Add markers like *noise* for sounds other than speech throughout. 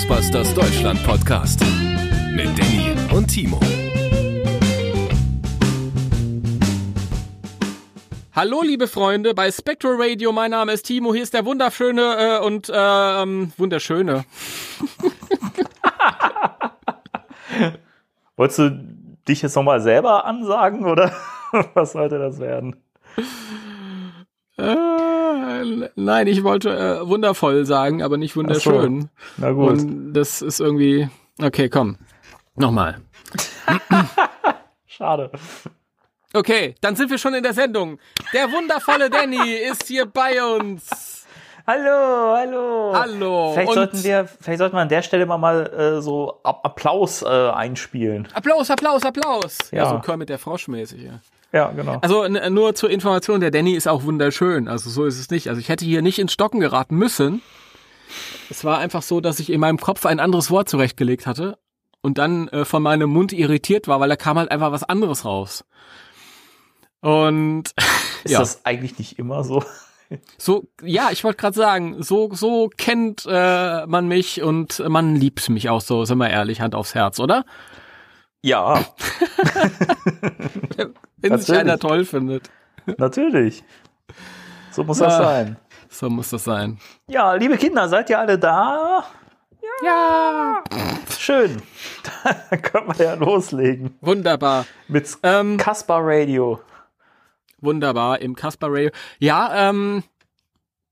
Ghostbusters Deutschland Podcast mit Danny und Timo. Hallo liebe Freunde bei Spectral Radio, mein Name ist Timo, hier ist der wunderschöne äh, und ähm, wunderschöne. *laughs* Wolltest du dich jetzt nochmal selber ansagen oder *laughs* was sollte das werden? Äh, nein, ich wollte äh, wundervoll sagen, aber nicht wunderschön. So. Na gut. Und das ist irgendwie. Okay, komm. Nochmal. Schade. Okay, dann sind wir schon in der Sendung. Der wundervolle Danny ist hier bei uns. Hallo, hallo. Hallo. Vielleicht Und sollten wir, vielleicht sollten wir an der Stelle mal, mal äh, so Applaus äh, einspielen. Applaus, Applaus, Applaus. Ja. so Kermit der Frosch mäßig. Ja. Ja, genau. Also n- nur zur Information, der Danny ist auch wunderschön. Also so ist es nicht. Also ich hätte hier nicht ins Stocken geraten müssen. Es war einfach so, dass ich in meinem Kopf ein anderes Wort zurechtgelegt hatte und dann äh, von meinem Mund irritiert war, weil da kam halt einfach was anderes raus. Und *laughs* Ist ja, das eigentlich nicht immer so? *laughs* so ja, ich wollte gerade sagen, so so kennt äh, man mich und man liebt mich auch so, sind wir ehrlich, Hand aufs Herz, oder? Ja, *laughs* Wenn sich Natürlich. einer toll findet. natürlich. So muss das Ah. sein. So muss das sein. Ja, liebe Kinder, seid ihr alle da? Ja, Schön. *laughs* Dann können wir ja loslegen wunderbar. mit Ähm, Kaspar Radio. Wunderbar, im Kasper Radio. Ja, ähm,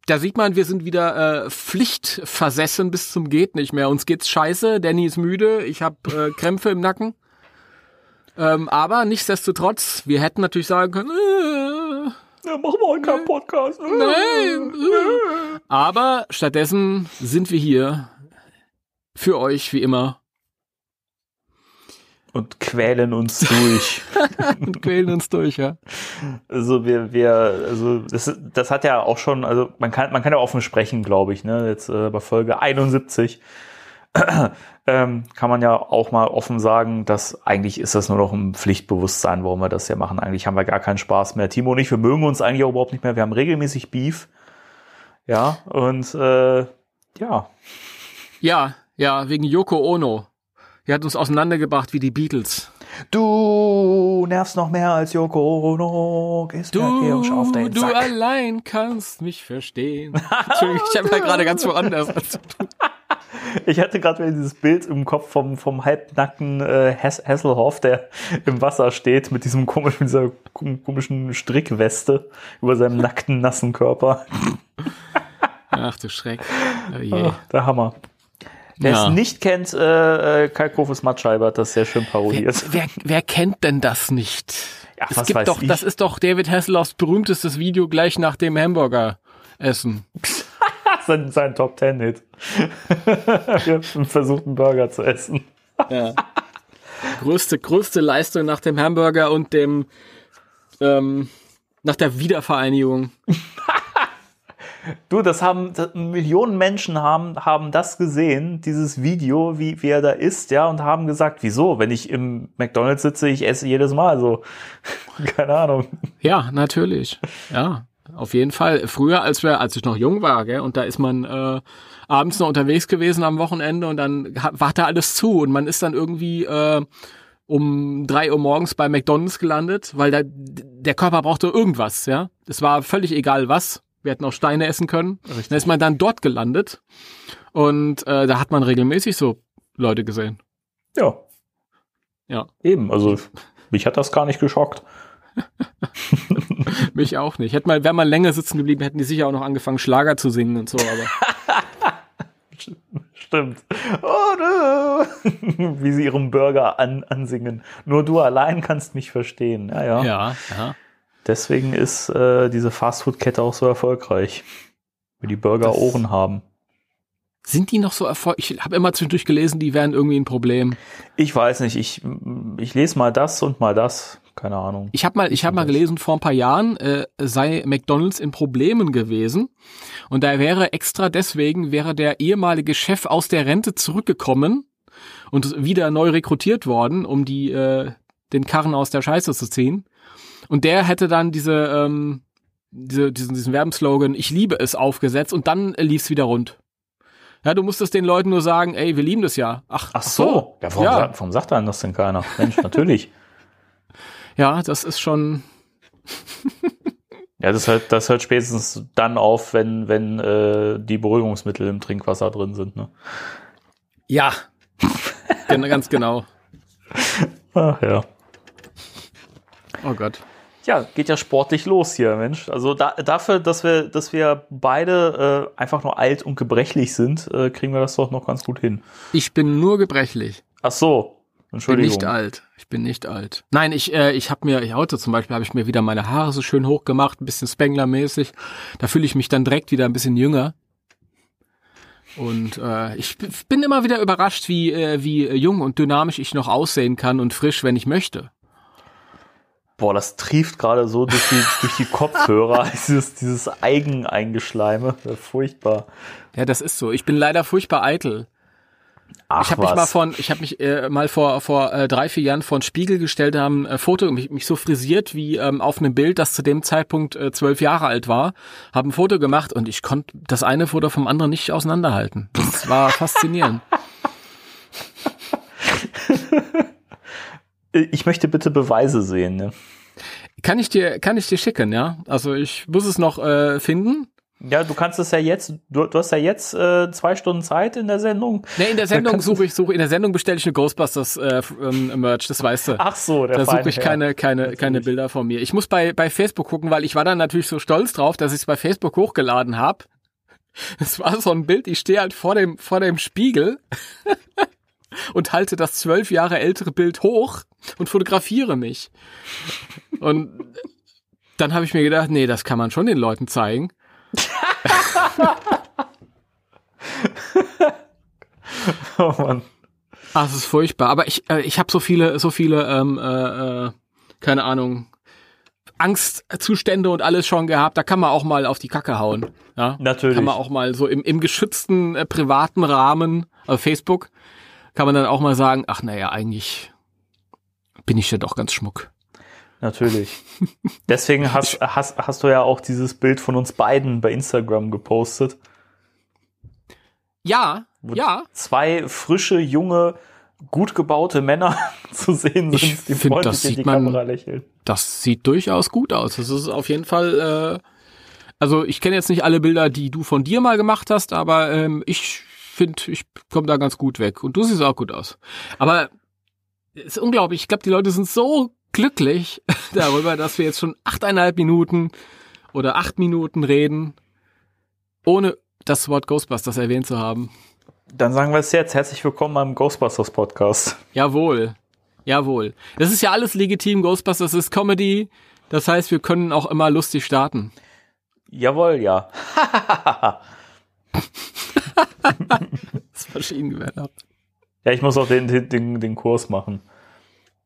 da sieht man, wir sind wieder äh, pflichtversessen bis zum geht nicht mehr. Uns geht's scheiße, Danny ist müde, ich habe äh, Krämpfe im Nacken. Ähm, aber nichtsdestotrotz, wir hätten natürlich sagen können, äh, Ja, machen wir heute keinen Podcast. nein. Äh. Aber stattdessen sind wir hier für euch wie immer Und quälen uns durch. *laughs* und quälen uns durch, ja. Also wir, wir, also das, das hat ja auch schon, also man kann, man kann ja offen sprechen, glaube ich, ne? Jetzt äh, bei Folge 71 *clears throat* ähm, kann man ja auch mal offen sagen, dass eigentlich ist das nur noch ein Pflichtbewusstsein, warum wir das ja machen. Eigentlich haben wir gar keinen Spaß mehr. Timo und ich, wir mögen uns eigentlich auch überhaupt nicht mehr. Wir haben regelmäßig Beef. Ja, und äh, ja, Ja, ja, wegen Yoko Ono. Die hat uns auseinandergebracht wie die Beatles. Du nervst noch mehr als Yoko Ono. Gehst Du, tierisch auf den du Sack. allein kannst mich verstehen. Entschuldigung, ich habe ja gerade ganz woanders. *laughs* Ich hatte gerade wieder dieses Bild im Kopf vom, vom halbnackten äh, Hess Hasselhoff, der im Wasser steht mit diesem komischen, dieser kom- komischen Strickweste über seinem nackten, nassen Körper. Ach du Schreck. Oh. Ah, der Hammer. Wer Ja. es nicht kennt, äh, äh, Kalkofes Mattscheibe hat das sehr schön parodiert. Wer, wer kennt denn das nicht? Ja, es gibt doch, ich. das ist doch David Hasselhoffs berühmtestes Video gleich nach dem Hamburger Essen. *laughs* sein, sein Top Ten Hit. *laughs* Wir haben versucht, einen Burger zu essen. Ja. *laughs* größte, größte Leistung nach dem Hamburger und dem ähm, nach der Wiedervereinigung. *laughs* Du, das haben das, Millionen Menschen haben, haben das gesehen, dieses Video, wie, wie er da isst, ja, und haben gesagt, wieso? Wenn ich im McDonalds sitze, ich esse jedes Mal so. Keine Ahnung. Ja, natürlich. Ja, auf jeden Fall. Früher, als wir, als ich noch jung war, gell, und da ist man äh, abends noch unterwegs gewesen am Wochenende und dann war da alles zu und man ist dann irgendwie äh, um drei Uhr morgens bei McDonalds gelandet, weil da der Körper brauchte irgendwas, ja. Es war völlig egal was. Wir hätten auch Steine essen können. Dann ist man dann dort gelandet und äh, da hat man regelmäßig so Leute gesehen. Ja. Ja. Eben, also mich hat das gar nicht geschockt. *laughs* *laughs* Mich auch nicht. Hätte mal, wäre mal länger sitzen geblieben, hätten die sicher auch noch angefangen Schlager zu singen und so. Aber *laughs* Stimmt. Oh, du. *laughs* Wie sie ihren Burger an, ansingen. Nur du allein kannst mich verstehen. Ja, ja. ja, ja. Deswegen ist äh, diese Fastfood-Kette auch so erfolgreich. Weil die Burger Das- Ohren haben. Sind die noch so erfolgreich? Ich habe immer zwischendurch gelesen, die wären irgendwie ein Problem. Ich weiß nicht, ich, ich lese mal das und mal das. Keine Ahnung. Ich habe mal, ich habe mal gelesen, vor ein paar Jahren äh, sei McDonald's in Problemen gewesen und da wäre extra deswegen wäre der ehemalige Chef aus der Rente zurückgekommen und wieder neu rekrutiert worden, um die äh, den Karren aus der Scheiße zu ziehen. Und der hätte dann diese ähm, diese, diesen, diesen Werbenslogan, ich liebe es aufgesetzt und dann lief's wieder rund. Ja, du musstest den Leuten nur sagen, ey, wir lieben das ja. Ach, Ach so. Ja, warum, Ja. Sagt, warum sagt einem das denn keiner? Mensch, natürlich. *laughs* Ja, das ist schon. *laughs* Ja, das hört, das hört spätestens dann auf, wenn, wenn äh, die Beruhigungsmittel im Trinkwasser drin sind. Ne? Ja. Ganz genau. Ach ja. Oh Gott. Ja, geht ja sportlich los hier, Mensch. Also da, dafür, dass wir, dass wir beide äh, einfach nur alt und gebrechlich sind, äh, kriegen wir das doch noch ganz gut hin. Ich bin nur gebrechlich. Ach so, Ich bin Entschuldigung. nicht alt. Ich bin nicht alt. Nein, ich, äh, ich habe mir, heute zum Beispiel habe ich mir wieder meine Haare so schön hoch gemacht, ein bisschen Spengler-mäßig. Da fühle ich mich dann direkt wieder ein bisschen jünger. Und äh, ich bin immer wieder überrascht, wie, äh, wie jung und dynamisch ich noch aussehen kann und frisch, wenn ich möchte. Boah, das trieft gerade so durch die, *laughs* durch die Kopfhörer, dieses, dieses Eigeneingeschleime. Furchtbar. Ja, das ist so. Ich bin leider furchtbar eitel. Ach, Ich habe mich mal von, ich habe mich äh, mal vor vor äh, drei vier Jahren vor den Spiegel gestellt, haben ein Foto mich, mich so frisiert wie ähm, auf einem Bild, das zu dem Zeitpunkt äh, zwölf Jahre alt war, habe ein Foto gemacht und ich konnte das eine Foto vom anderen nicht auseinanderhalten. Das war *laughs* faszinierend. Ich möchte bitte Beweise sehen. Ne? Kann ich dir kann ich dir schicken, ja? Also ich muss es noch äh, finden. Ja, du kannst es ja jetzt, du, du hast ja jetzt äh, zwei Stunden Zeit in der Sendung. Nee, in der Sendung suche ich suche in der Sendung bestelle ich eine Ghostbusters äh, ähm, Merch, das weißt du. Ach so, der Da suche ich Herr. keine, keine, Natürlich. keine Bilder von mir. Ich muss bei, bei Facebook gucken, weil ich war dann natürlich so stolz drauf, dass ich es bei Facebook hochgeladen habe. *laughs* Es war so ein Bild, ich stehe halt vor dem, vor dem Spiegel *laughs* und halte das zwölf Jahre ältere Bild hoch und fotografiere mich. Und dann habe ich mir gedacht, nee, das kann man schon den Leuten zeigen. *laughs* Oh Mann. Ah, es ist furchtbar. Aber ich, äh, ich habe so viele, so viele, ähm, äh, äh, keine Ahnung, Angstzustände und alles schon gehabt. Da kann man auch mal auf die Kacke hauen. Ja? Natürlich. Kann man auch mal so im, im geschützten äh, privaten Rahmen, also Facebook, kann man dann auch mal sagen, ach naja, eigentlich bin ich ja doch ganz schmuck. Natürlich. *laughs* Deswegen hast, hast, hast du ja auch dieses Bild von uns beiden bei Instagram gepostet. Ja, Wo ja. Zwei frische, junge, gut gebaute Männer *laughs* zu sehen sind, Ich die find, freundlich das in die sieht man- Kamera lächeln. Das sieht durchaus gut aus. Das ist auf jeden Fall, äh, also ich kenne jetzt nicht alle Bilder, die du von dir mal gemacht hast, aber ähm, ich finde, ich komme da ganz gut weg. Und du siehst auch gut aus. Aber es ist unglaublich. Ich glaube, die Leute sind so glücklich *laughs* darüber, dass wir jetzt schon achteinhalb Minuten oder acht Minuten reden, ohne das Wort Ghostbusters erwähnt zu haben. Dann sagen wir es jetzt. Herzlich willkommen beim Ghostbusters Podcast. Jawohl. Jawohl. Das ist ja alles legitim. Ghostbusters ist Comedy. Das heißt, wir können auch immer lustig starten. Jawohl, ja. *laughs* Das Maschinengewehr ab. Ja, ich muss auch den, den, den, den Kurs machen.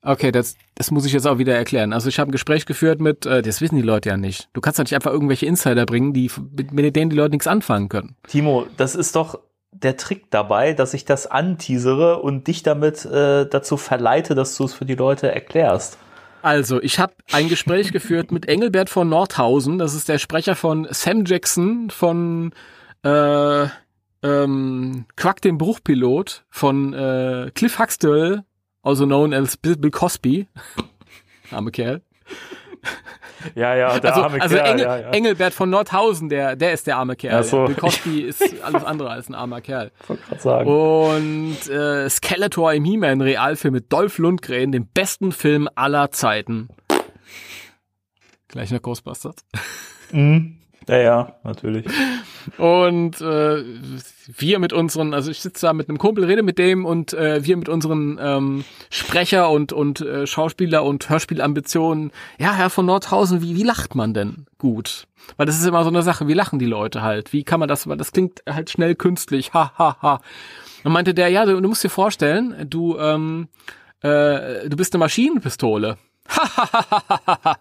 Okay, das, das muss ich jetzt auch wieder erklären. Also ich habe ein Gespräch geführt mit, äh, das wissen die Leute ja nicht. Du kannst ja nicht einfach irgendwelche Insider bringen, die mit, mit denen die Leute nichts anfangen können. Timo, das ist doch der Trick dabei, dass ich das anteasere und dich damit äh, dazu verleite, dass du es für die Leute erklärst. Also, ich habe ein Gespräch *laughs* geführt mit Engelbert von Nordhausen. Das ist der Sprecher von Sam Jackson, von äh, ähm, Quack dem Bruchpilot, von äh, Cliff Huxtable, also known as Bill, Cosby. *laughs* Arme Kerl. Ja, ja, der also arme also Kerl, Engel, ja, ja. Engelbert von Nordhausen, der, der ist der arme Kerl. Ach so. Bill Cosby ist alles andere als ein armer Kerl. *laughs* Sagen. Und äh, Skeletor im He-Man Realfilm mit Dolph Lundgren, dem besten Film aller Zeiten. Gleich nach Ghostbusters. Mhm. Ja, ja, natürlich. Und äh, wir mit unseren, also ich sitze da mit einem Kumpel, rede mit dem und äh, wir mit unseren ähm, Sprecher und und äh, Schauspieler und Hörspielambitionen. Ja, Herr von Nordhausen, wie wie lacht man denn gut? Weil das ist immer so eine Sache, wie lachen die Leute halt? Wie kann man das? Weil das klingt halt schnell künstlich. Ha ha ha. Dann meinte der, ja, du, du musst dir vorstellen, du ähm, äh, du bist eine Maschinenpistole. Ha ha ha ha ha ha.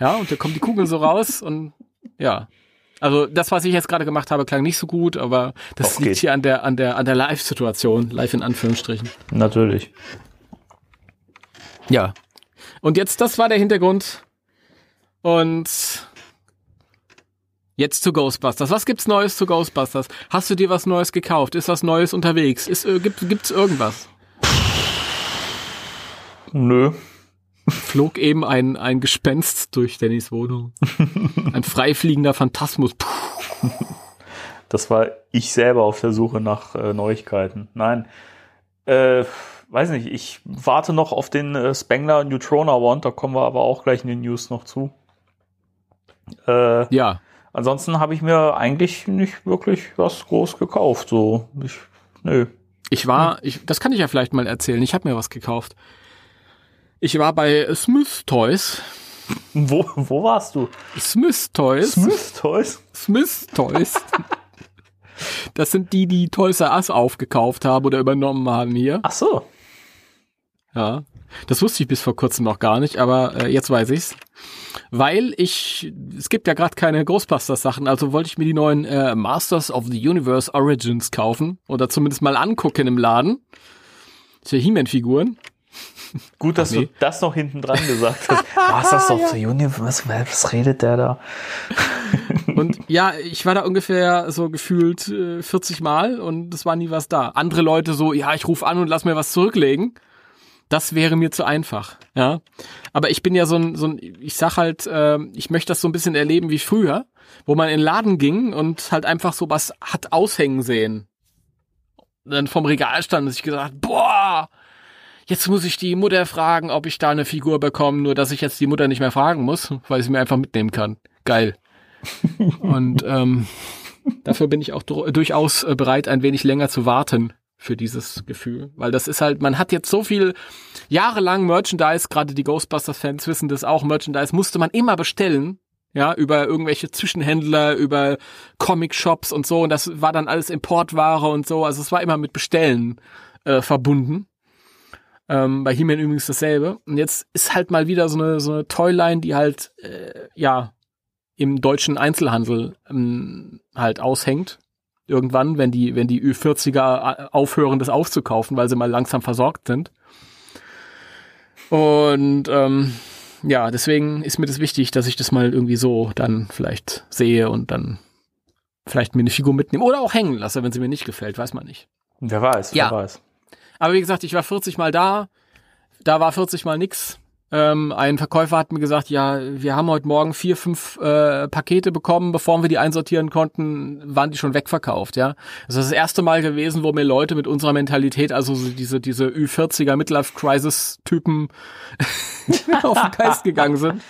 Ja, und da kommt die Kugel so raus und ja. Also das, was ich jetzt gerade gemacht habe, klang nicht so gut, aber das Doch, liegt geht. hier an der an der an der Live-Situation, live in Anführungsstrichen. Natürlich. Ja. Und jetzt, das war der Hintergrund. Und Jetzt zu Ghostbusters. Was gibt's Neues zu Ghostbusters? Hast du dir was Neues gekauft? Ist was Neues unterwegs? Ist, äh, gibt, gibt's irgendwas? Nö. Flog eben ein, ein Gespenst durch Dannys Wohnung. *laughs* Ein freifliegender Phantasmus. Puh. Das war ich selber auf der Suche nach äh, Neuigkeiten. Nein. Äh, weiß nicht, ich warte noch auf den äh, Spengler Neutrona Wand, da kommen wir aber auch gleich in den News noch zu. Äh, Ja, Ansonsten habe ich mir eigentlich nicht wirklich was groß gekauft. So, ich, nö. ich war, ich, das kann ich ja vielleicht mal erzählen. Ich habe mir was gekauft. Ich war bei Smith Toys. Wo, wo warst du? Smith Toys. Smith Toys? Smith Toys. *laughs* Das sind die, die Toys R Us aufgekauft haben oder übernommen haben hier. Ach so. Ja. Das wusste ich bis vor kurzem noch gar nicht, aber äh, jetzt weiß ich's. Weil ich, es gibt ja gerade keine Ghostbusters-Sachen, also wollte ich mir die neuen äh, Masters of the Universe Origins kaufen oder zumindest mal angucken im Laden. Sind He-Man-Figuren. Gut, dass Ach, nee. du das noch hinten dran gesagt hast. *laughs* Was das doch für Universe? Was redet der da? *laughs* Und ja, ich war da ungefähr so gefühlt äh, 40 Mal und es war nie was da. Andere Leute so, ja, ich rufe an und lass mir was zurücklegen. Das wäre mir zu einfach, ja. Aber ich bin ja so ein, so ein ich sag halt, äh, ich möchte das so ein bisschen erleben wie früher, wo man in den Laden ging und halt einfach so was hat aushängen sehen. Dann vom Regal stand und ich gesagt, boah, jetzt muss ich die Mutter fragen, ob ich da eine Figur bekomme, nur dass ich jetzt die Mutter nicht mehr fragen muss, weil sie mir einfach mitnehmen kann. Geil. *laughs* Und ähm, dafür bin ich auch dur- durchaus äh, bereit, ein wenig länger zu warten für dieses Gefühl. Weil das ist halt, man hat jetzt so viel jahrelang Merchandise, gerade die Ghostbusters-Fans wissen das auch, Merchandise musste man immer bestellen. Ja, über irgendwelche Zwischenhändler, über Comic-Shops und so. Und das war dann alles Importware und so. Also es war immer mit Bestellen äh, verbunden. Ähm, bei He-Man übrigens dasselbe. Und jetzt ist halt mal wieder so eine, so eine Toyline, die halt, äh, ja, im deutschen Einzelhandel ähm, halt aushängt. Irgendwann, wenn die, wenn die Ü40er aufhören, das aufzukaufen, weil sie mal langsam versorgt sind. Und ähm, ja, deswegen ist mir das wichtig, dass ich das mal irgendwie so dann vielleicht sehe und dann vielleicht mir eine Figur mitnehme oder auch hängen lasse, wenn sie mir nicht gefällt, weiß man nicht. Wer weiß, Ja. wer weiß. Aber wie gesagt, ich war 40 Mal da, da war 40 Mal nix. Ähm, ein Verkäufer hat mir gesagt, ja, wir haben heute Morgen vier, fünf äh, Pakete bekommen, bevor wir die einsortieren konnten, waren die schon wegverkauft, ja. Das ist das erste Mal gewesen, wo mir Leute mit unserer Mentalität, also so diese, diese Ü40er Midlife-Crisis-Typen *laughs* auf den Geist gegangen sind.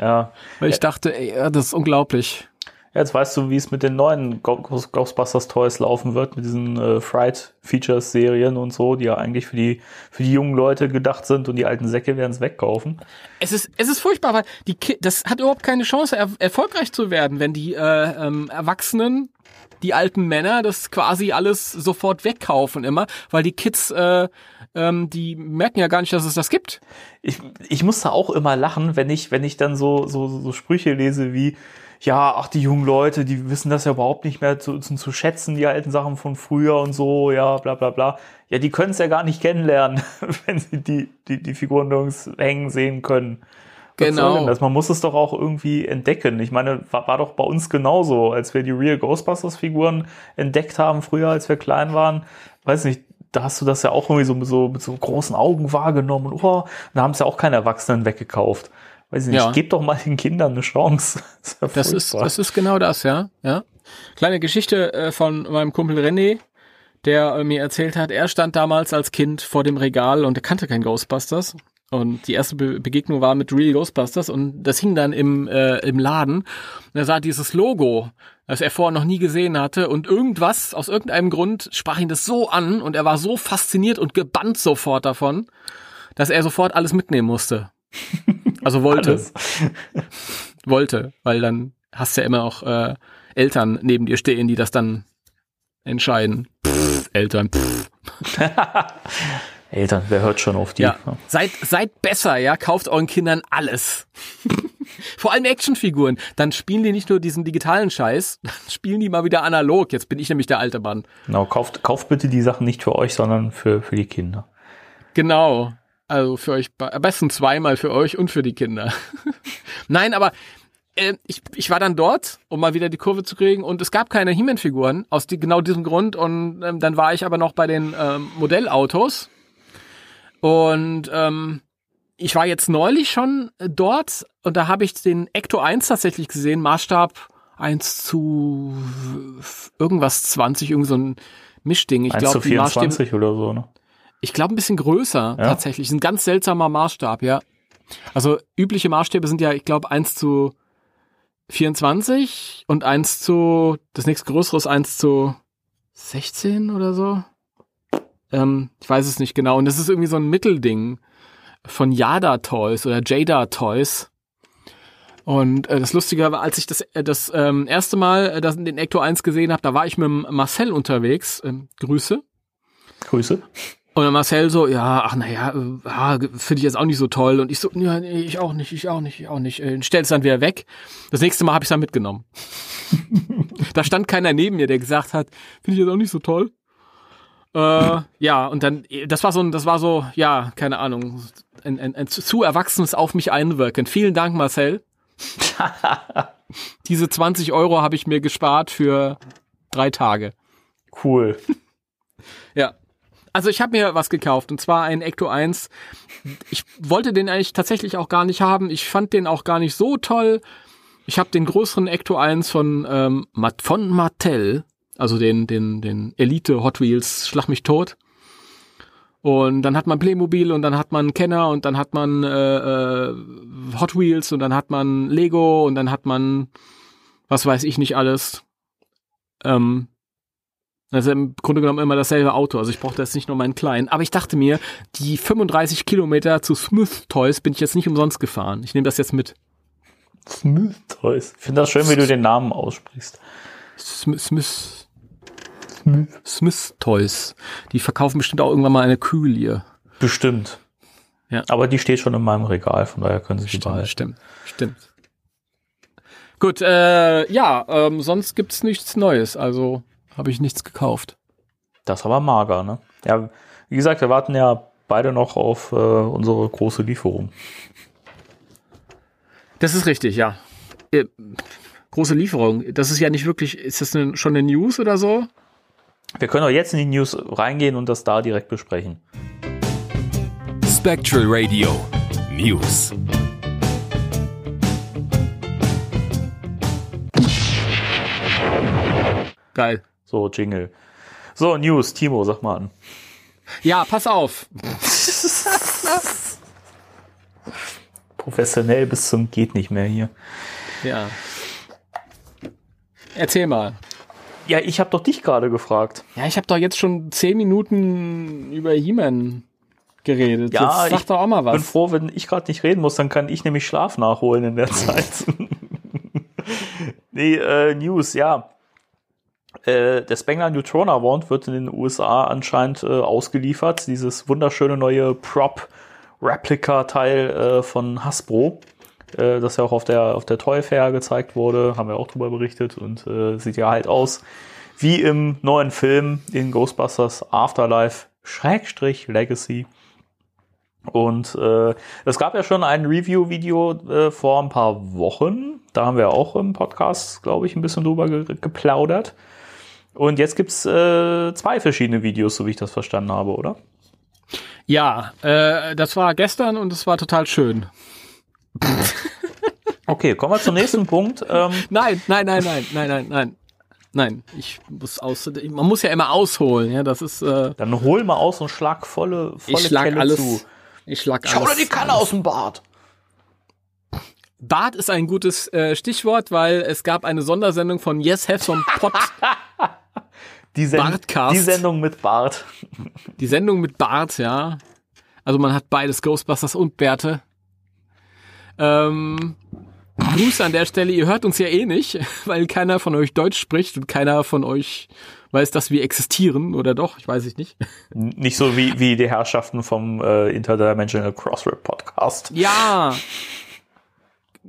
Ja. Weil ich dachte, ey, das ist unglaublich. Jetzt weißt du, wie es mit den neuen Ghostbusters Toys laufen wird, mit diesen äh, Fright Features Serien und so, die ja eigentlich für die, für die jungen Leute gedacht sind und die alten Säcke werden es wegkaufen. Es ist, es ist furchtbar, weil die Ki das hat überhaupt keine Chance, er erfolgreich zu werden, wenn die äh, ähm, Erwachsenen, die alten Männer, das quasi alles sofort wegkaufen immer, weil die Kids, äh, ähm, die merken ja gar nicht, dass es das gibt. Ich, ich muss da auch immer lachen, wenn ich, wenn ich dann so, so, so Sprüche lese wie, ja, ach, die jungen Leute, die wissen das ja überhaupt nicht mehr zu, zu, zu schätzen, die alten Sachen von früher und so, ja, bla bla bla. Ja, die können es ja gar nicht kennenlernen, *laughs* wenn sie die, die, die Figuren nirgends hängen sehen können. Was Genau. Das? Man muss es doch auch irgendwie entdecken. Ich meine, war, war doch bei uns genauso, als wir die Real Ghostbusters-Figuren entdeckt haben, früher, als wir klein waren. Weiß nicht, da hast du das ja auch irgendwie so, mit so mit so großen Augen wahrgenommen. Und, oh, da haben es ja auch keine Erwachsenen weggekauft. Weiß ich nicht, Ja. gebt doch mal den Kindern eine Chance. *laughs* Das, ist ja Das ist, das ist genau das, ja. ja. Kleine Geschichte äh, von meinem Kumpel René, der äh, mir erzählt hat, er stand damals als Kind vor dem Regal und er kannte kein Ghostbusters. Und die erste Be Begegnung war mit Real Ghostbusters und das hing dann im, äh, im Laden. Und er sah dieses Logo, das er vorher noch nie gesehen hatte und irgendwas, aus irgendeinem Grund, sprach ihn das so an und er war so fasziniert und gebannt sofort davon, dass er sofort alles mitnehmen musste. *laughs* Also wollte Alles. *laughs* wollte, weil dann hast du ja immer auch äh, Eltern neben dir stehen, die das dann entscheiden. Pff, Eltern. Pff. *laughs* Eltern, wer hört schon auf die? Ja. Seid, seid besser, ja, kauft euren Kindern alles. *laughs* Vor allem Actionfiguren. Dann spielen die nicht nur diesen digitalen Scheiß, dann spielen die mal wieder analog. Jetzt bin ich nämlich der alte Mann. Genau, kauft, kauft bitte die Sachen nicht für euch, sondern für, für die Kinder. Genau. Also für euch, am besten zweimal für euch und für die Kinder. *laughs* Nein, aber äh, ich, ich war dann dort, um mal wieder die Kurve zu kriegen und es gab keine He-Man-Figuren aus die, genau diesem Grund und ähm, dann war ich aber noch bei den ähm, Modellautos und ähm, ich war jetzt neulich schon dort und da habe ich den Ecto 1 tatsächlich gesehen, Maßstab 1 zu irgendwas 20, irgend so ein Mischding. Ich 1 glaube, zu 24 oder so, ne? Ich glaube, ein bisschen größer Ja? tatsächlich. Ist ein ganz seltsamer Maßstab, ja. Also übliche Maßstäbe sind ja, ich glaube, 1 zu 24 und 1 zu, das nächste größere ist 1 zu 16 oder so. Ähm, ich weiß es nicht genau. Und das ist irgendwie so ein Mittelding von Yada Toys oder Jada Toys. Und äh, das Lustige war, als ich das, äh, das ähm, erste Mal äh, das, den Ecto 1 gesehen habe, da war ich mit Marcel unterwegs. Ähm, Grüße. Grüße. Und dann Marcel so, ja, ach naja, äh, ja, finde ich jetzt auch nicht so toll. Und ich so, ja, nee, ich auch nicht, ich auch nicht, ich auch nicht. Äh, Stell's dann wieder weg. Das nächste Mal habe ich dann mitgenommen. *laughs* da stand keiner neben mir, der gesagt hat, finde ich jetzt auch nicht so toll. Äh, ja, und dann, das war so, das war so, ja, keine Ahnung, ein, ein, ein zu- zu erwachsenes auf mich einwirken. Vielen Dank, Marcel. *laughs* Diese 20 Euro habe ich mir gespart für drei Tage. Cool. *laughs* Ja. Also ich habe mir was gekauft und zwar einen Ecto 1. Ich wollte den eigentlich tatsächlich auch gar nicht haben. Ich fand den auch gar nicht so toll. Ich habe den größeren Ecto 1 von ähm, von Mattel, also den den den Elite Hot Wheels Schlag mich tot. Und dann hat man Playmobil und dann hat man Kenner und dann hat man äh, äh, Hot Wheels und dann hat man Lego und dann hat man was weiß ich nicht alles. Ähm, also im Grunde genommen immer dasselbe Auto. Also ich brauchte jetzt nicht nur meinen kleinen. Aber ich dachte mir, die 35 Kilometer zu Smith Toys bin ich jetzt nicht umsonst gefahren. Ich nehme das jetzt mit. Smooth Toys. Ich finde das schön, wie du den Namen aussprichst. Smith, Smith, Smith Toys. Die verkaufen bestimmt auch irgendwann mal eine Kühlie. Bestimmt. Ja. Aber die steht schon in meinem Regal, von daher können Sie die Stimmt, behalten. stimmt, stimmt. Gut, äh, ja, ähm, sonst gibt's nichts Neues. Also habe ich nichts gekauft. Das ist aber mager, ne? Ja, wie gesagt, wir warten ja beide noch auf äh, unsere große Lieferung. Das ist richtig, ja. Äh, große Lieferung. Das ist ja nicht wirklich, ist das eine, schon eine News oder so? Wir können auch jetzt in die News reingehen und das da direkt besprechen. Spectral Radio News. Geil. So, Jingle. So, News, Timo, sag mal an. Ja, pass auf. Professionell bis zum geht nicht mehr hier. Ja. Erzähl mal. Ja, ich habe doch dich gerade gefragt. Ja, ich habe doch jetzt schon zehn Minuten über He-Man geredet. Ja, jetzt sag ich doch auch mal bin was. froh, wenn ich gerade nicht reden muss, dann kann ich nämlich Schlaf nachholen in der *laughs* Zeit. nee, äh, News, ja. Äh, der Spengler Neutron Award wird in den USA anscheinend äh, ausgeliefert. Dieses wunderschöne neue Prop-Replika-Teil äh, von Hasbro, äh, das ja auch auf der, auf der Toy Fair gezeigt wurde, haben wir auch drüber berichtet und äh, sieht ja halt aus wie im neuen Film in Ghostbusters Afterlife Schrägstrich Legacy. Und es gab ja schon ein Review-Video vor ein paar Wochen. Da haben wir auch im Podcast, glaube ich, ein bisschen drüber ge geplaudert. Und jetzt gibt's äh, zwei verschiedene Videos, so wie ich das verstanden habe, oder? Ja, äh, das war gestern und es war total schön. *laughs* Okay, kommen wir zum nächsten Punkt. Ähm, Nein, nein, nein, nein, nein, nein, nein. Nein, ich muss aus. Man muss ja immer ausholen, ja. Das ist. Äh, dann hol mal aus und schlag volle, volle ich schlag Kelle alles. zu. Ich schlag Schau alles. dir die Kanne aus dem Bart. Bart ist ein gutes äh, Stichwort, weil es gab eine Sondersendung von Yes Have Some Pot. *laughs* Die, Sen Bartcast. die Sendung mit Bart. Die Sendung mit Bart, ja. Also man hat beides, Ghostbusters und Bärte. Ähm, Grüße an der Stelle, ihr hört uns ja eh nicht, *laughs* weil keiner von euch Deutsch spricht und keiner von euch weiß, dass wir existieren, oder doch? Ich weiß ich nicht. Nicht so wie, wie die Herrschaften vom äh, Interdimensional Crossrip Podcast. Ja.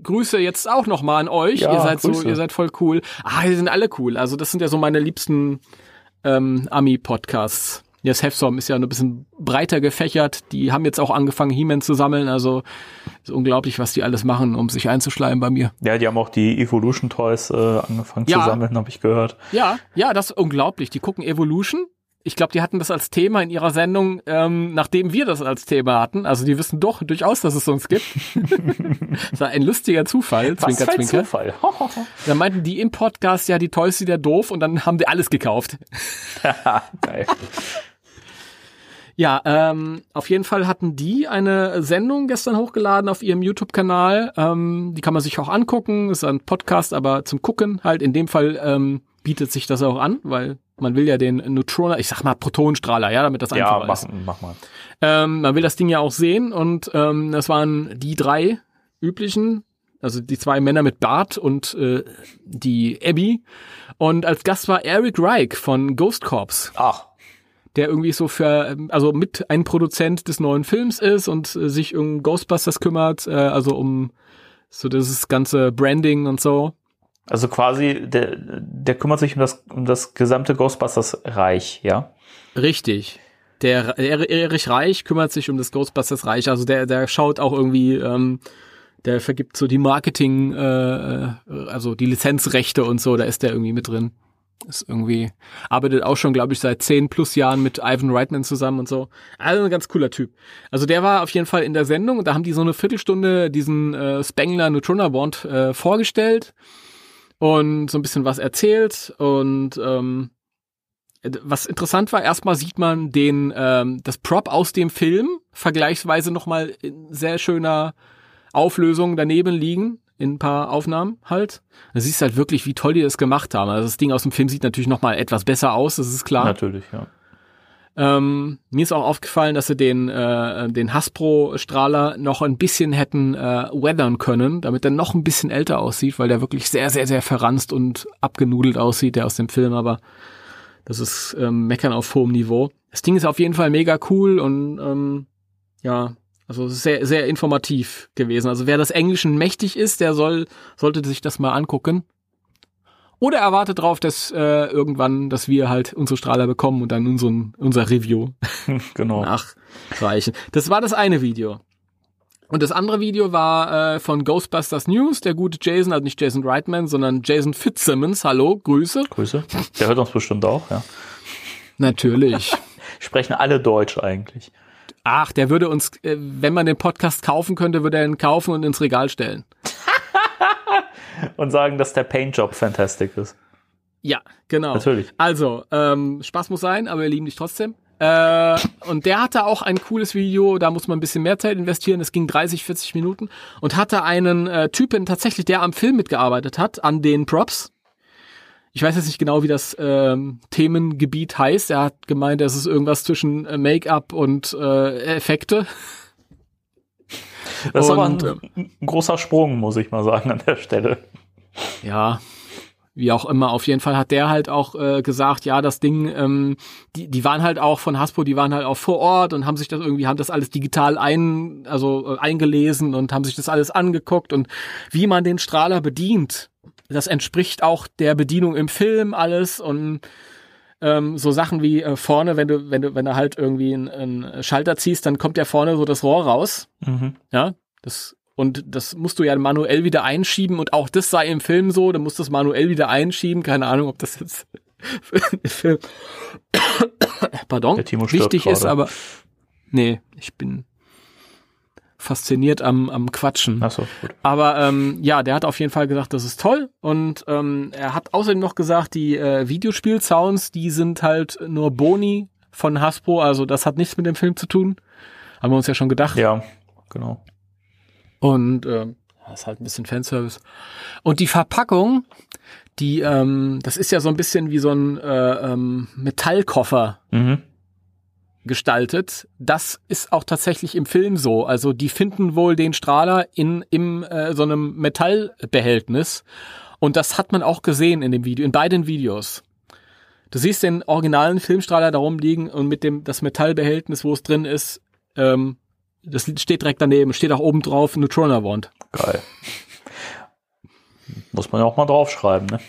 Grüße jetzt auch noch mal an euch. Ja, ihr seid Grüße. so, ihr seid voll cool. Ah, die sind alle cool. Also das sind ja so meine liebsten ähm, Ami-Podcasts. Yes, Hefsom ist ja ein bisschen breiter gefächert. Die haben jetzt auch angefangen, He-Man zu sammeln. Also ist unglaublich, was die alles machen, um sich einzuschleimen bei mir. Ja, die haben auch die Evolution Toys äh, angefangen Ja. zu sammeln, habe ich gehört. Ja, ja, das ist unglaublich. Die gucken Evolution. Ich glaube, die hatten das als Thema in ihrer Sendung, ähm, nachdem wir das als Thema hatten. Also die wissen doch durchaus, dass es uns gibt. *laughs* das war ein lustiger Zufall, Zwinker, für ein Zwinker. Zufall. *laughs* Da meinten die im Podcast, ja, die Toys sind ja doof und dann haben die alles gekauft. *laughs* Geil. Ja, ähm, auf jeden Fall hatten die eine Sendung gestern hochgeladen auf ihrem YouTube-Kanal. Ähm, die kann man sich auch angucken. Ist ein Podcast, aber zum Gucken halt. In dem Fall ähm, bietet sich das auch an, weil man will ja den Neutroner, ich sag mal Protonenstrahler, ja, damit das Ja, einfacher mach, ist. mach mal. Ähm, man will das Ding ja auch sehen und ähm, das waren die drei üblichen, also die zwei Männer mit Bart und äh, die Abby. Und als Gast war Eric Reich von Ghost Corps Ach, der irgendwie so für, also mit ein Produzent des neuen Films ist und äh, sich um Ghostbusters kümmert, äh, also um so dieses ganze Branding und so. Also quasi, der, der kümmert sich um das, um das gesamte Ghostbusters-Reich, ja? Richtig. Der Er- Erich Reich kümmert sich um das Ghostbusters Reich, also der, der schaut auch irgendwie, ähm, der vergibt so die Marketing, äh, also die Lizenzrechte und so, da ist der irgendwie mit drin. Ist irgendwie, arbeitet auch schon, glaube ich, seit zehn plus Jahren mit Ivan Reitman zusammen und so. Also ein ganz cooler Typ. Also der war auf jeden Fall in der Sendung und da haben die so eine Viertelstunde diesen äh, Spengler Neutrona Bond äh, vorgestellt und so ein bisschen was erzählt und ähm, was interessant war, erstmal sieht man den ähm, das Prop aus dem Film vergleichsweise nochmal in sehr schöner Auflösung daneben liegen, in ein paar Aufnahmen halt. Da siehst halt wirklich, wie toll die das gemacht haben. Also das Ding aus dem Film sieht natürlich nochmal etwas besser aus, das ist klar. Natürlich, ja. Ähm, mir ist auch aufgefallen, dass sie den, äh, den Hasbro-Strahler noch ein bisschen hätten äh, weathern können, damit er noch ein bisschen älter aussieht, weil der wirklich sehr, sehr, sehr verranzt und abgenudelt aussieht, der aus dem Film, aber das ist ähm, Meckern auf hohem Niveau. Das Ding ist auf jeden Fall mega cool und ähm, ja, also sehr, sehr informativ gewesen. Also wer das Englischen mächtig ist, der soll, sollte sich das mal angucken. Oder er wartet drauf, dass äh, irgendwann, dass wir halt unsere Strahler bekommen und dann unseren, unser Review *laughs* genau. nachreichen. Das war das eine Video. Und das andere Video war äh, von Ghostbusters News, der gute Jason, also nicht Jason Reitman, sondern Jason Fitzsimmons. Hallo, Grüße. Grüße. Der hört uns bestimmt auch, ja. Natürlich. *laughs* Sprechen alle Deutsch eigentlich. Ach, der würde uns, äh, wenn man den Podcast kaufen könnte, würde er ihn kaufen und ins Regal stellen. Und sagen, dass der Paintjob fantastic ist. Ja, genau. Natürlich. Also, ähm, Spaß muss sein, aber wir lieben dich trotzdem. Äh, und der hatte auch ein cooles Video, da muss man ein bisschen mehr Zeit investieren, es ging 30, 40 Minuten und hatte einen äh, Typen tatsächlich, der am Film mitgearbeitet hat, an den Props. Ich weiß jetzt nicht genau, wie das ähm, Themengebiet heißt. Er hat gemeint, es ist irgendwas zwischen äh, Make-up und äh, Effekte. Das ist aber ein, ein großer Sprung, muss ich mal sagen, an der Stelle. Ja, wie auch immer. Auf jeden Fall hat der halt auch äh, gesagt, ja, das Ding, ähm, die, die waren halt auch von Hasbro, die waren halt auch vor Ort und haben sich das irgendwie, haben das alles digital ein, also äh, eingelesen und haben sich das alles angeguckt und wie man den Strahler bedient. Das entspricht auch der Bedienung im Film alles und ähm, so Sachen wie äh, vorne, wenn du, wenn du, wenn du halt irgendwie einen, einen Schalter ziehst, dann kommt ja vorne so das Rohr raus. Mhm. Ja, das und das musst du ja manuell wieder einschieben und auch das sei im Film so, dann musst du es manuell wieder einschieben. Keine Ahnung, ob das jetzt *laughs* für den *coughs* Film Pardon, wichtig ist, gerade. aber nee, ich bin fasziniert am, am Quatschen. Achso, gut. Aber ähm, ja, der hat auf jeden Fall gesagt, das ist toll. Und ähm, er hat außerdem noch gesagt, die äh, Videospiel-Sounds, die sind halt nur Boni von Hasbro. Also das hat nichts mit dem Film zu tun. Haben wir uns ja schon gedacht. Ja, genau. Und ähm, ja, ist halt ein bisschen Fanservice. Und die Verpackung, die, ähm, das ist ja so ein bisschen wie so ein äh, ähm, Metallkoffer Mhm. Gestaltet. Das ist auch tatsächlich im Film so. Also die finden wohl den Strahler in im äh, so einem Metallbehältnis und das hat man auch gesehen in dem Video, in beiden Videos. Du siehst den originalen Filmstrahler da rumliegen und mit dem das Metallbehältnis, wo es drin ist, ähm, das steht direkt daneben, steht auch oben drauf Neutrona Wand. Geil. Muss man ja auch mal draufschreiben, ne?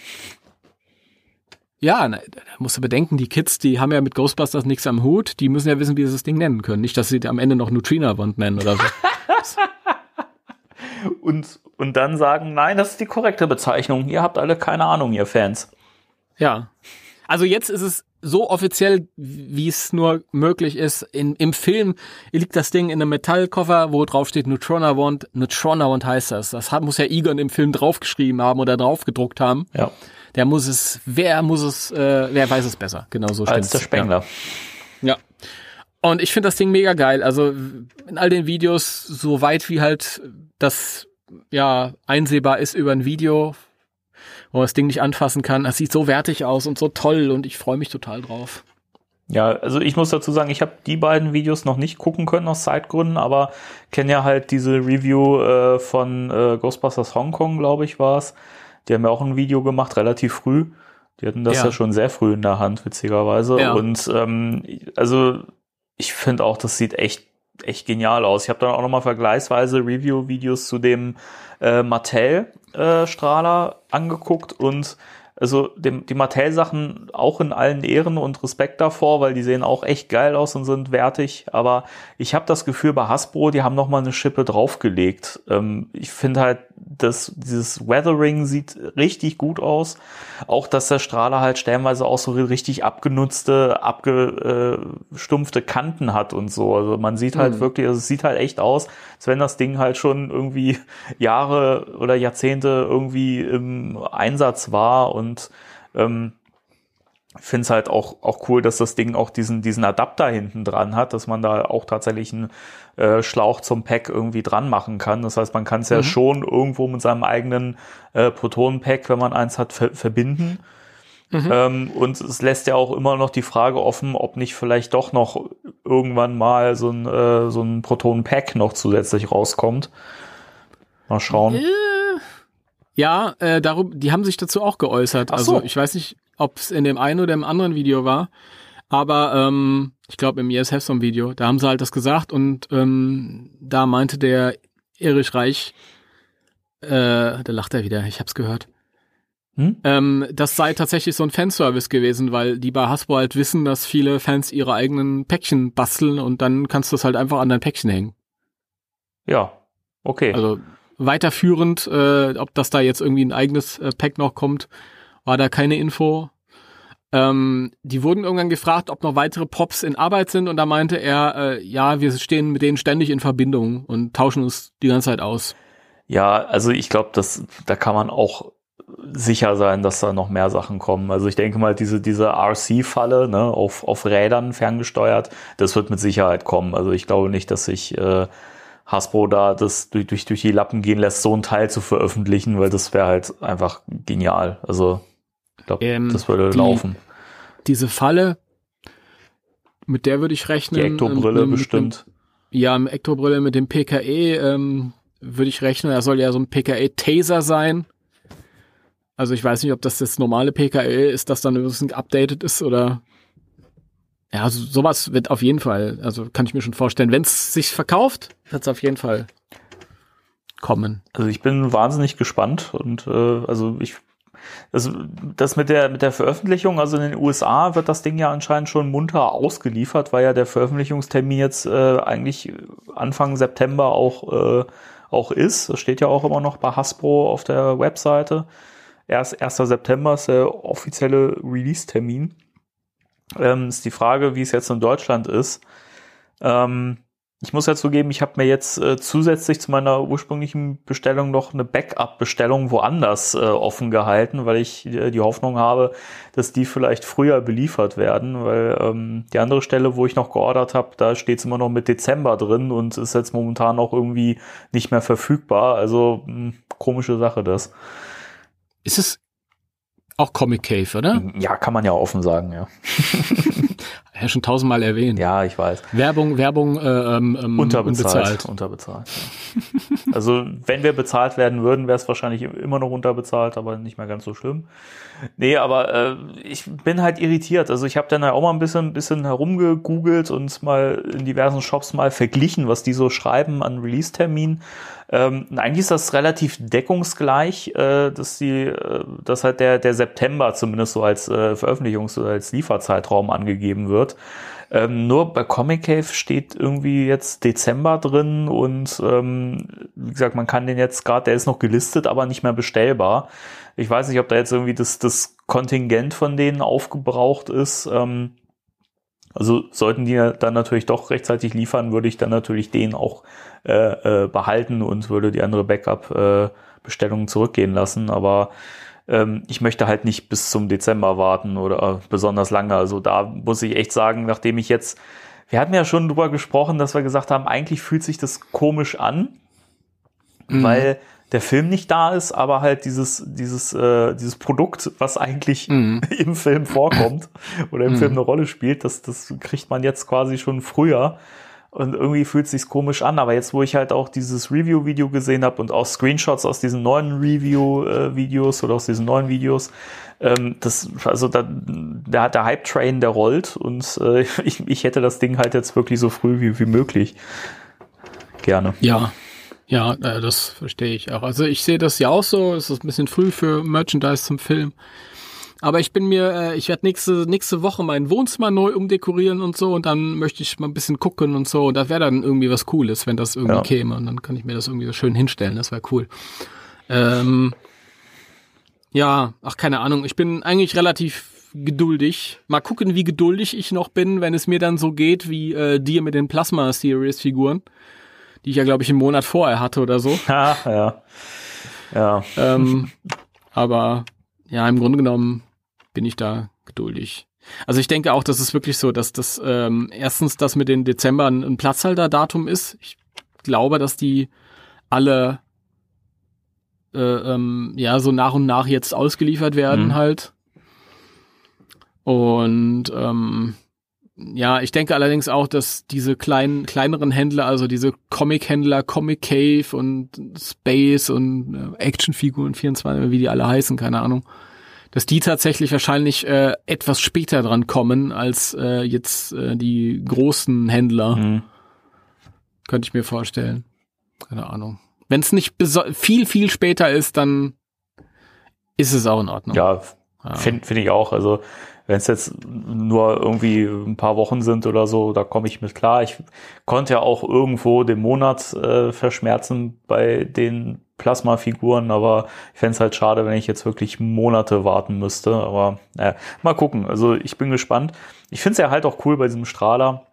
Ja, na, da musst du bedenken, die Kids, die haben ja mit Ghostbusters nichts am Hut, die müssen ja wissen, wie sie das Ding nennen können. Nicht, dass sie am Ende noch Neutrina Wand nennen oder so. *laughs* und, und dann sagen, nein, das ist die korrekte Bezeichnung. Ihr habt alle keine Ahnung, ihr Fans. Ja. Also jetzt ist es so offiziell, wie es nur möglich ist. In, Im Film liegt das Ding in einem Metallkoffer, wo drauf steht Neutrona Wand. Neutrona Wand heißt das. Das hat, muss ja Egon im Film draufgeschrieben haben oder draufgedruckt haben. Ja. Der muss es, wer muss es, äh, wer weiß es besser. Genau so Als der Spengler. Ja. ja. Und ich finde das Ding mega geil. Also in all den Videos, so weit wie halt das ja einsehbar ist über ein Video, wo man das Ding nicht anfassen kann. Das sieht so wertig aus und so toll und ich freue mich total drauf. Ja, also ich muss dazu sagen, ich habe die beiden Videos noch nicht gucken können aus Zeitgründen, aber kenne ja halt diese Review äh, von äh, Ghostbusters Hong Kong, glaube ich, war es. Die haben ja auch ein Video gemacht, relativ früh. Die hatten das ja, ja schon sehr früh in der Hand, witzigerweise. Ja. Und ähm, also ich finde auch, das sieht echt echt genial aus. Ich habe dann auch nochmal vergleichsweise Review-Videos zu dem äh, Mattel-Strahler äh, angeguckt und also dem, die Mattel-Sachen auch in allen Ehren und Respekt davor, weil die sehen auch echt geil aus und sind wertig. Aber ich habe das Gefühl, bei Hasbro, die haben noch mal eine Schippe draufgelegt. Ähm, ich finde halt, dass dieses Weathering sieht richtig gut aus. Auch, dass der Strahler halt stellenweise auch so richtig abgenutzte, abgestumpfte Kanten hat und so. Also man sieht halt mhm. wirklich, also es sieht halt echt aus, als wenn das Ding halt schon irgendwie Jahre oder Jahrzehnte irgendwie im Einsatz war und und ähm, finde es halt auch, auch cool, dass das Ding auch diesen, diesen Adapter hinten dran hat, dass man da auch tatsächlich einen äh, Schlauch zum Pack irgendwie dran machen kann. Das heißt, man kann es ja mhm. schon irgendwo mit seinem eigenen äh, Protonenpack, wenn man eins hat, ver verbinden. Mhm. Ähm, und es lässt ja auch immer noch die Frage offen, ob nicht vielleicht doch noch irgendwann mal so ein, äh, so ein Protonenpack noch zusätzlich rauskommt. Mal schauen. Äh ja, äh, darum, die haben sich dazu auch geäußert. Ach so. Also ich weiß nicht, ob es in dem einen oder im anderen Video war, aber ähm, ich glaube im Yes Have Some Video, da haben sie halt das gesagt und ähm, da meinte der Erich Reich, äh, da lacht er wieder, ich hab's gehört. Hm? Ähm, das sei tatsächlich so ein Fanservice gewesen, weil die bei Hasbro halt wissen, dass viele Fans ihre eigenen Päckchen basteln und dann kannst du es halt einfach an dein Päckchen hängen. Ja, okay. Also weiterführend, äh, ob das da jetzt irgendwie ein eigenes äh, Pack noch kommt, war da keine Info. Ähm, die wurden irgendwann gefragt, ob noch weitere Pops in Arbeit sind und da meinte er, äh, ja, wir stehen mit denen ständig in Verbindung und tauschen uns die ganze Zeit aus. Ja, also ich glaube, dass da kann man auch sicher sein, dass da noch mehr Sachen kommen. Also ich denke mal, diese, diese RC-Falle ne, auf, auf Rädern ferngesteuert, das wird mit Sicherheit kommen. Also ich glaube nicht, dass sich äh, Hasbro da das durch, durch, durch die Lappen gehen lässt, so ein Teil zu veröffentlichen, weil das wäre halt einfach genial. Also ich glaube, ähm, das würde die, laufen. Diese Falle, mit der würde ich rechnen. Die Ektobrille ähm, bestimmt. Dem, ja, im Ektobrille mit dem PKE ähm, würde ich rechnen. Er soll ja so ein PKE-Taser sein. Also ich weiß nicht, ob das das normale PKE ist, das dann ein bisschen geupdatet ist oder ja, also sowas wird auf jeden Fall, also kann ich mir schon vorstellen, wenn es sich verkauft, wird es auf jeden Fall kommen. Also ich bin wahnsinnig gespannt und äh, also ich das, das mit der mit der Veröffentlichung, also in den USA wird das Ding ja anscheinend schon munter ausgeliefert, weil ja der Veröffentlichungstermin jetzt äh, eigentlich Anfang September auch äh, auch ist. Das steht ja auch immer noch bei Hasbro auf der Webseite. Erst 1. September ist der offizielle Release-Termin. Ähm, ist die Frage, wie es jetzt in Deutschland ist. Ähm, ich muss ja zugeben, ich habe mir jetzt äh, zusätzlich zu meiner ursprünglichen Bestellung noch eine Backup-Bestellung woanders äh, offen gehalten, weil ich äh, die Hoffnung habe, dass die vielleicht früher beliefert werden, weil ähm, die andere Stelle, wo ich noch geordert habe, da steht es immer noch mit Dezember drin und ist jetzt momentan auch irgendwie nicht mehr verfügbar. Also mh, hm, komische Sache das. Ist es auch Comic Cave, oder? Ja, kann man ja offen sagen, ja. *laughs* ja, schon tausendmal erwähnt. Ja, ich weiß. Werbung, Werbung äh, ähm, ähm unterbezahlt. Unbezahlt. Unterbezahlt. Ja. also wenn wir bezahlt werden würden, wäre es wahrscheinlich immer noch unterbezahlt, aber nicht mehr ganz so schlimm. Nee, aber äh, ich bin halt irritiert. Also ich habe dann auch mal ein bisschen, bisschen herumgegoogelt und mal in diversen Shops mal verglichen, was die so schreiben an Release-Termin. Ähm, eigentlich ist das relativ deckungsgleich, äh, dass die, äh, dass halt der, der September zumindest so als äh, Veröffentlichungs- oder als Lieferzeitraum angegeben wird. Ähm, nur bei Comic Cave steht irgendwie jetzt Dezember drin und ähm, wie gesagt, man kann den jetzt gerade, der ist noch gelistet, aber nicht mehr bestellbar. Ich weiß nicht, ob da jetzt irgendwie das, das Kontingent von denen aufgebraucht ist. Ähm, also sollten die dann natürlich doch rechtzeitig liefern, würde ich dann natürlich den auch äh, äh, behalten und würde die andere Backup-Bestellung äh, zurückgehen lassen. Aber ähm, ich möchte halt nicht bis zum Dezember warten oder besonders lange. Also da muss ich echt sagen, nachdem ich jetzt, wir hatten ja schon drüber gesprochen, dass wir gesagt haben, eigentlich fühlt sich das komisch an, mhm. weil der Film nicht da ist, aber halt dieses, dieses, äh, dieses Produkt, was eigentlich mhm. *laughs* im Film vorkommt oder im mhm. Film eine Rolle spielt, das, das kriegt man jetzt quasi schon früher. Und irgendwie fühlt es sich komisch an, aber jetzt, wo ich halt auch dieses Review-Video gesehen habe und auch Screenshots aus diesen neuen Review-Videos oder aus diesen neuen Videos, ähm, das, also da, da hat der Hype-Train, der rollt und äh, *laughs* ich, ich hätte das Ding halt jetzt wirklich so früh wie, wie möglich. Gerne. Ja, ja, äh, das verstehe ich auch. Also ich sehe das ja auch so, es ist ein bisschen früh für Merchandise zum Film. Aber ich bin mir, äh, ich werde nächste, nächste Woche mein Wohnzimmer neu umdekorieren und so und dann möchte ich mal ein bisschen gucken und so. Und das wäre dann irgendwie was Cooles, wenn das irgendwie ja. käme. Und dann kann ich mir das irgendwie so schön hinstellen. Das wäre cool. Ähm, ja, ach, keine Ahnung. Ich bin eigentlich relativ geduldig. Mal gucken, wie geduldig ich noch bin, wenn es mir dann so geht wie äh, dir mit den Plasma Series Figuren, die ich ja glaube ich im Monat vorher hatte oder so. *laughs* Ja, ja. Ja. Ähm, aber ja, im Grunde genommen bin ich da geduldig. Also ich denke auch, dass es wirklich so, dass das ähm, erstens das mit den Dezember ein, ein Platzhalterdatum ist. Ich glaube, dass die alle äh, ähm, ja so nach und nach jetzt ausgeliefert werden mhm. halt. Und ähm, ja, ich denke allerdings auch, dass diese kleinen, kleineren Händler, also diese Comic-Händler, Comic Cave und Space und äh, Actionfiguren 24, wie die alle heißen, keine Ahnung, dass die tatsächlich wahrscheinlich äh, etwas später dran kommen als äh, jetzt äh, die großen Händler. Mhm. Könnte ich mir vorstellen. Keine Ahnung. Wenn es nicht viel, viel später ist, dann ist es auch in Ordnung. Ja, finde find ich auch. Also wenn es jetzt nur irgendwie ein paar Wochen sind oder so, da komme ich mit klar. Ich konnte ja auch irgendwo den Monat äh, verschmerzen bei den Plasma-Figuren, aber ich fände es halt schade, wenn ich jetzt wirklich Monate warten müsste. Aber naja, mal gucken. Also ich bin gespannt. Ich finde es ja halt auch cool bei diesem Strahler.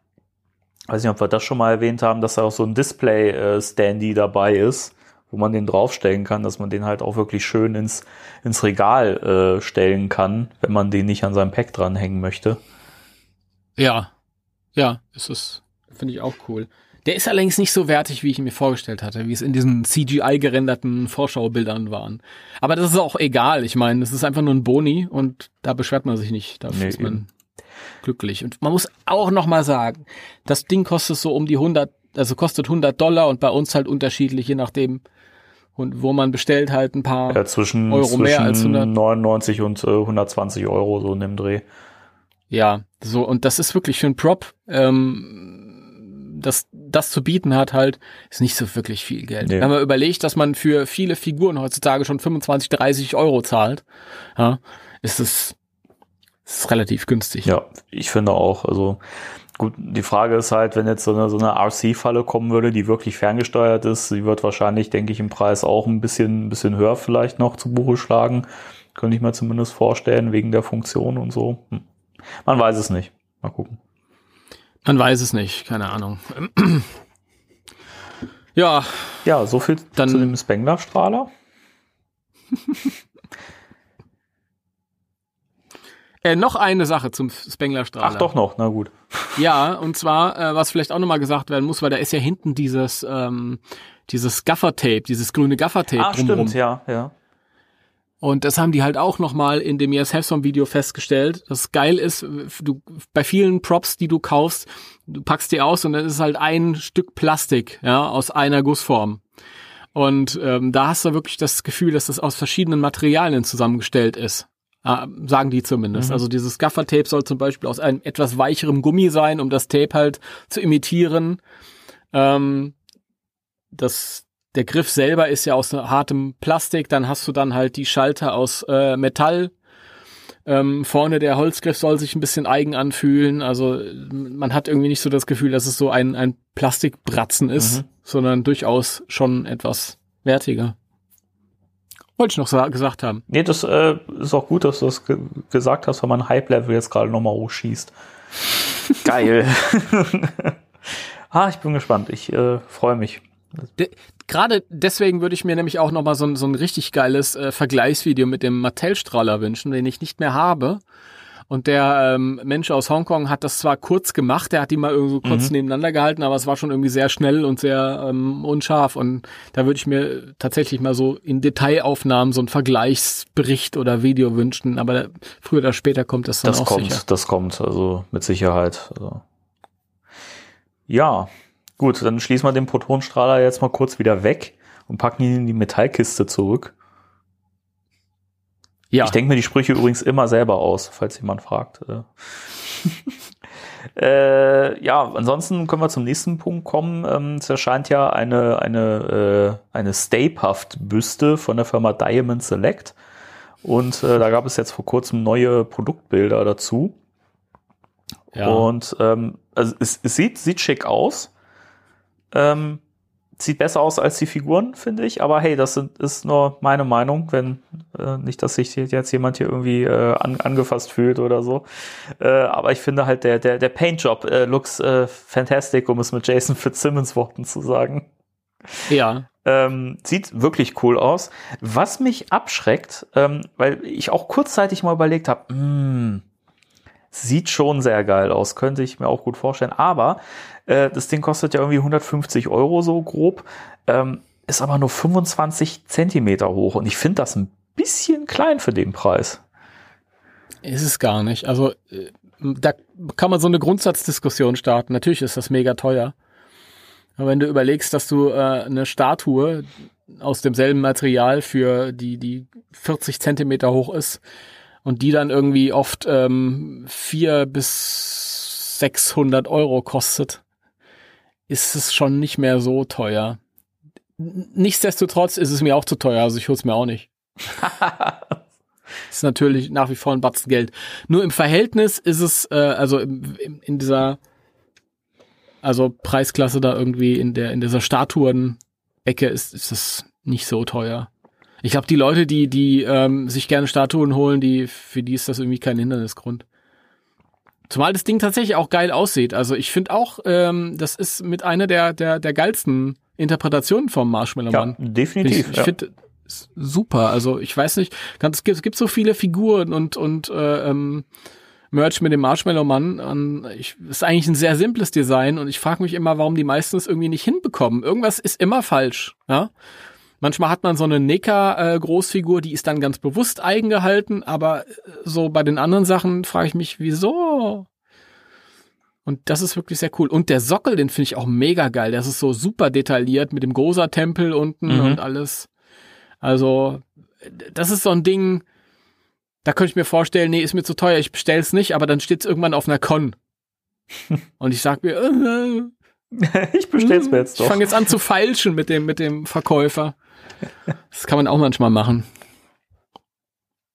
Weiß nicht, ob wir das schon mal erwähnt haben, dass da auch so ein Display-Standy dabei ist, wo man den draufstellen kann, dass man den halt auch wirklich schön ins, ins Regal äh, stellen kann, wenn man den nicht an seinem Pack dranhängen möchte. Ja, ja, es ist, finde ich auch cool. Der ist allerdings nicht so wertig, wie ich ihn mir vorgestellt hatte, wie es in diesen CGI-gerenderten Vorschaubildern waren. Aber das ist auch egal. Ich meine, das ist einfach nur ein Boni und da beschwert man sich nicht. Da nee, ist man eben. glücklich. Und man muss auch noch mal sagen, das Ding kostet so um die 100, also kostet 100 Dollar und bei uns halt unterschiedlich, je nachdem, und wo man bestellt halt ein paar ja, zwischen, Euro zwischen mehr als 100. 99 und äh, 120 Euro so in dem Dreh. Ja, so und das ist wirklich für ein Prop. Ähm, das, das zu bieten hat, halt, ist nicht so wirklich viel Geld. Nee. Wenn man überlegt, dass man für viele Figuren heutzutage schon 25, 30 Euro zahlt, ja, ist es ist relativ günstig. Ja, ich finde auch. Also gut, die Frage ist halt, wenn jetzt so eine, so eine RC-Falle kommen würde, die wirklich ferngesteuert ist, sie wird wahrscheinlich, denke ich, im Preis auch ein bisschen, ein bisschen höher vielleicht noch zu Buche schlagen. Könnte ich mir zumindest vorstellen, wegen der Funktion und so. Hm. Man weiß es nicht. Mal gucken. Man weiß es nicht, keine Ahnung. *clears throat* ja. Ja, so viel dann, zu dem Spengler-Strahler. *laughs* äh, noch eine Sache zum Spengler-Strahler. Ach doch noch, na gut. Ja, und zwar, äh, was vielleicht auch nochmal gesagt werden muss, weil da ist ja hinten dieses, ähm, dieses Gaffer-Tape, dieses grüne Gaffer-Tape ah, drumherum. stimmt, ja, ja. Und das haben die halt auch nochmal in dem Yes Have Video festgestellt. Das geil ist, du, bei vielen Props, die du kaufst, du packst die aus und dann ist halt ein Stück Plastik, ja, aus einer Gussform. Und ähm, da hast du wirklich das Gefühl, dass das aus verschiedenen Materialien zusammengestellt ist. Äh, sagen die zumindest. Mhm. Also dieses Gaffer-Tape soll zum Beispiel aus einem etwas weicherem Gummi sein, um das Tape halt zu imitieren. Ähm, das der Griff selber ist ja aus hartem Plastik, dann hast du dann halt die Schalter aus äh, Metall. Ähm, vorne der Holzgriff soll sich ein bisschen eigen anfühlen. Also man hat irgendwie nicht so das Gefühl, dass es so ein, ein Plastikbratzen ist, mhm. sondern durchaus schon etwas wertiger. Wollte ich noch gesagt haben. Nee, das äh, ist auch gut, dass du das ge gesagt hast, weil mein Hype-Level jetzt gerade nochmal hochschießt. Geil. *laughs* ah, ich bin gespannt. Ich äh, freue mich. De Gerade deswegen würde ich mir nämlich auch nochmal so, ein so ein richtig geiles äh, Vergleichsvideo mit dem Mattel-Strahler wünschen, den ich nicht mehr habe. Und der ähm, Mensch aus Hongkong hat das zwar kurz gemacht, der hat die mal irgendwo kurz mhm. nebeneinander gehalten, aber es war schon irgendwie sehr schnell und sehr ähm, unscharf. Und da würde ich mir tatsächlich mal so in Detailaufnahmen so einen Vergleichsbericht oder Video wünschen. Aber früher oder später kommt das dann das auch kommt, sicher. Das kommt, also mit Sicherheit. Also. Ja, gut, dann schließen wir den Protonstrahler jetzt mal kurz wieder weg und packen ihn in die Metallkiste zurück. Ja. Ich denke mir die Sprüche übrigens immer selber aus, falls jemand fragt. Äh. *laughs* äh, ja, ansonsten können wir zum nächsten Punkt kommen. Ähm, es erscheint ja eine, eine, äh, eine Stay-Puft-Büste von der Firma Diamond Select. Und äh, da gab es jetzt vor kurzem neue Produktbilder dazu. Ja. Und ähm, also es, es sieht, sieht schick aus. Ähm, sieht besser aus als die Figuren, finde ich. Aber hey, das sind, ist nur meine Meinung, wenn äh, nicht, dass sich jetzt jemand hier irgendwie äh, an, angefasst fühlt oder so. Äh, aber ich finde halt der der der Paintjob äh, looks äh, fantastic, um es mit Jason Fitzsimmons Worten zu sagen. Ja. Ähm, sieht wirklich cool aus. Was mich abschreckt, ähm, weil ich auch kurzzeitig mal überlegt habe, hm, sieht schon sehr geil aus, könnte ich mir auch gut vorstellen. Aber äh, das Ding kostet ja irgendwie 150 Euro so grob, ähm, ist aber nur 25 Zentimeter hoch und ich finde das ein bisschen klein für den Preis. Ist es gar nicht. Also äh, da kann man so eine Grundsatzdiskussion starten. Natürlich ist das mega teuer. Aber wenn du überlegst, dass du äh, eine Statue aus demselben Material für die, die 40 Zentimeter hoch ist und die dann irgendwie oft ähm, vier bis 600 Euro kostet, ist es schon nicht mehr so teuer. Nichtsdestotrotz ist es mir auch zu teuer, also ich hol's mir auch nicht. *laughs* ist natürlich nach wie vor ein Batzen Geld. Nur im Verhältnis ist es, äh, also in, in dieser, also Preisklasse da irgendwie in der, in dieser Statuen-Ecke ist, ist es nicht so teuer. Ich glaube, die Leute, die, die ähm, sich gerne Statuen holen, die, für die ist das irgendwie kein Hindernisgrund. Zumal das Ding tatsächlich auch geil aussieht. Also ich finde auch, ähm, das ist mit einer der, der, der geilsten Interpretationen vom Marshmallow Mann. Ja, definitiv. Ich, ich ja. finde super. Also ich weiß nicht, es gibt, es gibt so viele Figuren und, und äh, ähm, Merch mit dem Marshmallow Mann. Und ich, ist eigentlich ein sehr simples Design und ich frage mich immer, warum die meisten es irgendwie nicht hinbekommen. Irgendwas ist immer falsch. Ja? Manchmal hat man so eine Necker-Großfigur, die ist dann ganz bewusst eigen gehalten, aber äh, so bei den anderen Sachen frage ich mich, wieso? Und das ist wirklich sehr cool. Und der Sockel, den finde ich auch mega geil. Das ist so super detailliert mit dem Gosa-Tempel unten mhm. und alles. Also, das ist so ein Ding, da könnte ich mir vorstellen, nee, ist mir zu teuer, ich bestell's nicht, aber dann steht's irgendwann auf einer Con. *laughs* und ich sag mir, äh, *laughs* ich bestell's mir jetzt doch. Ich fange jetzt an zu feilschen mit dem, mit dem Verkäufer. Das kann man auch manchmal machen.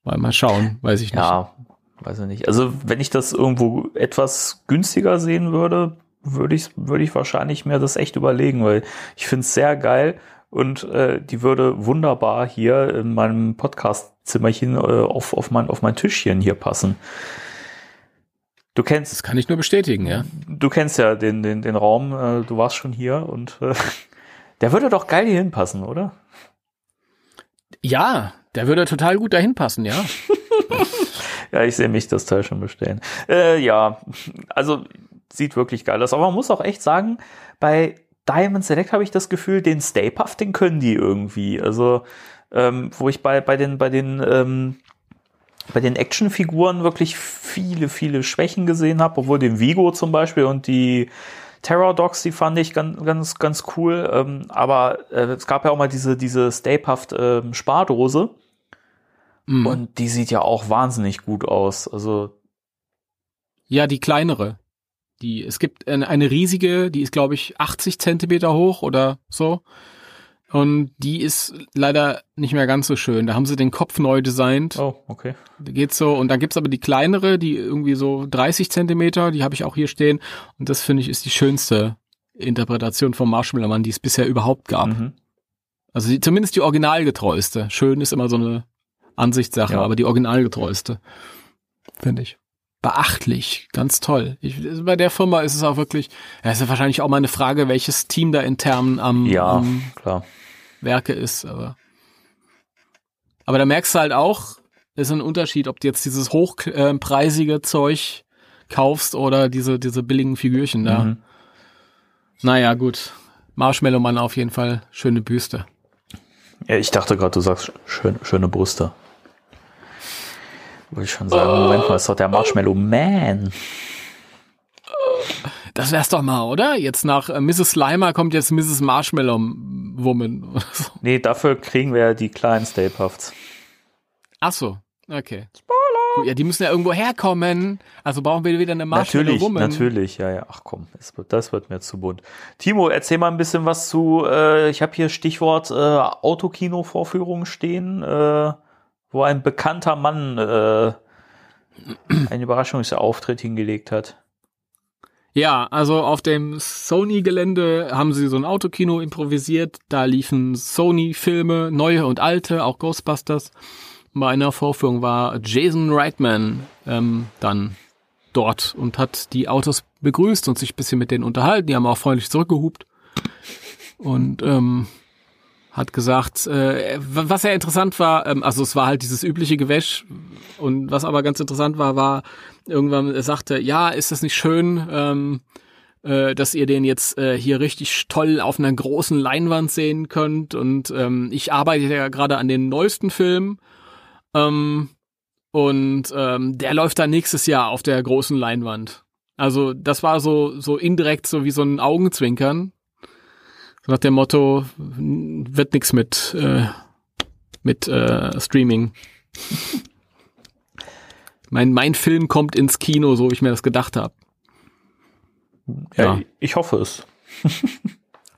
Mal, mal schauen, weiß ich nicht. Ja, weiß ich nicht. Also wenn ich das irgendwo etwas günstiger sehen würde, würde ich, würde ich wahrscheinlich mir das echt überlegen, weil ich finde es sehr geil und äh, die würde wunderbar hier in meinem Podcast-Zimmerchen äh, auf, auf, mein, auf mein Tischchen hier passen. Du kennst. Das kann ich nur bestätigen, ja. Du kennst ja den, den, den Raum, äh, du warst schon hier und äh, *laughs* der würde doch geil hier hinpassen, oder? Ja, der würde total gut dahin passen, ja. *laughs* ja, ich sehe mich das Teil schon bestellen. Äh, ja, also sieht wirklich geil aus. Aber man muss auch echt sagen, bei Diamond Select habe ich das Gefühl, den Stay Puff, den können die irgendwie. Also, ähm, wo ich bei, bei den, bei den, ähm, bei den Actionfiguren wirklich viele, viele Schwächen gesehen habe, obwohl den Vigo zum Beispiel und die Terror Dogs, die fand ich ganz, ganz, ganz cool. Ähm, aber äh, es gab ja auch mal diese, diese Stapehaft ähm, Spardose. Mm. Und die sieht ja auch wahnsinnig gut aus. Also. Ja, die kleinere. Die, es gibt eine, eine riesige, die ist, glaube ich, 80 Zentimeter hoch oder so. Und die ist leider nicht mehr ganz so schön. Da haben sie den Kopf neu designt. Oh, okay. Da geht's so. Und dann gibt's aber die kleinere, die irgendwie so 30 Zentimeter, die habe ich auch hier stehen. Und das finde ich ist die schönste Interpretation vom Marshmallow Mann, die es bisher überhaupt gab. Mhm. Also die, zumindest die originalgetreueste. Schön ist immer so eine Ansichtssache, Ja. aber die originalgetreueste. Finde ich. Beachtlich, ganz toll. Ich, bei der Firma ist es auch wirklich, ja, ist ja wahrscheinlich auch mal eine Frage, welches Team da intern am, Ja, am klar. Werke ist, aber. Aber da merkst du halt auch, ist ein Unterschied, ob du jetzt dieses hochpreisige Zeug kaufst oder diese, diese billigen Figürchen da. Mhm. Naja, gut. Marshmallow Mann auf jeden Fall schöne Büste. Ja, ich dachte gerade, du sagst schön, schöne Brüste. Wollte ich schon sagen, Moment mal, ist doch der Marshmallow Man. Das wär's doch mal, oder? Jetzt nach äh, Mrs. Slimer kommt jetzt Mrs. Marshmallow Woman. oder *laughs* so. Nee, dafür kriegen wir ja die kleinen Stay Puffs. Ach so, okay. Spoiler! Ja, die müssen ja irgendwo herkommen. Also brauchen wir wieder eine Marshmallow Natürlich, Woman. natürlich, ja, ja. Ach komm, das wird, das wird mir zu bunt. Timo, erzähl mal ein bisschen was zu, äh, ich habe hier Stichwort äh, Autokino-Vorführungen stehen, äh, wo ein bekannter Mann äh, einen Überraschungsauftritt hingelegt hat. Ja, also auf dem Sony-Gelände haben sie so ein Autokino improvisiert. Da liefen Sony-Filme, neue und alte, auch Ghostbusters. Bei einer Vorführung war Jason Reitman ähm, dann dort und hat die Autos begrüßt und sich bisschen mit denen unterhalten. Die haben auch freundlich zurückgehupt und ähm, hat gesagt, äh, was sehr interessant war, ähm, also es war halt dieses übliche Gewäsch und was aber ganz interessant war, war irgendwann, er sagte, ja, ist das nicht schön, ähm, äh, dass ihr den jetzt äh, hier richtig toll auf einer großen Leinwand sehen könnt und ähm, ich arbeite ja gerade an den neuesten Film ähm, und ähm, der läuft dann nächstes Jahr auf der großen Leinwand. Also das war so so indirekt so wie so ein Augenzwinkern. So nach dem Motto, wird nix mit, äh, mit äh, Streaming. mein, mein Film kommt ins Kino, so wie ich mir das gedacht habe. Ja, Ja. Ich, hoffe es. *laughs*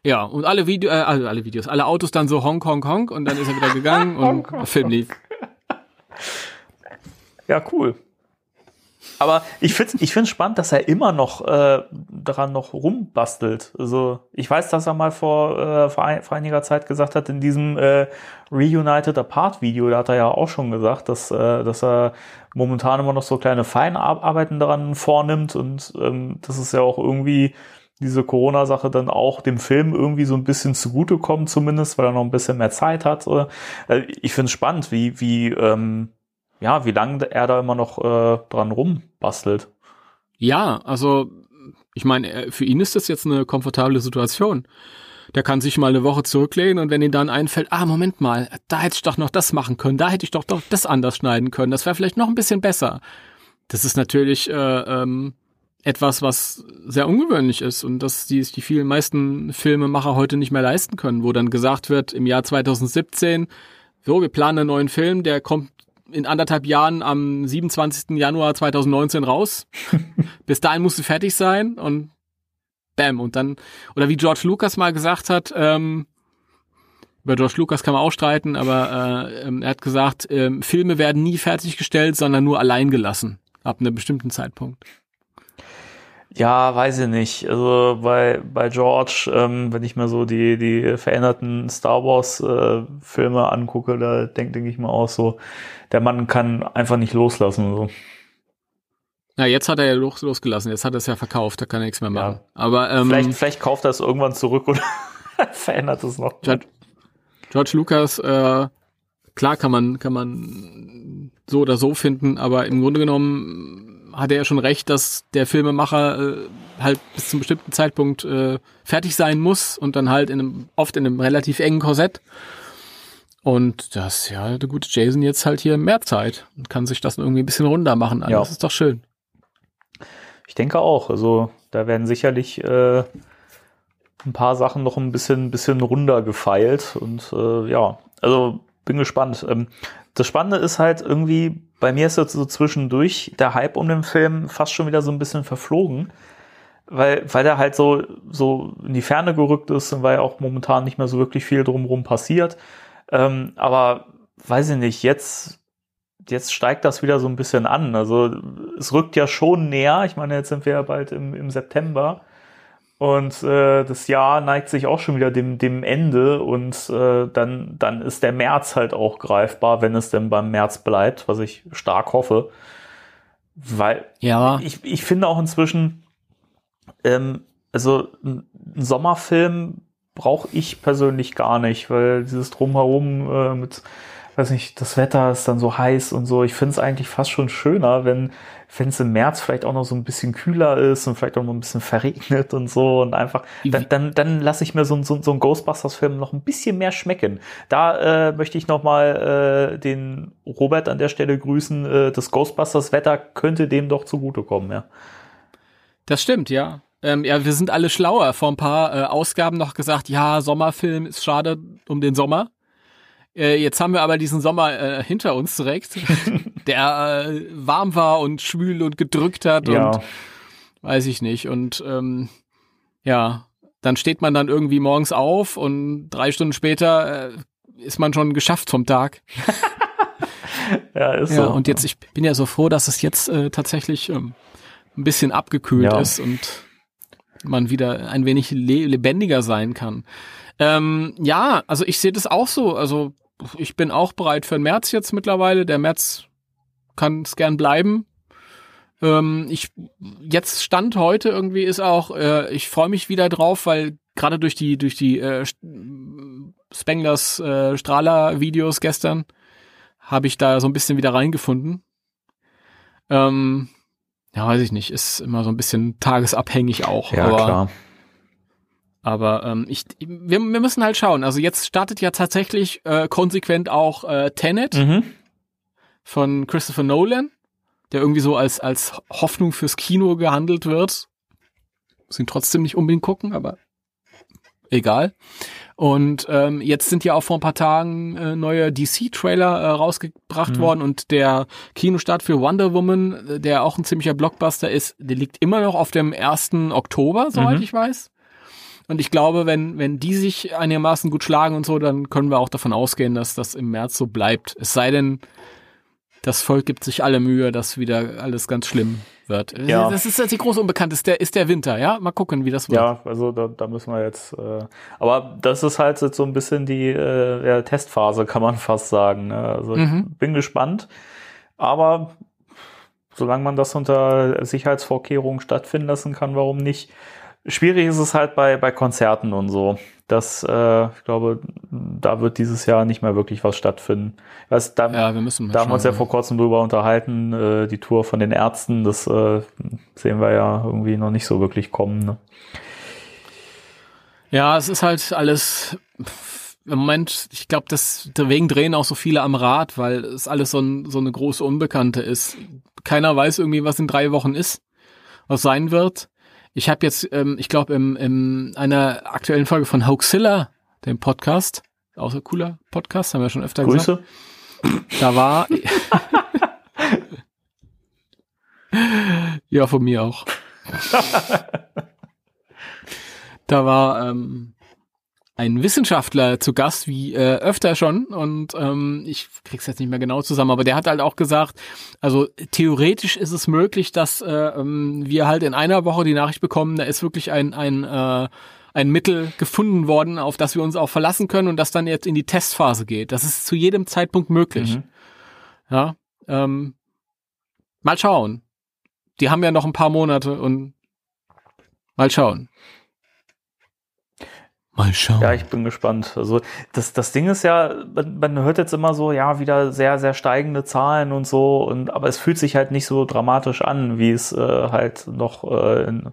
Ja, und alle Video, äh, alle, alle Videos, alle Autos dann so Honk, Honk, Honk und dann ist er wieder gegangen und *laughs* der Film lief. Ja, cool. Aber ich finde ich find's spannend, dass er immer noch äh, daran noch rumbastelt. Also ich weiß, dass er mal vor, äh, vor, ein, vor einiger Zeit gesagt hat, in diesem äh, Reunited Apart Video, da hat er ja auch schon gesagt, dass, äh, dass er momentan immer noch so kleine Feinarbeiten daran vornimmt und ähm, das ist ja auch irgendwie diese Corona-Sache dann auch dem Film irgendwie so ein bisschen zugutekommt, zumindest, weil er noch ein bisschen mehr Zeit hat. Äh, ich finde es spannend, wie, wie, ähm, ja, wie lange er da immer noch äh, dran rumbastelt. Ja, also ich meine, äh, für ihn ist das jetzt eine komfortable Situation. Der kann sich mal eine Woche zurücklehnen und wenn ihm dann einfällt, ah, Moment mal, da hätte ich doch noch das machen können, da hätte ich doch, doch das anders schneiden können, das wäre vielleicht noch ein bisschen besser. Das ist natürlich äh, ähm, etwas, was sehr ungewöhnlich ist und dass die, die vielen meisten Filmemacher heute nicht mehr leisten können, wo dann gesagt wird, im Jahr 2017, so, wir planen einen neuen Film, der kommt in anderthalb Jahren am 27. Januar 2019 raus. *laughs* Bis dahin musst du fertig sein und bam. Und dann, oder wie George Lucas mal gesagt hat, ähm, über George Lucas kann man auch streiten, aber äh, ähm, er hat gesagt, ähm, Filme werden nie fertiggestellt, sondern nur allein gelassen. Ab einem bestimmten Zeitpunkt. Ja, weiß ich nicht. Also bei, bei George, ähm, wenn ich mir so die, die veränderten Star Wars äh, Filme angucke, da denke denk ich mir auch so, der Mann kann einfach nicht loslassen. So. Ja, jetzt hat er ja los, losgelassen, jetzt hat er es ja verkauft, da kann er nichts mehr machen. Ja. Aber ähm, Vielleicht, vielleicht kauft er es irgendwann zurück oder *laughs* verändert es noch. George, George Lucas, äh, klar kann man, kann man so oder so finden, aber im Grunde genommen hat er ja schon recht, dass der Filmemacher äh, halt bis zum bestimmten Zeitpunkt äh, fertig sein muss und dann halt in einem, oft in einem relativ engen Korsett. Und das, ja, der gute Jason jetzt halt hier mehr Zeit und kann sich das irgendwie ein bisschen runter machen. Also Ja. Das ist doch schön. Ich denke auch. Also da werden sicherlich äh, ein paar Sachen noch ein bisschen, bisschen runder gefeilt. Und äh, ja, also bin gespannt. Ähm, das Spannende ist halt irgendwie, bei mir ist jetzt so zwischendurch der Hype um den Film fast schon wieder so ein bisschen verflogen. weil, weil der halt so, so in die Ferne gerückt ist und weil auch momentan nicht mehr so wirklich viel drumherum passiert. Ähm, aber weiß ich nicht, jetzt, jetzt steigt das wieder so ein bisschen an. Also es rückt ja schon näher. Ich meine, jetzt sind wir ja bald im, im September. Und äh, das Jahr neigt sich auch schon wieder dem, dem Ende und äh, dann, dann ist der März halt auch greifbar, wenn es denn beim März bleibt, was ich stark hoffe. Weil ja. ich, ich finde auch inzwischen, ähm, also ein Sommerfilm brauche ich persönlich gar nicht, weil dieses Drumherum äh, mit, weiß nicht, das Wetter ist dann so heiß und so. Ich finde es eigentlich fast schon schöner, wenn wenn es im März vielleicht auch noch so ein bisschen kühler ist und vielleicht auch noch ein bisschen verregnet und so und einfach, dann, dann, dann lasse ich mir so, so, so einen Ghostbusters-Film noch ein bisschen mehr schmecken. Da äh, möchte ich nochmal äh, den Robert an der Stelle grüßen. Äh, das Ghostbusters-Wetter könnte dem doch zugutekommen, ja. Das stimmt, ja. Ähm, ja, wir sind alle schlauer. Vor ein paar äh, Ausgaben noch gesagt, ja, Sommerfilm ist schade um den Sommer. Äh, jetzt haben wir aber diesen Sommer äh, hinter uns direkt, *laughs* der äh, warm war und schwül und gedrückt hat ja. und weiß ich nicht. Und ähm, ja, dann steht man dann irgendwie morgens auf und drei Stunden später äh, ist man schon geschafft vom Tag. *laughs* ja, ist ja, so. Und jetzt, ich bin ja so froh, dass es jetzt äh, tatsächlich ähm, ein bisschen abgekühlt ja. ist und man wieder ein wenig le lebendiger sein kann. Ähm, ja, also ich sehe das auch so. Also ich bin auch bereit für den März jetzt mittlerweile. Der März kann es gern bleiben. Ähm, ich jetzt Stand heute irgendwie ist auch, äh, ich freue mich wieder drauf, weil gerade durch die durch die äh, Spenglers äh, Strahler Videos gestern habe ich da so ein bisschen wieder reingefunden. Ähm, ja, weiß ich nicht, ist immer so ein bisschen tagesabhängig auch. Ja, klar. Aber ähm, ich, wir, wir müssen halt schauen. Also jetzt startet ja tatsächlich äh, konsequent auch äh, Tenet mhm. von Christopher Nolan, der irgendwie so als, als Hoffnung fürs Kino gehandelt wird. Muss ihn trotzdem nicht unbedingt gucken, aber egal. Und ähm, jetzt sind ja auch vor ein paar Tagen äh, neue DC-Trailer äh, rausgebracht mhm. worden und der Kinostart für Wonder Woman, äh, der auch ein ziemlicher Blockbuster ist, der liegt immer noch auf dem 1. Oktober, soweit mhm. ich weiß. Und ich glaube, wenn, wenn die sich einigermaßen gut schlagen und so, dann können wir auch davon ausgehen, dass das im März so bleibt. Es sei denn, das Volk gibt sich alle Mühe, dass wieder alles ganz schlimm wird. Ja. Das ist die große Unbekannte, ist der, ist der Winter, ja? Mal gucken, wie das wird. Ja, also da, da müssen wir jetzt, äh, aber das ist halt so ein bisschen die äh, ja, Testphase, kann man *laughs* fast sagen. Ne? Also mhm. ich bin gespannt, aber solange man das unter Sicherheitsvorkehrungen stattfinden lassen kann, warum nicht? Schwierig ist es halt bei, bei Konzerten und so. Das, äh, ich glaube, da wird dieses Jahr nicht mehr wirklich was stattfinden. Weiß, da, ja, wir müssen da haben wir uns ja vor kurzem drüber unterhalten, äh, die Tour von den Ärzten, das äh, sehen wir ja irgendwie noch nicht so wirklich kommen. Ne? Ja, es ist halt alles im Moment, ich glaube, deswegen drehen auch so viele am Rad, weil es alles so, ein, so eine große Unbekannte ist. Keiner weiß irgendwie, was in drei Wochen ist, was sein wird. Ich habe jetzt, ähm, ich glaube, in, in einer aktuellen Folge von Hoaxilla, dem Podcast, auch so cooler Podcast, haben wir schon öfter Grüße. gesagt. Da war. *laughs* *laughs* ja, von mir auch. *laughs* da war ähm, ein Wissenschaftler zu Gast, wie äh, öfter schon, und ähm, ich krieg's jetzt nicht mehr genau zusammen, aber der hat halt auch gesagt, also theoretisch ist es möglich, dass äh, ähm, wir halt in einer Woche die Nachricht bekommen, da ist wirklich ein, ein, äh, ein Mittel gefunden worden, auf das wir uns auch verlassen können und das dann jetzt in die Testphase geht. Das ist zu jedem Zeitpunkt möglich. Mhm. Ja, ähm, mal schauen. Die haben ja noch ein paar Monate und mal schauen. Mal schauen. Ja, ich bin gespannt. Also das, das Ding ist ja, man, man hört jetzt immer so, ja, wieder sehr, sehr steigende Zahlen und so, und aber es fühlt sich halt nicht so dramatisch an, wie es äh, halt noch äh, in,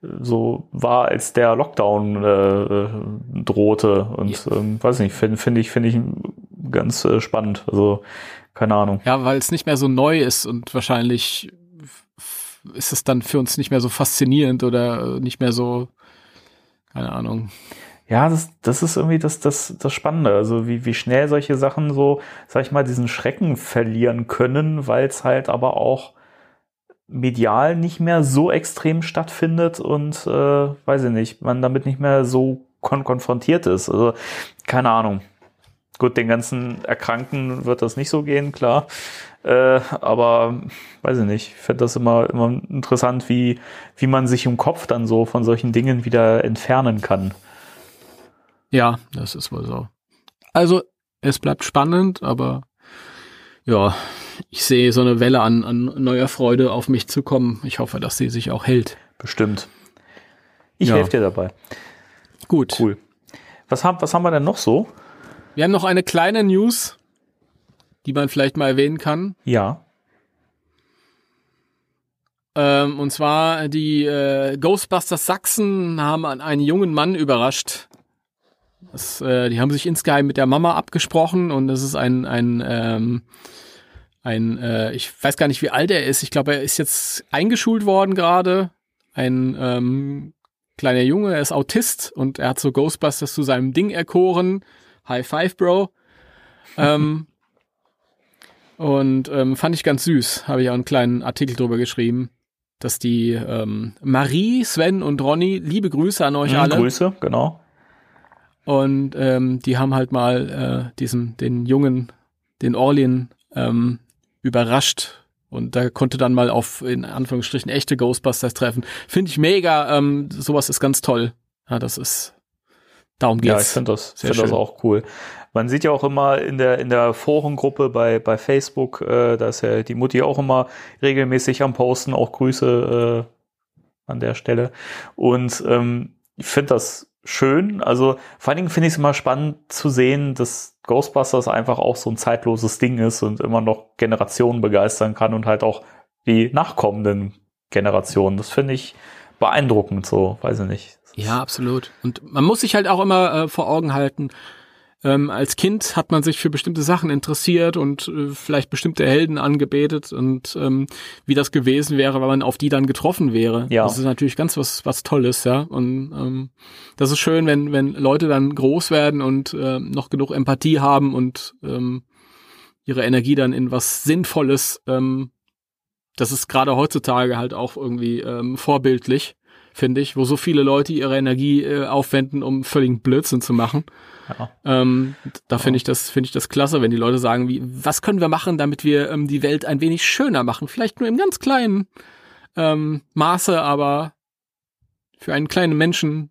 so war, als der Lockdown äh, drohte. Und ja. ähm, weiß nicht, finde find ich, finde ich ganz äh, spannend. Also, keine Ahnung. Ja, weil es nicht mehr so neu ist und wahrscheinlich ist es dann für uns nicht mehr so faszinierend oder nicht mehr so, keine Ahnung ja, das, das ist irgendwie das, das, das Spannende. Also wie, wie schnell solche Sachen so, sag ich mal, diesen Schrecken verlieren können, weil es halt aber auch medial nicht mehr so extrem stattfindet und äh, weiß ich nicht, man damit nicht mehr so kon konfrontiert ist. Also keine Ahnung. Gut, den ganzen Erkrankten wird das nicht so gehen, klar. Äh, aber weiß ich nicht, ich finde das immer, immer interessant, wie, wie man sich im Kopf dann so von solchen Dingen wieder entfernen kann. Ja, das ist wohl so. Also, es bleibt spannend, aber ja, ich sehe so eine Welle an, an neuer Freude auf mich zu kommen. Ich hoffe, dass sie sich auch hält. Bestimmt. Ich Ja. helfe dir dabei. Gut. Cool. Was haben, was haben wir denn noch so? Wir haben noch eine kleine News, die man vielleicht mal erwähnen kann. Ja. Ähm, und zwar die äh, Ghostbusters Sachsen haben einen jungen Mann überrascht. Das, äh, die haben sich insgeheim mit der Mama abgesprochen und das ist ein ein ähm, ein äh, ich weiß gar nicht wie alt er ist. Ich glaube er ist jetzt eingeschult worden gerade. Ein ähm, kleiner Junge, er ist Autist und er hat so Ghostbusters zu seinem Ding erkoren. High Five, Bro. ähm, *laughs* und ähm, fand ich ganz süß. Habe ich auch einen kleinen Artikel drüber geschrieben, dass die ähm, Marie, Sven und Ronny, liebe Grüße an euch Mhm, alle. Grüße, genau. Und ähm, die haben halt mal äh, diesen, den Jungen, den Orlin, ähm, überrascht. Und da konnte dann mal auf, in Anführungsstrichen, echte Ghostbusters treffen. Finde ich mega. Ähm, sowas ist ganz toll. Ja, das ist, darum Ja, ich geht's. finde das, Sehr find das auch cool. Man sieht ja auch immer in der, in der Forengruppe bei, bei Facebook, äh, da ist ja die Mutti auch immer regelmäßig am Posten, auch Grüße äh, an der Stelle. Und ähm, ich finde das schön. Also vor allen Dingen finde ich es immer spannend zu sehen, dass Ghostbusters einfach auch so ein zeitloses Ding ist und immer noch Generationen begeistern kann und halt auch die nachkommenden Generationen. Das finde ich beeindruckend so, weiß ich nicht. Ja, absolut. Und man muss sich halt auch immer äh, vor Augen halten, ähm, als Kind hat man sich für bestimmte Sachen interessiert und äh, vielleicht bestimmte Helden angebetet und ähm, wie das gewesen wäre, wenn man auf die dann getroffen wäre. Ja. Das ist natürlich ganz was, was Tolles, ja. Und ähm, das ist schön, wenn, wenn Leute dann groß werden und äh, noch genug Empathie haben und ähm, ihre Energie dann in was Sinnvolles, ähm, das ist gerade heutzutage halt auch irgendwie ähm, vorbildlich finde ich, wo so viele Leute ihre Energie äh, aufwenden, um völligen Blödsinn zu machen. Ja. Ähm, da finde ich das, finde ich das klasse, wenn die Leute sagen, wie, was können wir machen, damit wir ähm, die Welt ein wenig schöner machen? Vielleicht nur im ganz kleinen ähm, Maße, aber für einen kleinen Menschen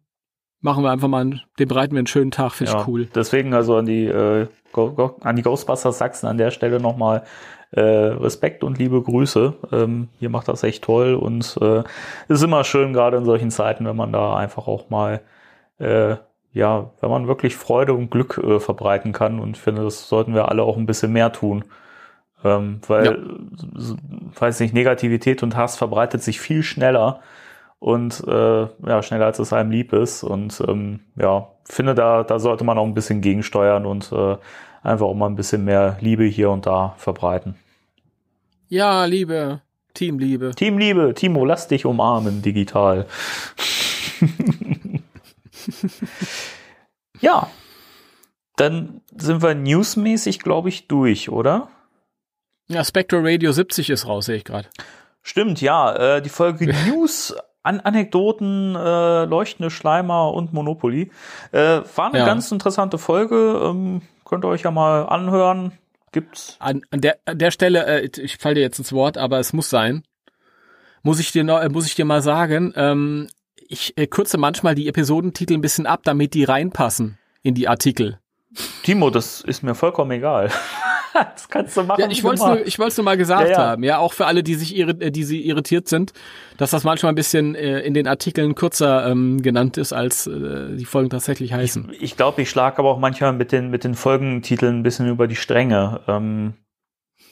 machen wir einfach mal, einen, dem bereiten wir einen schönen Tag, finde Ja, ich cool. Deswegen also an die, äh, Go Go an die Ghostbusters Sachsen an der Stelle nochmal äh, Respekt und liebe Grüße. Ähm, ihr macht das echt toll und äh, ist immer schön, gerade in solchen Zeiten, wenn man da einfach auch mal, äh, ja, wenn man wirklich Freude und Glück äh, verbreiten kann. Und ich finde, das sollten wir alle auch ein bisschen mehr tun. Ähm, weil, Ja. weiß nicht, Negativität und Hass verbreitet sich viel schneller und äh, ja, schneller als es einem lieb ist. Und ähm, ja, finde, da, da sollte man auch ein bisschen gegensteuern und äh, einfach auch mal ein bisschen mehr Liebe hier und da verbreiten. Ja, Liebe, Teamliebe. Teamliebe, Timo, lass dich umarmen digital. *laughs* *laughs* ja, dann sind wir newsmäßig, glaube ich, durch, oder? Ja, Spectral Radio 70 ist raus, sehe ich gerade. Stimmt, ja. Äh, die Folge *laughs* News, An Anekdoten, äh, leuchtende Schleimer und Monopoly. Äh, war eine Ja. ganz interessante Folge. Ähm, könnt ihr euch ja mal anhören. Gibt's. An, an, der, an der Stelle, äh, ich falle dir jetzt ins Wort, aber es muss sein. Muss ich dir, noch, äh, muss ich dir mal sagen, ähm, ich äh, kürze manchmal die Episodentitel ein bisschen ab, damit die reinpassen in die Artikel. Timo, das ist mir vollkommen egal. *laughs* das kannst du machen. Ja, ich wollte es nur, ich nur mal gesagt Ja, ja. haben. Ja, auch für alle, die sich irri äh, die sie irritiert sind, dass das manchmal ein bisschen äh, in den Artikeln kürzer ähm, genannt ist, als äh, die Folgen tatsächlich heißen. Ich glaube, ich schlage aber auch manchmal mit den, mit den Folgentiteln ein bisschen über die Stränge. Ähm,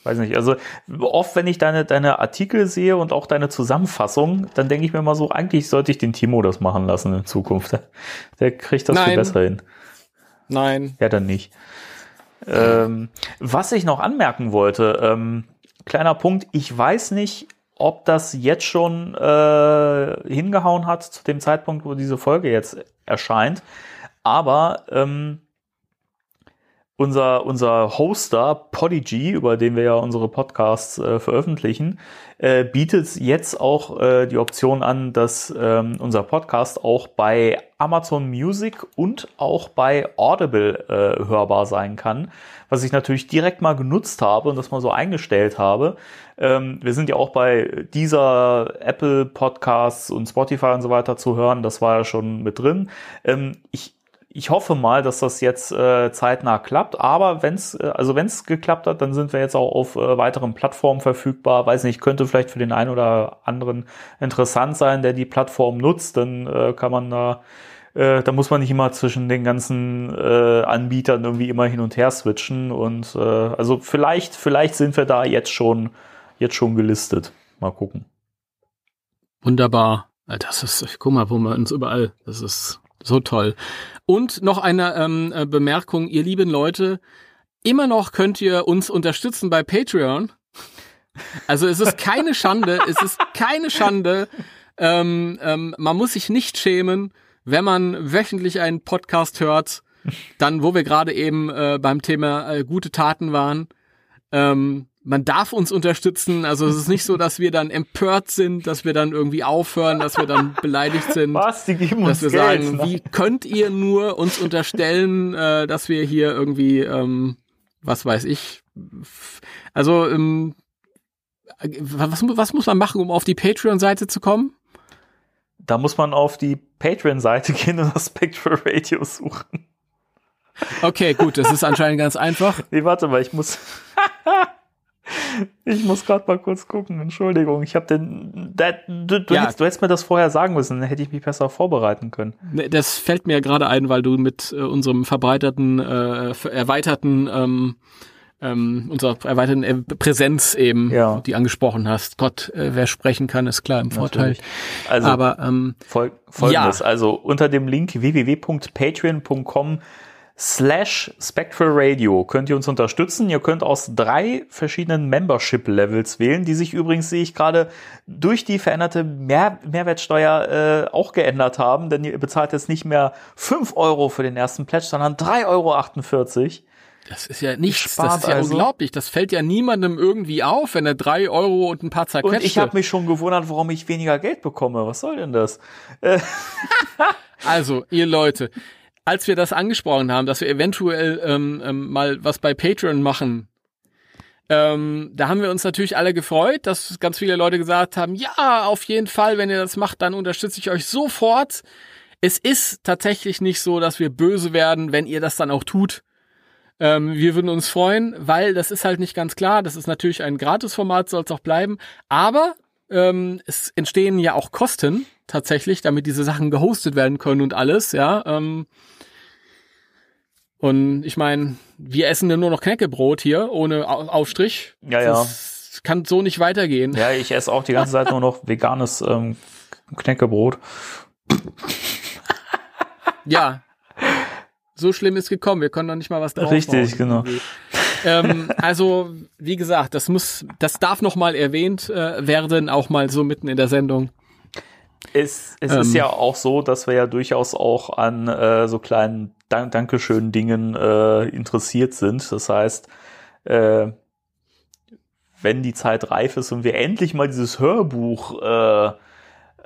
weiß nicht. Also oft, wenn ich deine, deine Artikel sehe und auch deine Zusammenfassung, dann denke ich mir mal so, eigentlich sollte ich den Timo das machen lassen in Zukunft. Der, *laughs* der kriegt das viel Nein. besser hin. Nein. Ja, dann nicht. Ähm, was ich noch anmerken wollte, ähm, kleiner Punkt, ich weiß nicht, ob das jetzt schon äh, hingehauen hat zu dem Zeitpunkt, wo diese Folge jetzt erscheint, aber ähm, unser, unser Hoster Podigy, über den wir ja unsere Podcasts äh, veröffentlichen, äh, bietet jetzt auch äh, die Option an, dass ähm, unser Podcast auch bei Amazon Music und auch bei Audible äh, hörbar sein kann, was ich natürlich direkt mal genutzt habe und das mal so eingestellt habe. Ähm, wir sind ja auch bei dieser Apple Podcasts und Spotify und so weiter zu hören, das war ja schon mit drin. Ähm, ich ich hoffe mal, dass das jetzt äh, zeitnah klappt. Aber wenn es äh, also wenn es geklappt hat, dann sind wir jetzt auch auf äh, weiteren Plattformen verfügbar. Weiß nicht, könnte vielleicht für den einen oder anderen interessant sein, der die Plattform nutzt. Dann äh, kann man da äh, da muss man nicht immer zwischen den ganzen äh, Anbietern irgendwie immer hin und her switchen. Und äh, also vielleicht vielleicht sind wir da jetzt schon jetzt schon gelistet. Mal gucken. Wunderbar. Das ist, guck mal, wo man uns überall, das ist so toll. Und noch eine ähm, äh, Bemerkung, ihr lieben Leute, immer noch könnt ihr uns unterstützen bei Patreon. Also es ist keine Schande, *laughs* es ist keine Schande. Ähm, ähm, man muss sich nicht schämen, wenn man wöchentlich einen Podcast hört, dann wo wir gerade eben äh, beim Thema äh, gute Taten waren. Ähm, man darf uns unterstützen. Also es ist nicht so, dass wir dann empört sind, dass wir dann irgendwie aufhören, dass wir dann *laughs* beleidigt sind. Was? Die geben dass uns wir Geld, sagen, ne? wie könnt ihr nur uns unterstellen, äh, dass wir hier irgendwie, ähm, was weiß ich, also ähm, was, was muss man machen, um auf die Patreon-Seite zu kommen? Da muss man auf die Patreon-Seite gehen und das Spectral Radio suchen. Okay, gut, das ist anscheinend ganz einfach. Nee, warte mal, ich muss. *laughs* ich muss gerade mal kurz gucken. Entschuldigung, ich habe den. Da, du, du, Ja. hättest, du hättest mir das vorher sagen müssen, dann hätte ich mich besser vorbereiten können. Ne, Das fällt mir gerade ein, weil du mit äh, unserem verbreiterten, äh, erweiterten, ähm, ähm, unserer erweiterten äh, Präsenz eben, Ja. die angesprochen hast. Gott, äh, wer sprechen kann, ist klar im Vorteil. Natürlich. Also Aber ähm, fol folgendes, also unter dem Link www.patreon.com slash Spectral Radio könnt ihr uns unterstützen. Ihr könnt aus drei verschiedenen Membership-Levels wählen, die sich übrigens, sehe ich gerade, durch die veränderte Mehr Mehrwertsteuer äh, auch geändert haben, denn ihr bezahlt jetzt nicht mehr 5 Euro für den ersten Pledge, sondern 3,48 Euro. das ist ja nichts, Spart das ist ja also. unglaublich. Das fällt ja niemandem irgendwie auf, wenn er drei Euro und ein paar Und zerquetschte. ich habe mich schon gewundert, warum ich weniger Geld bekomme. Was soll denn das? *laughs* Also, ihr Leute, als wir das angesprochen haben, dass wir eventuell ähm, ähm, mal was bei Patreon machen, ähm, da haben wir uns natürlich alle gefreut, dass ganz viele Leute gesagt haben, ja, auf jeden Fall, wenn ihr das macht, dann unterstütze ich euch sofort. Es ist tatsächlich nicht so, dass wir böse werden, wenn ihr das dann auch tut. Ähm, wir würden uns freuen, weil das ist halt nicht ganz klar. Das ist natürlich ein Gratisformat, soll es auch bleiben. Aber ähm, es entstehen ja auch Kosten tatsächlich, damit diese Sachen gehostet werden können und alles, ja. Ähm, und ich meine, wir essen ja nur noch Knäckebrot hier ohne Au- Aufstrich. Ja, ja. Das kann so nicht weitergehen. Ja, ich esse auch die ganze Zeit nur noch veganes ähm, Knäckebrot. Ja. So schlimm ist gekommen. Wir können noch nicht mal was drauf Richtig, genau. ähm, also, wie gesagt, das muss, das darf noch mal erwähnt äh, werden, auch mal so mitten in der Sendung. Es, es Ähm. ist ja auch so, dass wir ja durchaus auch an äh, so kleinen Dank Dankeschön-Dingen äh, interessiert sind. Das heißt, äh, wenn die Zeit reif ist und wir endlich mal dieses Hörbuch äh,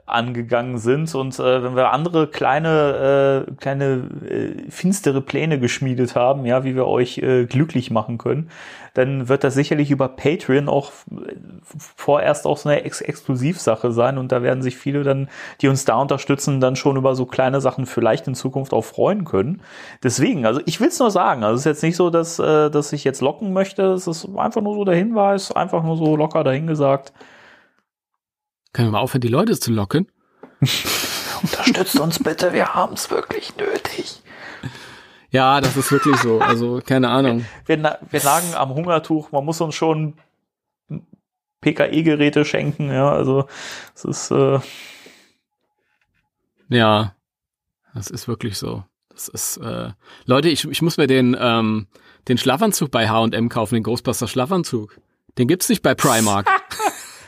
angegangen sind und äh, wenn wir andere kleine äh, kleine äh, finstere Pläne geschmiedet haben, ja, wie wir euch äh, glücklich machen können, dann wird das sicherlich über Patreon auch äh, vorerst auch so eine Ex Exklusivsache sein und da werden sich viele dann, die uns da unterstützen, dann schon über so kleine Sachen vielleicht in Zukunft auch freuen können. Deswegen, also ich will es nur sagen, also es ist jetzt nicht so, dass, äh, dass ich jetzt locken möchte, es ist einfach nur so der Hinweis, einfach nur so locker dahingesagt. Können wir mal aufhören, die Leute zu locken? *laughs* *laughs* Unterstützt uns bitte, wir haben es wirklich nötig. Ja, das ist wirklich so. Also, keine Ahnung. Wir, na- wir nagen am Hungertuch, man muss uns schon PKE-Geräte schenken, ja, also es ist äh, Ja, das ist wirklich so. Das ist, äh, Leute, ich, ich muss mir den, ähm, den Schlafanzug bei H&M kaufen, den Ghostbuster Schlafanzug. Den gibt's nicht bei Primark. *laughs*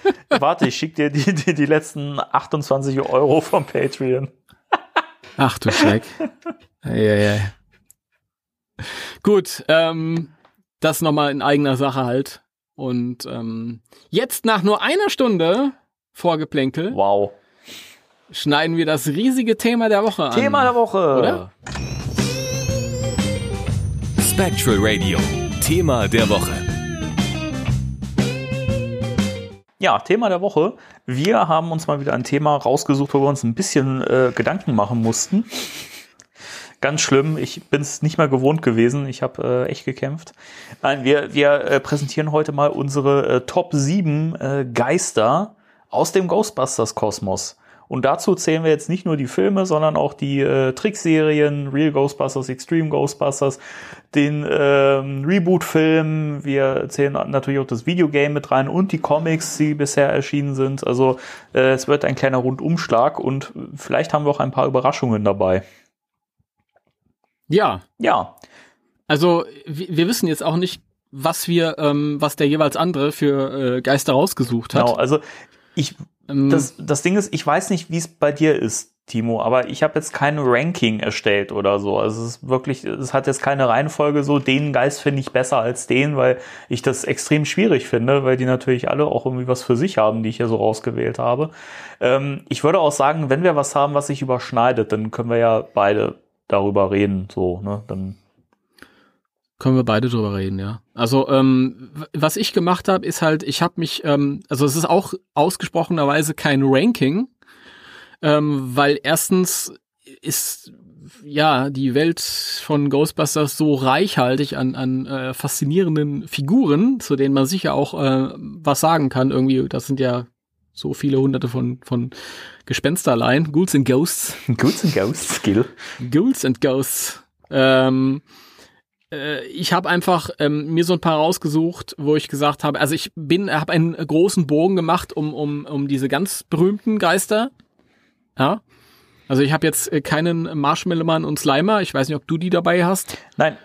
*laughs* Warte, ich schick dir die, die, die letzten 28 Euro vom Patreon. Ach du Schreck. *laughs* Eieiei. Gut, ähm, das nochmal in eigener Sache halt. Und ähm, jetzt nach nur einer Stunde Vorgeplänkel Wow. schneiden wir das riesige Thema der Woche an. Thema der Woche. Oder? Spectral Radio. Thema der Woche. Ja, Thema der Woche. Wir haben uns mal wieder ein Thema rausgesucht, wo wir uns ein bisschen äh, Gedanken machen mussten. Ganz schlimm. Ich bin es nicht mehr gewohnt gewesen. Ich habe äh, echt gekämpft. Nein, wir, wir äh, präsentieren heute mal unsere äh, Top 7 äh, Geister aus dem Ghostbusters-Kosmos. Und dazu zählen wir jetzt nicht nur die Filme, sondern auch die äh, Trickserien, Real Ghostbusters, Extreme Ghostbusters, den ähm, Reboot-Film. Wir zählen natürlich auch das Videogame mit rein und die Comics, die bisher erschienen sind. Also äh, es wird ein kleiner Rundumschlag und vielleicht haben wir auch ein paar Überraschungen dabei. Ja, Ja, also wir, wissen jetzt auch nicht, was wir, ähm, was der jeweils andere für äh, Geister rausgesucht hat. genau. Also ich Ähm, Das, das Ding ist, ich weiß nicht, wie es bei dir ist, Timo, aber ich habe jetzt kein Ranking erstellt oder so. Also es ist wirklich, es hat jetzt keine Reihenfolge so, den Geist finde ich besser als den, weil ich das extrem schwierig finde, weil die natürlich alle auch irgendwie was für sich haben, die ich hier so rausgewählt habe. Ähm, ich würde auch sagen, wenn wir was haben, was sich überschneidet, dann können wir ja beide darüber reden, so, ne, dann Können wir beide drüber reden, ja. Also ähm, was ich gemacht habe, ist halt, ich habe mich, ähm, also es ist auch ausgesprochenerweise kein Ranking, ähm, weil erstens ist ja die Welt von Ghostbusters so reichhaltig an, an äh, faszinierenden Figuren, zu denen man sicher auch äh, was sagen kann. Irgendwie, das sind ja so viele hunderte von, von Gespensterlein, Ghouls and Ghosts. *laughs* Goods and Ghost Skill. Ghouls and Ghosts. Ähm, äh, ich habe einfach ähm, mir so ein paar rausgesucht, wo ich gesagt habe, also ich bin, habe einen großen Bogen gemacht um um um diese ganz berühmten Geister. Ja. Also ich habe jetzt äh, keinen Marshmallow Mann und Slimer. Ich weiß nicht, ob du die dabei hast. Nein,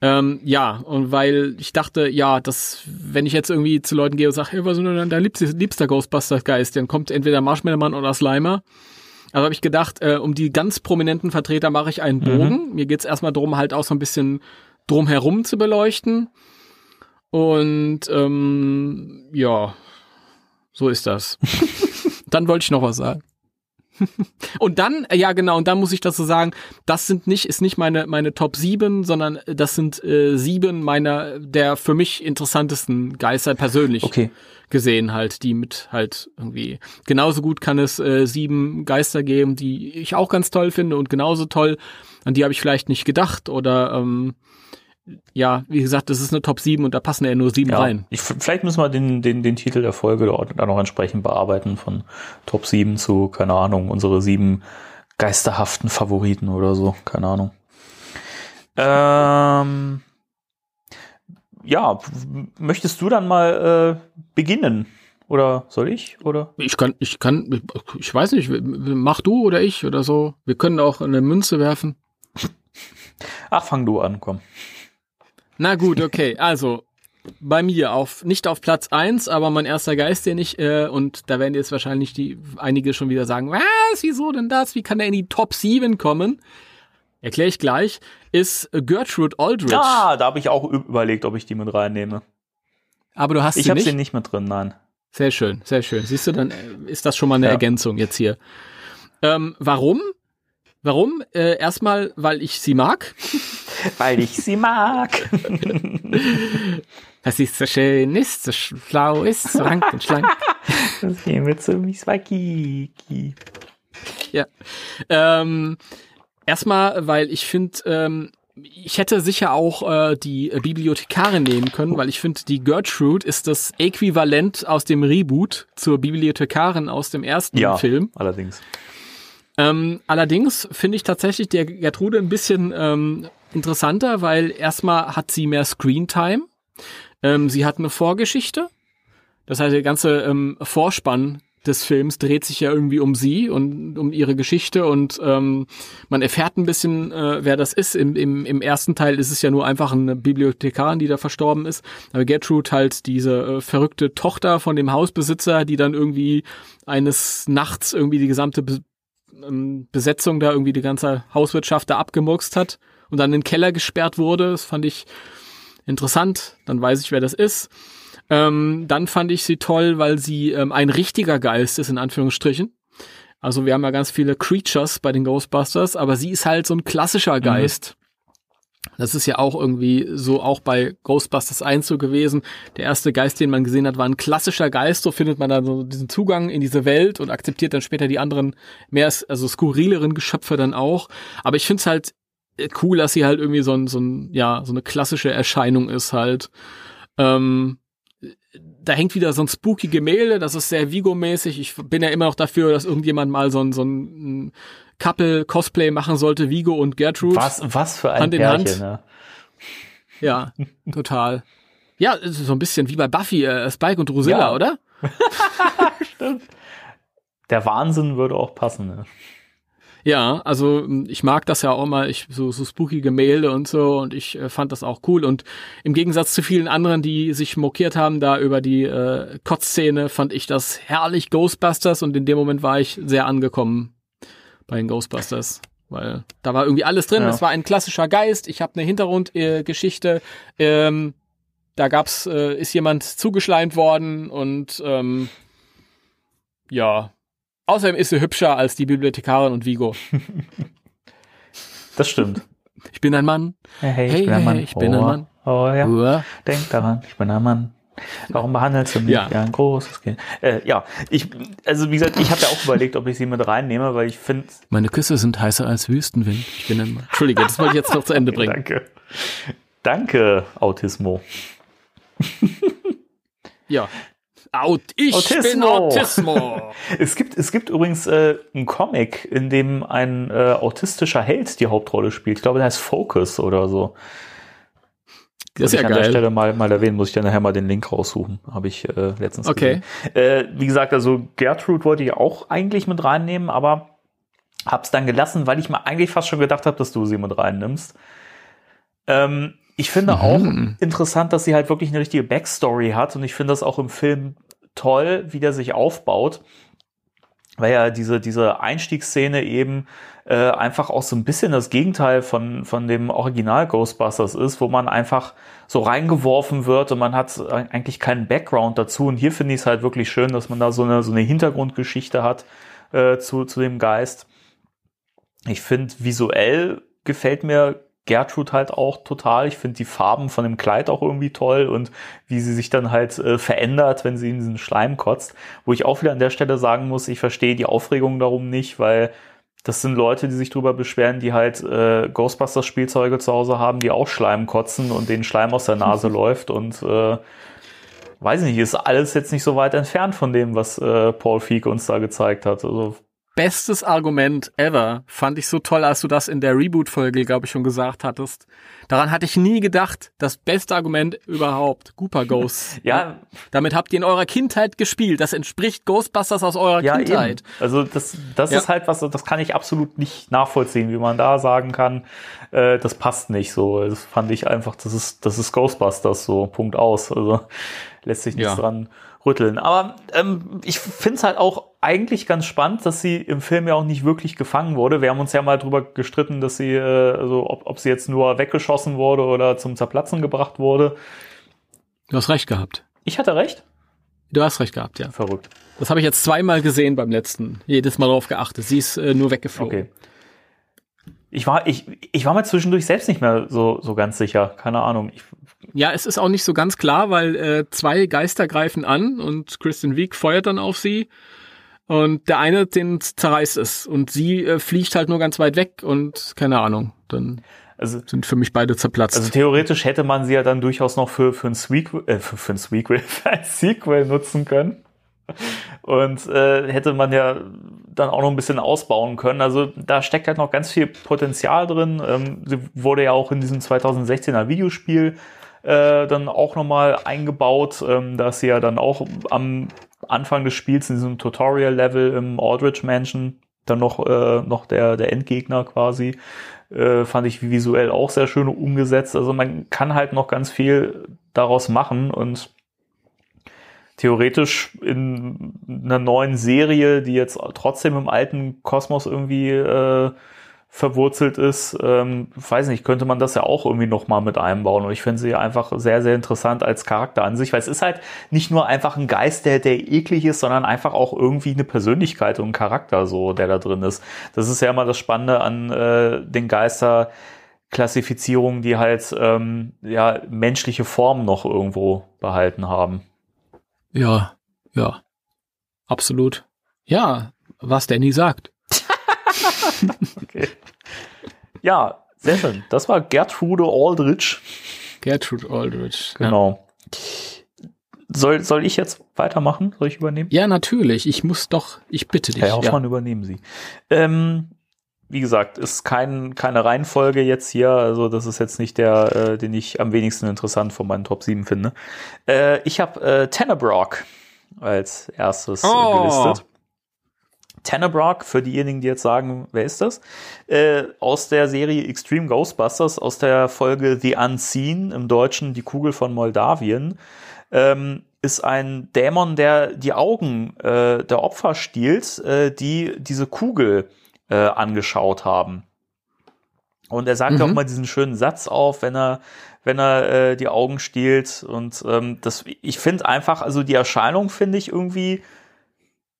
Ähm, ja, und weil ich dachte, ja, dass wenn ich jetzt irgendwie zu Leuten gehe und sage, hey, was ist denn dein liebster, liebster Ghostbusters-Geist, dann kommt entweder Marshmallow Mann oder Slimer. Also habe ich gedacht, äh, um die ganz prominenten Vertreter mache ich einen Bogen. Mir geht's erstmal darum, halt auch so ein bisschen drumherum zu beleuchten. Und ähm, ja, so ist das. *laughs* dann wollte ich noch was sagen. *laughs* Und dann, äh, ja genau, und dann muss ich dazu sagen, das sind nicht, ist nicht meine, meine Top 7, sondern das sind äh, sieben meiner der für mich interessantesten Geister persönlich okay. gesehen halt, die mit halt irgendwie genauso gut kann es äh, sieben Geister geben, die ich auch ganz toll finde und genauso toll, an die habe ich vielleicht nicht gedacht oder ähm, ja, wie gesagt, das ist eine Top 7 und da passen ja nur sieben Ja, rein. ich, vielleicht müssen wir den, den, den Titel der Folge dort dann noch entsprechend bearbeiten von Top 7 zu, keine Ahnung, unsere sieben geisterhaften Favoriten oder so, keine Ahnung. Ähm, ja, möchtest du dann mal äh, beginnen? Oder soll ich? Oder? Ich kann, ich kann, ich weiß nicht, mach du oder ich oder so. Wir können auch eine Münze werfen. Ach, fang du an, komm. Na gut, okay. Also bei mir auf nicht auf Platz eins, aber mein erster Geist, den ich äh, und da werden jetzt wahrscheinlich die einige schon wieder sagen, was, wieso denn das? Wie kann der in die Top 7 kommen? Erkläre ich gleich. Ist Gertrude Aldrich. Ah, da habe ich auch überlegt, ob ich die mit reinnehme. aber du hast Ich sie habe nicht. sie nicht mit drin, nein. Sehr schön, sehr schön. Siehst du, dann äh, ist das schon mal eine Ja. Ergänzung jetzt hier. Ähm, warum? Warum? Äh, erstmal, weil ich sie mag. Weil ich *laughs* sie mag. Dass sie so schön ist, so schlau ist, so rank und schlank. *laughs* Das gehen wir zu Miss Wakiki. Ja. Ähm, erstmal, weil ich finde, ähm, ich hätte sicher auch äh, die Bibliothekarin nehmen können, weil ich finde, die Gertrude ist das Äquivalent aus dem Reboot zur Bibliothekarin aus dem ersten Ja, Film. allerdings. Ähm, allerdings finde ich tatsächlich der Gertrude ein bisschen ähm, interessanter, weil erstmal hat sie mehr Screentime. Ähm, sie hat eine Vorgeschichte. Das heißt, der ganze ähm, Vorspann des Films dreht sich ja irgendwie um sie und um ihre Geschichte und ähm, man erfährt ein bisschen, äh, wer das ist. Im, im, Im ersten Teil ist es ja nur einfach eine Bibliothekarin, die da verstorben ist. Aber Gertrude halt diese äh, verrückte Tochter von dem Hausbesitzer, die dann irgendwie eines Nachts irgendwie die gesamte ähm, Besetzung da irgendwie die ganze Hauswirtschaft da abgemurkst hat und dann in den Keller gesperrt wurde. Das fand ich interessant. Dann weiß ich, wer das ist. Ähm, dann fand ich sie toll, weil sie ähm, ein richtiger Geist ist, in Anführungsstrichen. Also wir haben ja ganz viele Creatures bei den Ghostbusters, aber sie ist halt so ein klassischer mhm. Geist. Mhm. Das ist ja auch irgendwie so auch bei Ghostbusters 1 so gewesen. Der erste Geist, den man gesehen hat, war ein klassischer Geist. So findet man dann so diesen Zugang in diese Welt und akzeptiert dann später die anderen mehr, also skurrileren Geschöpfe dann auch. Aber ich finde es halt cool, dass sie halt irgendwie so ein, so ein, ja, so eine klassische Erscheinung ist halt. Ähm, da hängt wieder so ein spooky Gemälde, das ist sehr Vigo-mäßig. Ich bin ja immer noch dafür, dass irgendjemand mal so ein, so ein Couple-Cosplay machen sollte, Vigo und Gertrude. Was, was für ein Hand Pärchen, in Hand. Ne? Ja, *laughs* total. Ja, so ein bisschen wie bei Buffy, äh, Spike und Drusilla, ja. oder? *laughs* Stimmt. Der Wahnsinn würde auch passen, ne? Ja, also ich mag das ja auch mal, ich so, so spooky Gemälde und so und ich äh, fand das auch cool und im Gegensatz zu vielen anderen, die sich mokiert haben da über die äh, Kotzszene, fand ich das herrlich Ghostbusters und in dem Moment war ich sehr angekommen bei den Ghostbusters. Weil da war irgendwie alles drin. Es war ein klassischer Geist. Ich habe eine Hintergrundgeschichte. Äh, ähm, da gab's, äh, ist jemand zugeschleimt worden und ähm, ja. Außerdem ist sie hübscher als die Bibliothekarin und Vigo. *laughs* Das stimmt. Ich bin ein Mann. Hey, hey, hey ich bin ein Mann. Ich bin ein Mann. Oh ja. Uah. Denk daran, ich bin ein Mann. Warum behandelst du mich ja. wie ein großes Kind? Äh, ja, ich, also wie gesagt, ich habe ja auch überlegt, ob ich sie mit reinnehme, weil ich finde. Meine Küsse sind heißer als Wüstenwind. Ich bin ein. Entschuldige, das wollte ich jetzt noch zu Ende bringen. Danke. Danke, Autismo. *laughs* ja. Out, ich Autismo. bin Autismo. *laughs* es gibt, es gibt übrigens äh, einen Comic, in dem ein äh, autistischer Held die Hauptrolle spielt. Ich glaube, der heißt Focus oder so. Das ist ja ich an geil. der Stelle mal, mal erwähnen, muss ich dann nachher mal den Link raussuchen. Habe ich äh, letztens okay. gesehen. Äh, wie gesagt, also Gertrude wollte ich auch eigentlich mit reinnehmen, aber hab's dann gelassen, weil ich mir eigentlich fast schon gedacht habe, dass du sie mit reinnimmst. Ähm, ich finde mhm. auch interessant, dass sie halt wirklich eine richtige Backstory hat und ich finde das auch im Film toll, wie der sich aufbaut weil ja diese, diese Einstiegsszene eben äh, einfach auch so ein bisschen das Gegenteil von, von dem Original Ghostbusters ist, wo man einfach so reingeworfen wird und man hat eigentlich keinen Background dazu. Und hier finde ich es halt wirklich schön, dass man da so eine, so eine Hintergrundgeschichte hat äh, zu, zu dem Geist. Ich finde, visuell gefällt mir Gertrude halt auch total. Ich finde die Farben von dem Kleid auch irgendwie toll und wie sie sich dann halt äh, verändert, wenn sie in diesen Schleim kotzt. Wo ich auch wieder an der Stelle sagen muss, ich verstehe die Aufregung darum nicht, weil das sind Leute, die sich drüber beschweren, die halt äh, Ghostbusters Spielzeuge zu Hause haben, die auch Schleim kotzen und den Schleim aus der Nase *laughs* läuft und äh, weiß nicht, ist alles jetzt nicht so weit entfernt von dem, was äh, Paul Feig uns da gezeigt hat. Also bestes Argument ever. Fand ich so toll, als du das in der Reboot-Folge, glaube ich, schon gesagt hattest. Daran hatte ich nie gedacht. Das beste Argument überhaupt. Gooper Ghosts. *laughs* ja. Damit habt ihr in eurer Kindheit gespielt. Das entspricht Ghostbusters aus eurer ja, Kindheit. Eben. Also das, das ja. ist halt was, das kann ich absolut nicht nachvollziehen, wie man da sagen kann, äh, das passt nicht so. Das fand ich einfach, das ist, das ist Ghostbusters so. Punkt aus. Also lässt sich nichts ja. dran rütteln. Aber ähm, ich finde es halt auch eigentlich ganz spannend, dass sie im Film ja auch nicht wirklich gefangen wurde. Wir haben uns ja mal drüber gestritten, dass sie, äh, also ob, ob sie jetzt nur weggeschossen wurde oder zum Zerplatzen gebracht wurde. Du hast recht gehabt. Ich hatte recht? Du hast recht gehabt, ja. Verrückt. Das habe ich jetzt zweimal gesehen beim letzten. Jedes Mal darauf geachtet. Sie ist äh, nur weggeflogen. Okay. Ich war, ich, ich war mir zwischendurch selbst nicht mehr so, so ganz sicher. Keine Ahnung. Ich, ja, es ist auch nicht so ganz klar, weil äh, zwei Geister greifen an und Kristen Wiig feuert dann auf sie. Und der eine, den zerreißt es. Und sie äh, fliegt halt nur ganz weit weg und keine Ahnung. Dann also, sind für mich beide zerplatzt. Also theoretisch hätte man sie ja dann durchaus noch für, für ein Sequel, äh, für, für ein Sequel, *laughs* für ein Sequel nutzen können. Und äh, hätte man ja dann auch noch ein bisschen ausbauen können. Also da steckt halt noch ganz viel Potenzial drin. Ähm, sie wurde ja auch in diesem 2016er Videospiel äh, dann auch nochmal eingebaut, ähm, dass sie ja dann auch am Anfang des Spiels in diesem Tutorial-Level im Aldrich Mansion dann noch, äh, noch der, der Endgegner quasi. Äh, fand ich visuell auch sehr schön umgesetzt. Also man kann halt noch ganz viel daraus machen und theoretisch in einer neuen Serie, die jetzt trotzdem im alten Kosmos irgendwie äh, verwurzelt ist, ähm, weiß nicht, könnte man das ja auch irgendwie nochmal mit einbauen. Und ich finde sie einfach sehr, sehr interessant als Charakter an sich, weil es ist halt nicht nur einfach ein Geist, der, der eklig ist, sondern einfach auch irgendwie eine Persönlichkeit und ein Charakter so, der da drin ist. Das ist ja immer das Spannende an äh, den Geister. Klassifizierungen, die halt ähm, ja menschliche Formen noch irgendwo behalten haben. Ja, ja, absolut. Ja, was Danny sagt. okay. Ja, sehr schön. Das war Gertrude Aldrich. Gertrude Aldrich. Genau. Ja. Soll, soll ich jetzt weitermachen? Soll ich übernehmen? Ja, natürlich. Ich muss doch, ich bitte dich. Herr Hoffmann, ja. übernehmen Sie. Ähm, wie gesagt, ist kein, keine Reihenfolge jetzt hier. Also das ist jetzt nicht der, äh, den ich am wenigsten interessant von meinen Top 7 finde. Äh, ich habe äh, Tannebrock als erstes oh. gelistet. Tannebrock, für diejenigen, die jetzt sagen, wer ist das? Äh, aus der Serie Extreme Ghostbusters, aus der Folge The Unseen, im Deutschen Die Kugel von Moldawien, ähm, ist ein Dämon, der die Augen äh, der Opfer stiehlt, äh, die diese Kugel äh, angeschaut haben. Und er sagt mhm. auch mal diesen schönen Satz auf, wenn er, wenn er äh, die Augen stiehlt. Und ähm, das, ich finde einfach, also die Erscheinung finde ich irgendwie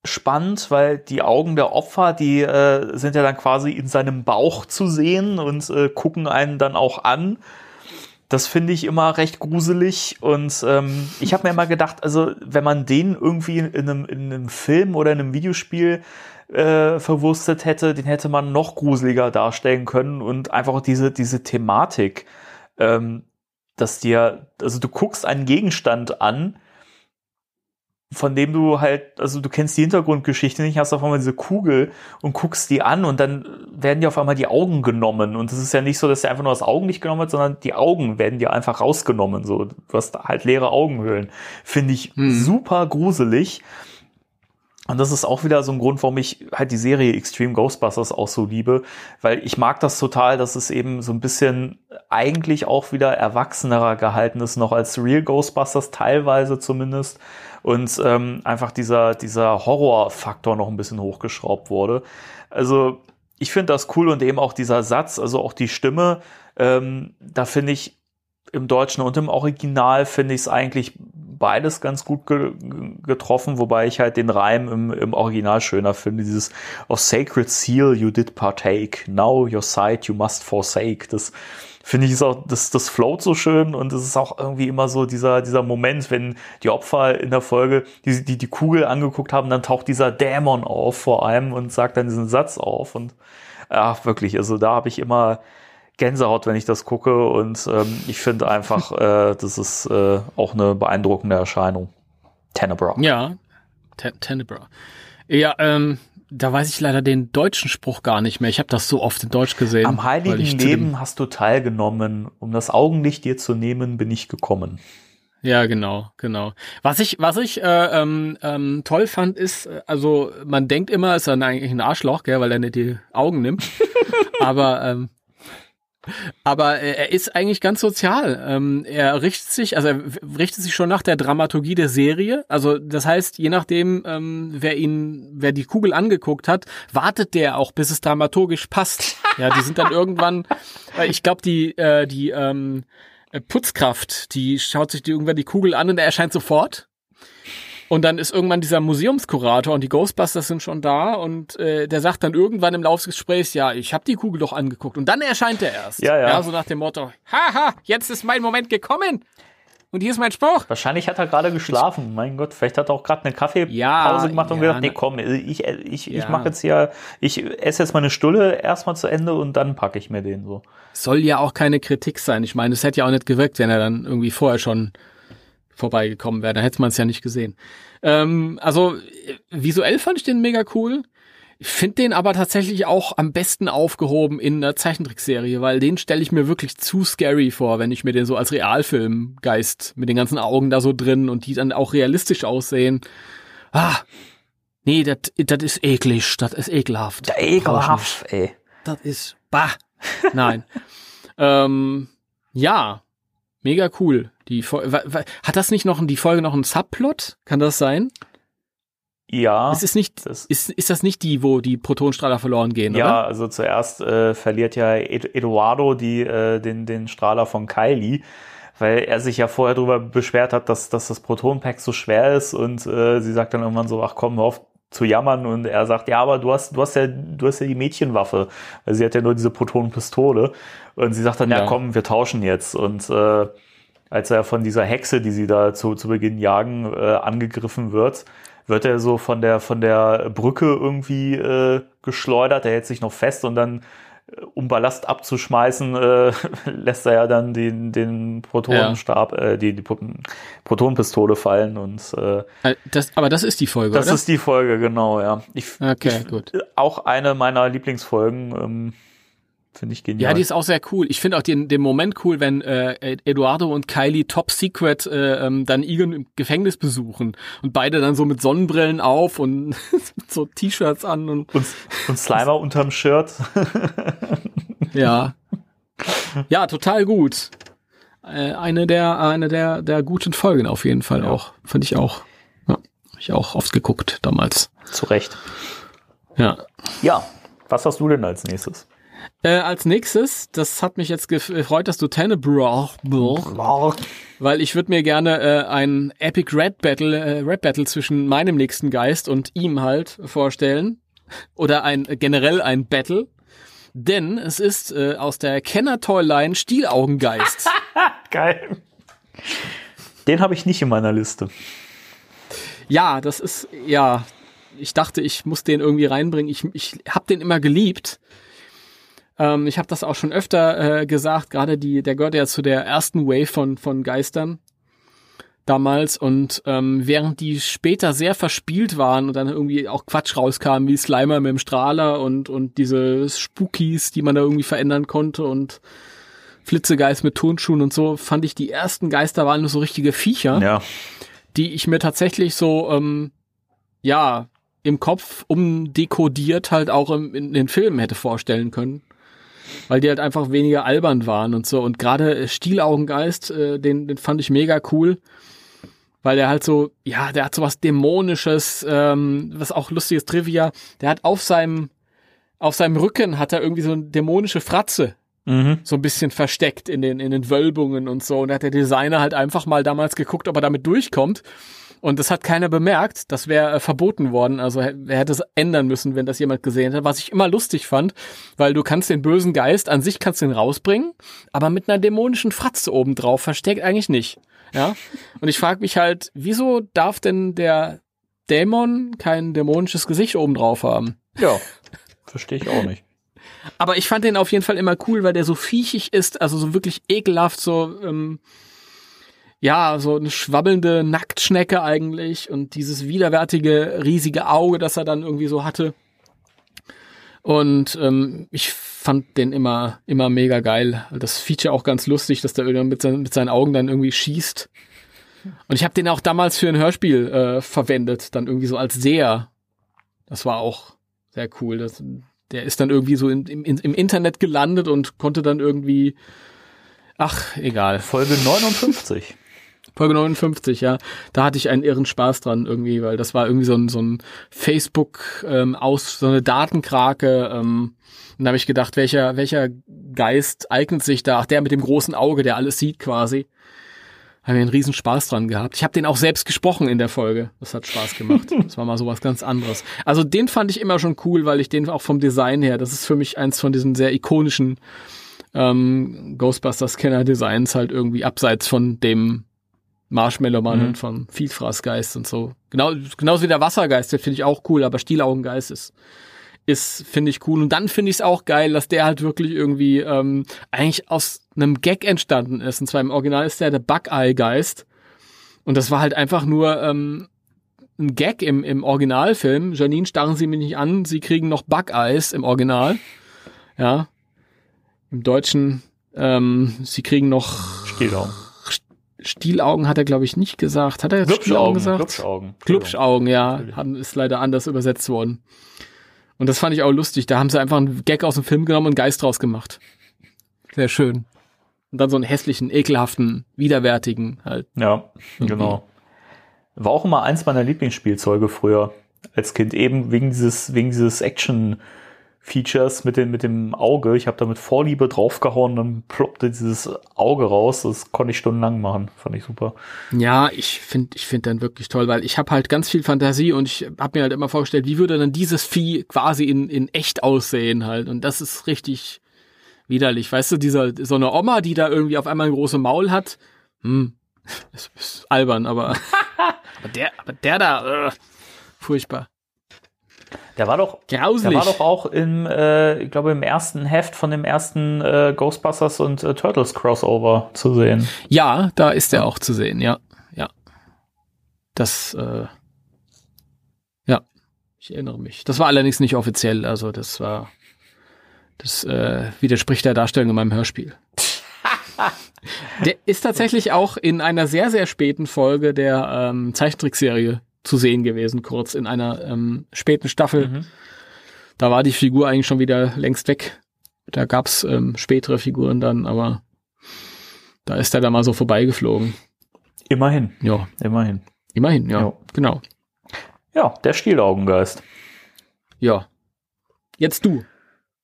spannend, weil die Augen der Opfer, die äh, sind ja dann quasi in seinem Bauch zu sehen und äh, gucken einen dann auch an. Das finde ich immer recht gruselig und ähm, ich habe mir immer gedacht, also wenn man den irgendwie in einem, in einem Film oder in einem Videospiel äh, verwurstet hätte, den hätte man noch gruseliger darstellen können und einfach diese, diese Thematik, ähm, dass dir, also du guckst einen Gegenstand an, von dem du halt, also du kennst die Hintergrundgeschichte nicht, hast auf einmal diese Kugel und guckst die an und dann werden dir auf einmal die Augen genommen. Und es ist ja nicht so, dass dir einfach nur das Augenlicht genommen wird, sondern die Augen werden dir einfach rausgenommen. So, du hast halt leere Augenhöhlen. Finde ich hm. super gruselig. Und das ist auch wieder so ein Grund, warum ich halt die Serie Extreme Ghostbusters auch so liebe, weil ich mag das total, dass es eben so ein bisschen eigentlich auch wieder erwachsenerer gehalten ist, noch als Real Ghostbusters, teilweise zumindest. Und ähm, einfach dieser, dieser Horrorfaktor noch ein bisschen hochgeschraubt wurde. Also ich finde das cool und eben auch dieser Satz, also auch die Stimme, ähm, da finde ich im Deutschen und im Original finde ich es eigentlich beides ganz gut ge getroffen, wobei ich halt den Reim im, im Original schöner finde. Dieses of sacred seal you did partake, now your sight you must forsake. Das finde ich ist auch, das, das float so schön und es ist auch irgendwie immer so dieser, dieser Moment, wenn die Opfer in der Folge die, die, die Kugel angeguckt haben, dann taucht dieser Dämon auf vor allem und sagt dann diesen Satz auf und ja, wirklich, also da habe ich immer Gänsehaut, wenn ich das gucke und ähm, ich finde einfach, *laughs* äh, das ist äh, auch eine beeindruckende Erscheinung. Tenebra. Ja, Tenebra. Ja, ähm, da weiß ich leider den deutschen Spruch gar nicht mehr. Ich habe das so oft in Deutsch gesehen. Am heiligen Leben hast du teilgenommen. Um das Augenlicht dir zu nehmen, bin ich gekommen. Ja, genau, genau. Was ich, was ich äh, ähm, ähm, toll fand, ist, äh, also man denkt immer, ist er eigentlich ein Arschloch, gell, weil er nicht die Augen nimmt. *laughs* Aber ähm, aber er ist eigentlich ganz sozial. Ähm, er richtet sich, also er richtet sich schon nach der Dramaturgie der Serie. Also das heißt, je nachdem, ähm, wer ihn, wer die Kugel angeguckt hat, wartet der auch, bis es dramaturgisch passt. Ja, die sind dann irgendwann, ich glaube, die, äh, die ähm, Putzkraft, die schaut sich die irgendwann die Kugel an und er erscheint sofort. Und dann ist irgendwann dieser Museumskurator und die Ghostbusters sind schon da und äh, der sagt dann irgendwann im Laufe des Gesprächs, ja, ich habe die Kugel doch angeguckt. Und dann erscheint er erst. Ja, ja. ja so nach dem Motto, haha, jetzt ist mein Moment gekommen. Und hier ist mein Spruch. Wahrscheinlich hat er gerade geschlafen. Mein Gott, vielleicht hat er auch gerade eine Kaffeepause ja, gemacht und ja, gesagt, nee, komm, ich, ich, ja. ich mache jetzt hier, ich esse jetzt meine Stulle erstmal zu Ende und dann packe ich mir den so. Soll ja auch keine Kritik sein. Ich meine, es hätte ja auch nicht gewirkt, wenn er dann irgendwie vorher schon vorbeigekommen wäre. Dann hätte man es ja nicht gesehen. Ähm, also visuell fand ich den mega cool. Ich finde den aber tatsächlich auch am besten aufgehoben in einer Zeichentrickserie, weil den stelle ich mir wirklich zu scary vor, wenn ich mir den so als Realfilmgeist mit den ganzen Augen da so drin und die dann auch realistisch aussehen. Ah, nee, das ist eklig, das ist ekelhaft. Der ekelhaft, ey. Das ist, bah, nein. *laughs* ähm, ja, Mega cool. Die hat das nicht noch die Folge noch einen Subplot? Kann das sein? Ja. Es ist nicht das- ist, ist das nicht die, wo die Protonstrahler verloren gehen, Ja, oder? also zuerst äh, verliert ja Ed Eduardo die, äh, den, den Strahler von Kylie, weil er sich ja vorher darüber beschwert hat, dass, dass das Protonpack so schwer ist und äh, sie sagt dann irgendwann so, ach komm, hör auf zu jammern und er sagt, ja, aber du hast, du hast ja, du hast ja die Mädchenwaffe. weil sie hat ja nur diese Protonenpistole und sie sagt dann, ja, Ja. komm, wir tauschen jetzt und äh, als er von dieser Hexe, die sie da zu, zu Beginn jagen, äh, angegriffen wird, wird er so von der, von der Brücke irgendwie äh, geschleudert. Er hält sich noch fest und dann, um Ballast abzuschmeißen, äh, *laughs* lässt er ja dann den, den Protonenstab, äh, die, die Pro- Protonenpistole fallen und äh, Äh, Das, aber das ist die Folge, das oder? ist die Folge, genau, ja. Ich, Okay, ich, gut. Auch eine meiner Lieblingsfolgen, ähm, finde ich genial. ja, die ist auch sehr cool. Ich finde auch den, den Moment cool, wenn äh, Ed- Eduardo und Kylie Top Secret äh, ähm, dann Egan im Gefängnis besuchen und beide dann so mit Sonnenbrillen auf und *laughs* so T-Shirts an und und, und Slimer *laughs* unterm Shirt. Ja. *laughs* Ja, total gut. Äh, eine der, eine der, der guten Folgen auf jeden Fall Ja. auch. Fand ich auch. Ja, hab ich auch oft geguckt damals. Zu Recht. Ja. Ja, was hast du denn als nächstes? Äh, als nächstes, das hat mich jetzt gef- gefreut, dass du Tenebrae, weil ich würde mir gerne äh, ein Epic Red Battle, äh, Rap Battle zwischen meinem nächsten Geist und ihm halt vorstellen. Oder ein generell ein Battle. Denn es ist äh, aus der Kenner-Toy-Line Stielaugengeist. *laughs* Geil. Den habe ich nicht in meiner Liste. Ja, das ist, ja, ich dachte, ich muss den irgendwie reinbringen. Ich, ich habe den immer geliebt. Ähm, ich habe das auch schon öfter äh, gesagt, gerade die, der gehört ja zu der ersten Wave von, von Geistern damals und ähm, während die später sehr verspielt waren und dann irgendwie auch Quatsch rauskam, wie Slimer mit dem Strahler und, und diese Spookies, die man da irgendwie verändern konnte und Flitzegeist mit Turnschuhen und so, fand ich die ersten Geister waren nur so richtige Viecher Ja. die ich mir tatsächlich so, ähm, ja, im Kopf umdekodiert halt auch im, in den Filmen hätte vorstellen können. Weil die halt einfach weniger albern waren und so. Und gerade äh, Stielaugengeist, äh, den, den fand ich mega cool. Weil der halt so, ja, der hat so was Dämonisches, ähm, was auch lustiges Trivia. Der hat auf seinem, auf seinem Rücken hat er irgendwie so eine dämonische Fratze Mhm. so ein bisschen versteckt in den, in den Wölbungen und so. Und da hat der Designer halt einfach mal damals geguckt, ob er damit durchkommt. Und das hat keiner bemerkt. Das wäre äh, verboten worden. Also er hätte es ändern müssen, wenn das jemand gesehen hat. Was ich immer lustig fand, weil du kannst den bösen Geist an sich kannst du den rausbringen, aber mit einer dämonischen Fratze obendrauf versteckt eigentlich nicht. Ja. Und ich frage mich halt, wieso darf denn der Dämon kein dämonisches Gesicht obendrauf haben? Ja. *laughs* Verstehe ich auch nicht. Aber ich fand den auf jeden Fall immer cool, weil der so viechig ist, also so wirklich ekelhaft, so, ähm, ja, so eine schwabbelnde Nacktschnecke eigentlich und dieses widerwärtige, riesige Auge, das er dann irgendwie so hatte. Und ähm, ich fand den immer, immer mega geil. Das Feature auch ganz lustig, dass der mit, seinen- mit seinen Augen dann irgendwie schießt. Und ich habe den auch damals für ein Hörspiel äh, verwendet, dann irgendwie so als Seher. Das war auch sehr cool. Das, der ist dann irgendwie so in, im, im Internet gelandet und konnte dann irgendwie, ach, egal. Folge 59. Folge 59, ja. Da hatte ich einen irren Spaß dran irgendwie, weil das war irgendwie so ein, so ein Facebook ähm, aus, so eine Datenkrake. Ähm, und da habe ich gedacht, welcher, welcher Geist eignet sich da? Ach, der mit dem großen Auge, der alles sieht quasi. Haben wir einen riesen Spaß dran gehabt. Ich habe den auch selbst gesprochen in der Folge. Das hat Spaß gemacht. Das war mal so was ganz anderes. Also den fand ich immer schon cool, weil ich den auch vom Design her, das ist für mich eins von diesen sehr ikonischen ähm, Ghostbusters Kenner Designs halt irgendwie abseits von dem Marshmallow Mann Mhm. und von Vielfraßgeist und so. Genau, genauso wie der Wassergeist, der finde ich auch cool, aber Stielaugengeist ist, ist finde ich cool. Und dann finde ich es auch geil, dass der halt wirklich irgendwie ähm, eigentlich aus einem Gag entstanden ist. Und zwar im Original ist der der Bug-Eye-Geist. Und das war halt einfach nur ähm, ein Gag im, im Originalfilm. Janine, starren Sie mich nicht an, Sie kriegen noch Bug-Eyes im Original. Ja. Im Deutschen, ähm, Sie kriegen noch Stielaugen. Stielaugen hat er, glaube ich, nicht gesagt. Hat er jetzt Stielaugen Glubschaugen. gesagt? Glubschaugen. Glubschaugen, ja. Haben, ist leider anders übersetzt worden. Und das fand ich auch lustig. Da haben sie einfach einen Gag aus dem Film genommen und einen Geist draus gemacht. Sehr schön. Und dann so einen hässlichen, ekelhaften, widerwärtigen halt. Ja, genau. War auch immer eins meiner Lieblingsspielzeuge früher als Kind, eben wegen dieses, wegen dieses Action- Features mit dem, mit dem Auge. Ich habe da mit Vorliebe draufgehauen, dann ploppte dieses Auge raus. Das konnte ich stundenlang machen. Fand ich super. Ja, ich finde ich finde dann wirklich toll, weil ich habe halt ganz viel Fantasie und ich habe mir halt immer vorgestellt, wie würde dann dieses Vieh quasi in, in echt aussehen halt. Und das ist richtig widerlich. Weißt du, dieser, so eine Oma, die da irgendwie auf einmal ein großes Maul hat, hm, *laughs* ist, ist albern, aber, *laughs* aber der, aber der da, uh, furchtbar. Der war doch, Grauslich. der war doch auch im, äh, ich glaube, im ersten Heft von dem ersten äh, Ghostbusters und äh, Turtles Crossover zu sehen. Ja, da ist er auch zu sehen, ja. Ja. Das, äh, ja, ich erinnere mich. Das war allerdings nicht offiziell, also das war, das äh, widerspricht der Darstellung in meinem Hörspiel. *laughs* der ist tatsächlich auch in einer sehr, sehr späten Folge der ähm, Zeichentrickserie zu sehen gewesen, kurz in einer ähm, späten Staffel. Mhm. Da war die Figur eigentlich schon wieder längst weg. Da gab's ähm, spätere Figuren dann, aber da ist er da mal so vorbeigeflogen. Immerhin, Ja, immerhin. immerhin, ja, Ja. genau. Ja, der Stielaugengeist. Ja. Jetzt du.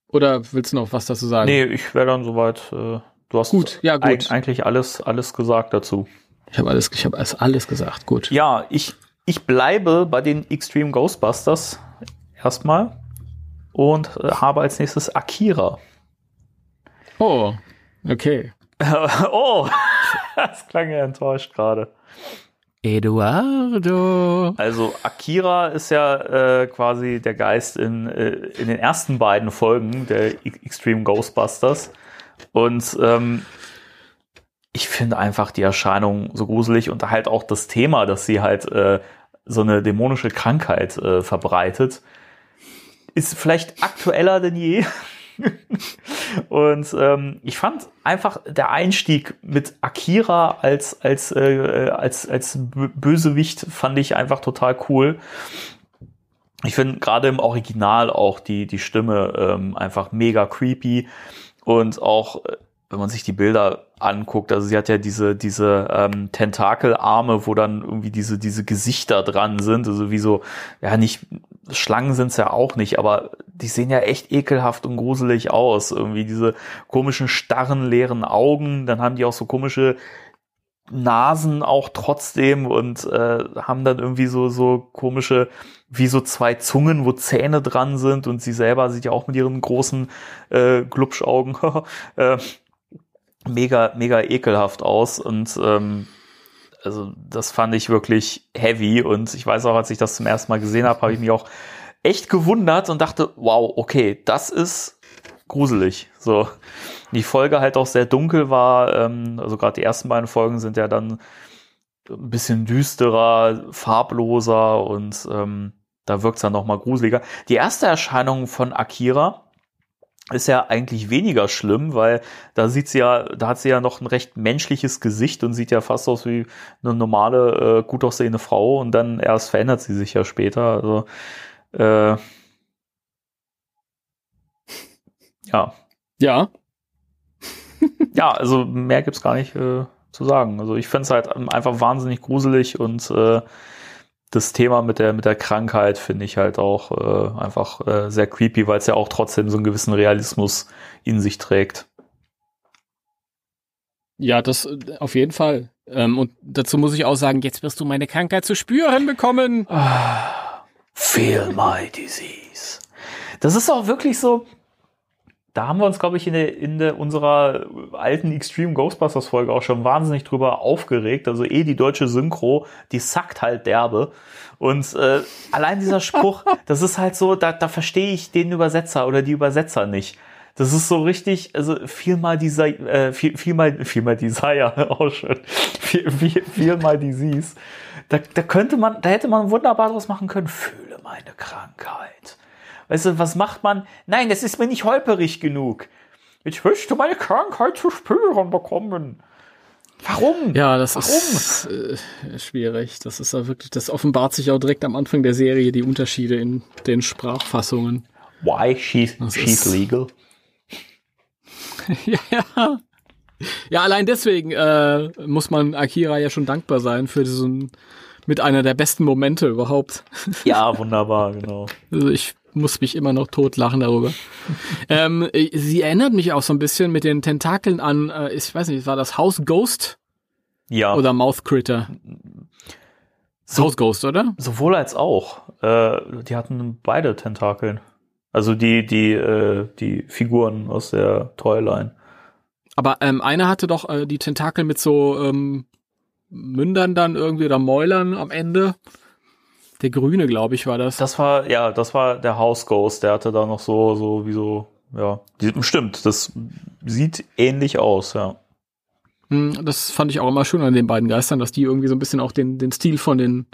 Oder willst du noch was dazu sagen? Nee, ich wäre dann soweit. Äh, du hast Gut, ja, gut. eig- eigentlich alles, alles gesagt dazu. Ich habe alles, ich habe alles, alles gesagt. Gut. Ja, ich, ich bleibe bei den Extreme Ghostbusters erstmal und äh, habe als nächstes Akira. Oh, okay. *laughs* oh, *laughs* das klang ja enttäuscht gerade. Eduardo. Also Akira ist ja äh, quasi der Geist in, äh, in den ersten beiden Folgen der E- Extreme Ghostbusters. Und ähm, ich finde einfach die Erscheinung so gruselig und halt auch das Thema, dass sie halt äh, so eine dämonische Krankheit äh, verbreitet, ist vielleicht aktueller denn je. *laughs* Und ähm, ich fand einfach der Einstieg mit Akira als als äh, als als Bö- Bösewicht fand ich einfach total cool. Ich finde gerade im Original auch die die Stimme ähm, einfach mega creepy und auch äh, wenn man sich die Bilder anguckt, also sie hat ja diese diese ähm, Tentakelarme, wo dann irgendwie diese diese Gesichter dran sind, also wie so ja nicht Schlangen sind's ja auch nicht, aber die sehen ja echt ekelhaft und gruselig aus. Irgendwie diese komischen starren leeren Augen, dann haben die auch so komische Nasen auch trotzdem und äh, haben dann irgendwie so so komische wie so zwei Zungen, wo Zähne dran sind. Und sie selber sieht ja auch mit ihren großen äh, Glubschaugen. *laughs* Äh, mega mega ekelhaft aus und ähm, also das fand ich wirklich heavy und ich weiß auch, als ich das zum ersten Mal gesehen habe, habe ich mich auch echt gewundert und dachte, wow, okay, das ist gruselig. So, die Folge halt auch sehr dunkel war, ähm, also gerade die ersten beiden Folgen sind ja dann ein bisschen düsterer, farbloser und ähm, da wirkt es dann noch mal gruseliger. Die erste Erscheinung von Akira ist ja eigentlich weniger schlimm, weil da sieht sie ja, da hat sie ja noch ein recht menschliches Gesicht und sieht ja fast aus wie eine normale, äh, gut aussehende Frau und dann erst verändert sie sich ja später. Also äh, ja, Ja, *laughs* ja, also mehr gibt's gar nicht äh, zu sagen. Also ich finde es halt einfach wahnsinnig gruselig und äh, das Thema mit der mit der Krankheit finde ich halt auch äh, einfach äh, sehr creepy, weil es ja auch trotzdem so einen gewissen Realismus in sich trägt. ja, das äh, auf jeden Fall. Ähm, und dazu muss ich auch sagen, jetzt wirst du meine Krankheit zu spüren bekommen. Feel my disease. Das ist auch wirklich so. Da haben wir uns, glaube ich, in, der, in der, unserer alten Extreme Ghostbusters Folge auch schon wahnsinnig drüber aufgeregt. Also eh die deutsche Synchro, die sackt halt derbe. Und äh, allein dieser Spruch, *laughs* das ist halt so, da, da verstehe ich den Übersetzer oder die Übersetzer nicht. Das ist so richtig, also viel mal dieser, äh, viel, viel mal, viel mal Desire, *laughs* auch schön, viel, viel, viel mal Disease. Da, da könnte man, da hätte man wunderbar was machen können. Fühle meine Krankheit. Weißt du, was macht man? Nein, das ist mir nicht holperig genug. Ich möchte meine Krankheit zu spüren bekommen. Warum? Ja, das Warum? ist äh, schwierig. Das ist ja wirklich, das offenbart sich auch direkt am Anfang der Serie die Unterschiede in den Sprachfassungen. Why she's, Das she's legal? *laughs* ja, ja. Ja, allein deswegen äh, muss man Akira ja schon dankbar sein für diesen mit einer der besten Momente überhaupt. Ja, wunderbar, genau. Also ich muss mich immer noch totlachen darüber. *laughs* ähm, sie erinnert mich auch so ein bisschen mit den Tentakeln an, äh, ich weiß nicht, war das House Ghost Ja, oder Mouth Critter? So- House Ghost, oder? sowohl als auch. Äh, die hatten beide Tentakeln. Also die, die, äh, die Figuren aus der Toyline. Aber ähm, einer hatte doch äh, die Tentakel mit so ähm, Mündern dann irgendwie oder Mäulern am Ende. Der grüne, glaube ich, war das. Das war, ja, das war der House Ghost, der hatte da noch so, so, wie so, ja, stimmt, das sieht ähnlich aus, ja. Hm, Das fand ich auch immer schön an den beiden Geistern, dass die irgendwie so ein bisschen auch den, den Stil von den,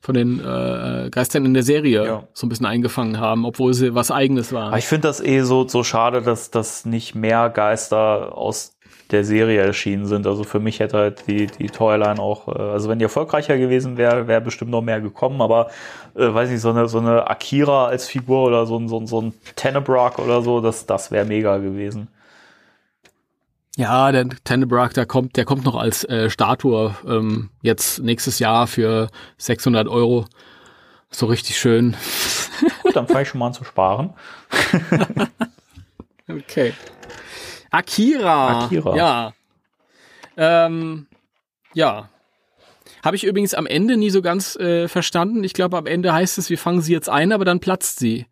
von den äh, Geistern in der Serie Ja. so ein bisschen eingefangen haben, obwohl sie was Eigenes Aber waren. ich finde das eh so, so schade, dass, dass nicht mehr Geister aus der Serie erschienen sind. Also für mich hätte halt die, die Toyline auch, äh, also wenn die erfolgreicher gewesen wäre, wäre bestimmt noch mehr gekommen, aber äh, weiß nicht, so eine, so eine Akira als Figur oder so ein, so ein, so ein Tenebrae oder so, das, das wäre mega gewesen. Ja, der Tenebrae, der kommt, der kommt noch als äh, Statue ähm, jetzt nächstes Jahr für 600 Euro. So richtig schön. Gut, dann fange ich schon mal an zu sparen. *laughs* Okay. Akira. Akira. Ja. Ähm, ja. Habe ich übrigens am Ende nie so ganz äh, verstanden. Ich glaube, am Ende heißt es, wir fangen sie jetzt ein, aber dann platzt sie.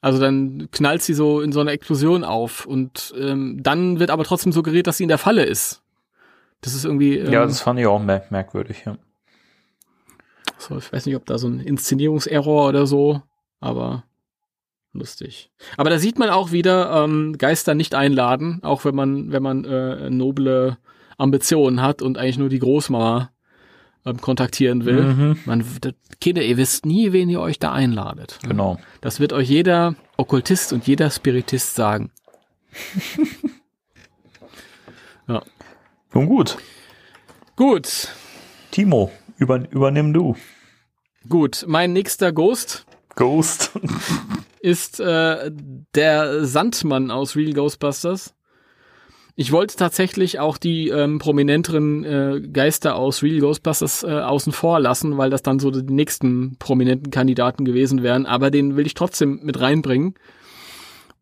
Also dann knallt sie so in so einer Explosion auf und ähm, dann wird aber trotzdem suggeriert, dass sie in der Falle ist. Das ist irgendwie. Ähm, Ja, das fand ich auch merk merkwürdig, ja. so, ich weiß nicht, ob da so ein Inszenierungserror oder so, aber lustig. Aber da sieht man auch wieder ähm, Geister nicht einladen, auch wenn man, wenn man äh, noble Ambitionen hat und eigentlich nur die Großmama ähm, kontaktieren will. Mhm. Man, Kinder, ihr wisst nie, wen ihr euch da einladet. Genau. Das wird euch jeder Okkultist und jeder Spiritist sagen. *laughs* Nun gut. Gut, Timo, über, übernimm du. gut. Mein nächster Ghost Ghost. *laughs* ist äh, der Sandmann aus Real Ghostbusters. Ich wollte tatsächlich auch die ähm, prominenteren äh, Geister aus Real Ghostbusters äh, außen vor lassen, weil das dann so die nächsten prominenten Kandidaten gewesen wären. Aber den will ich trotzdem mit reinbringen.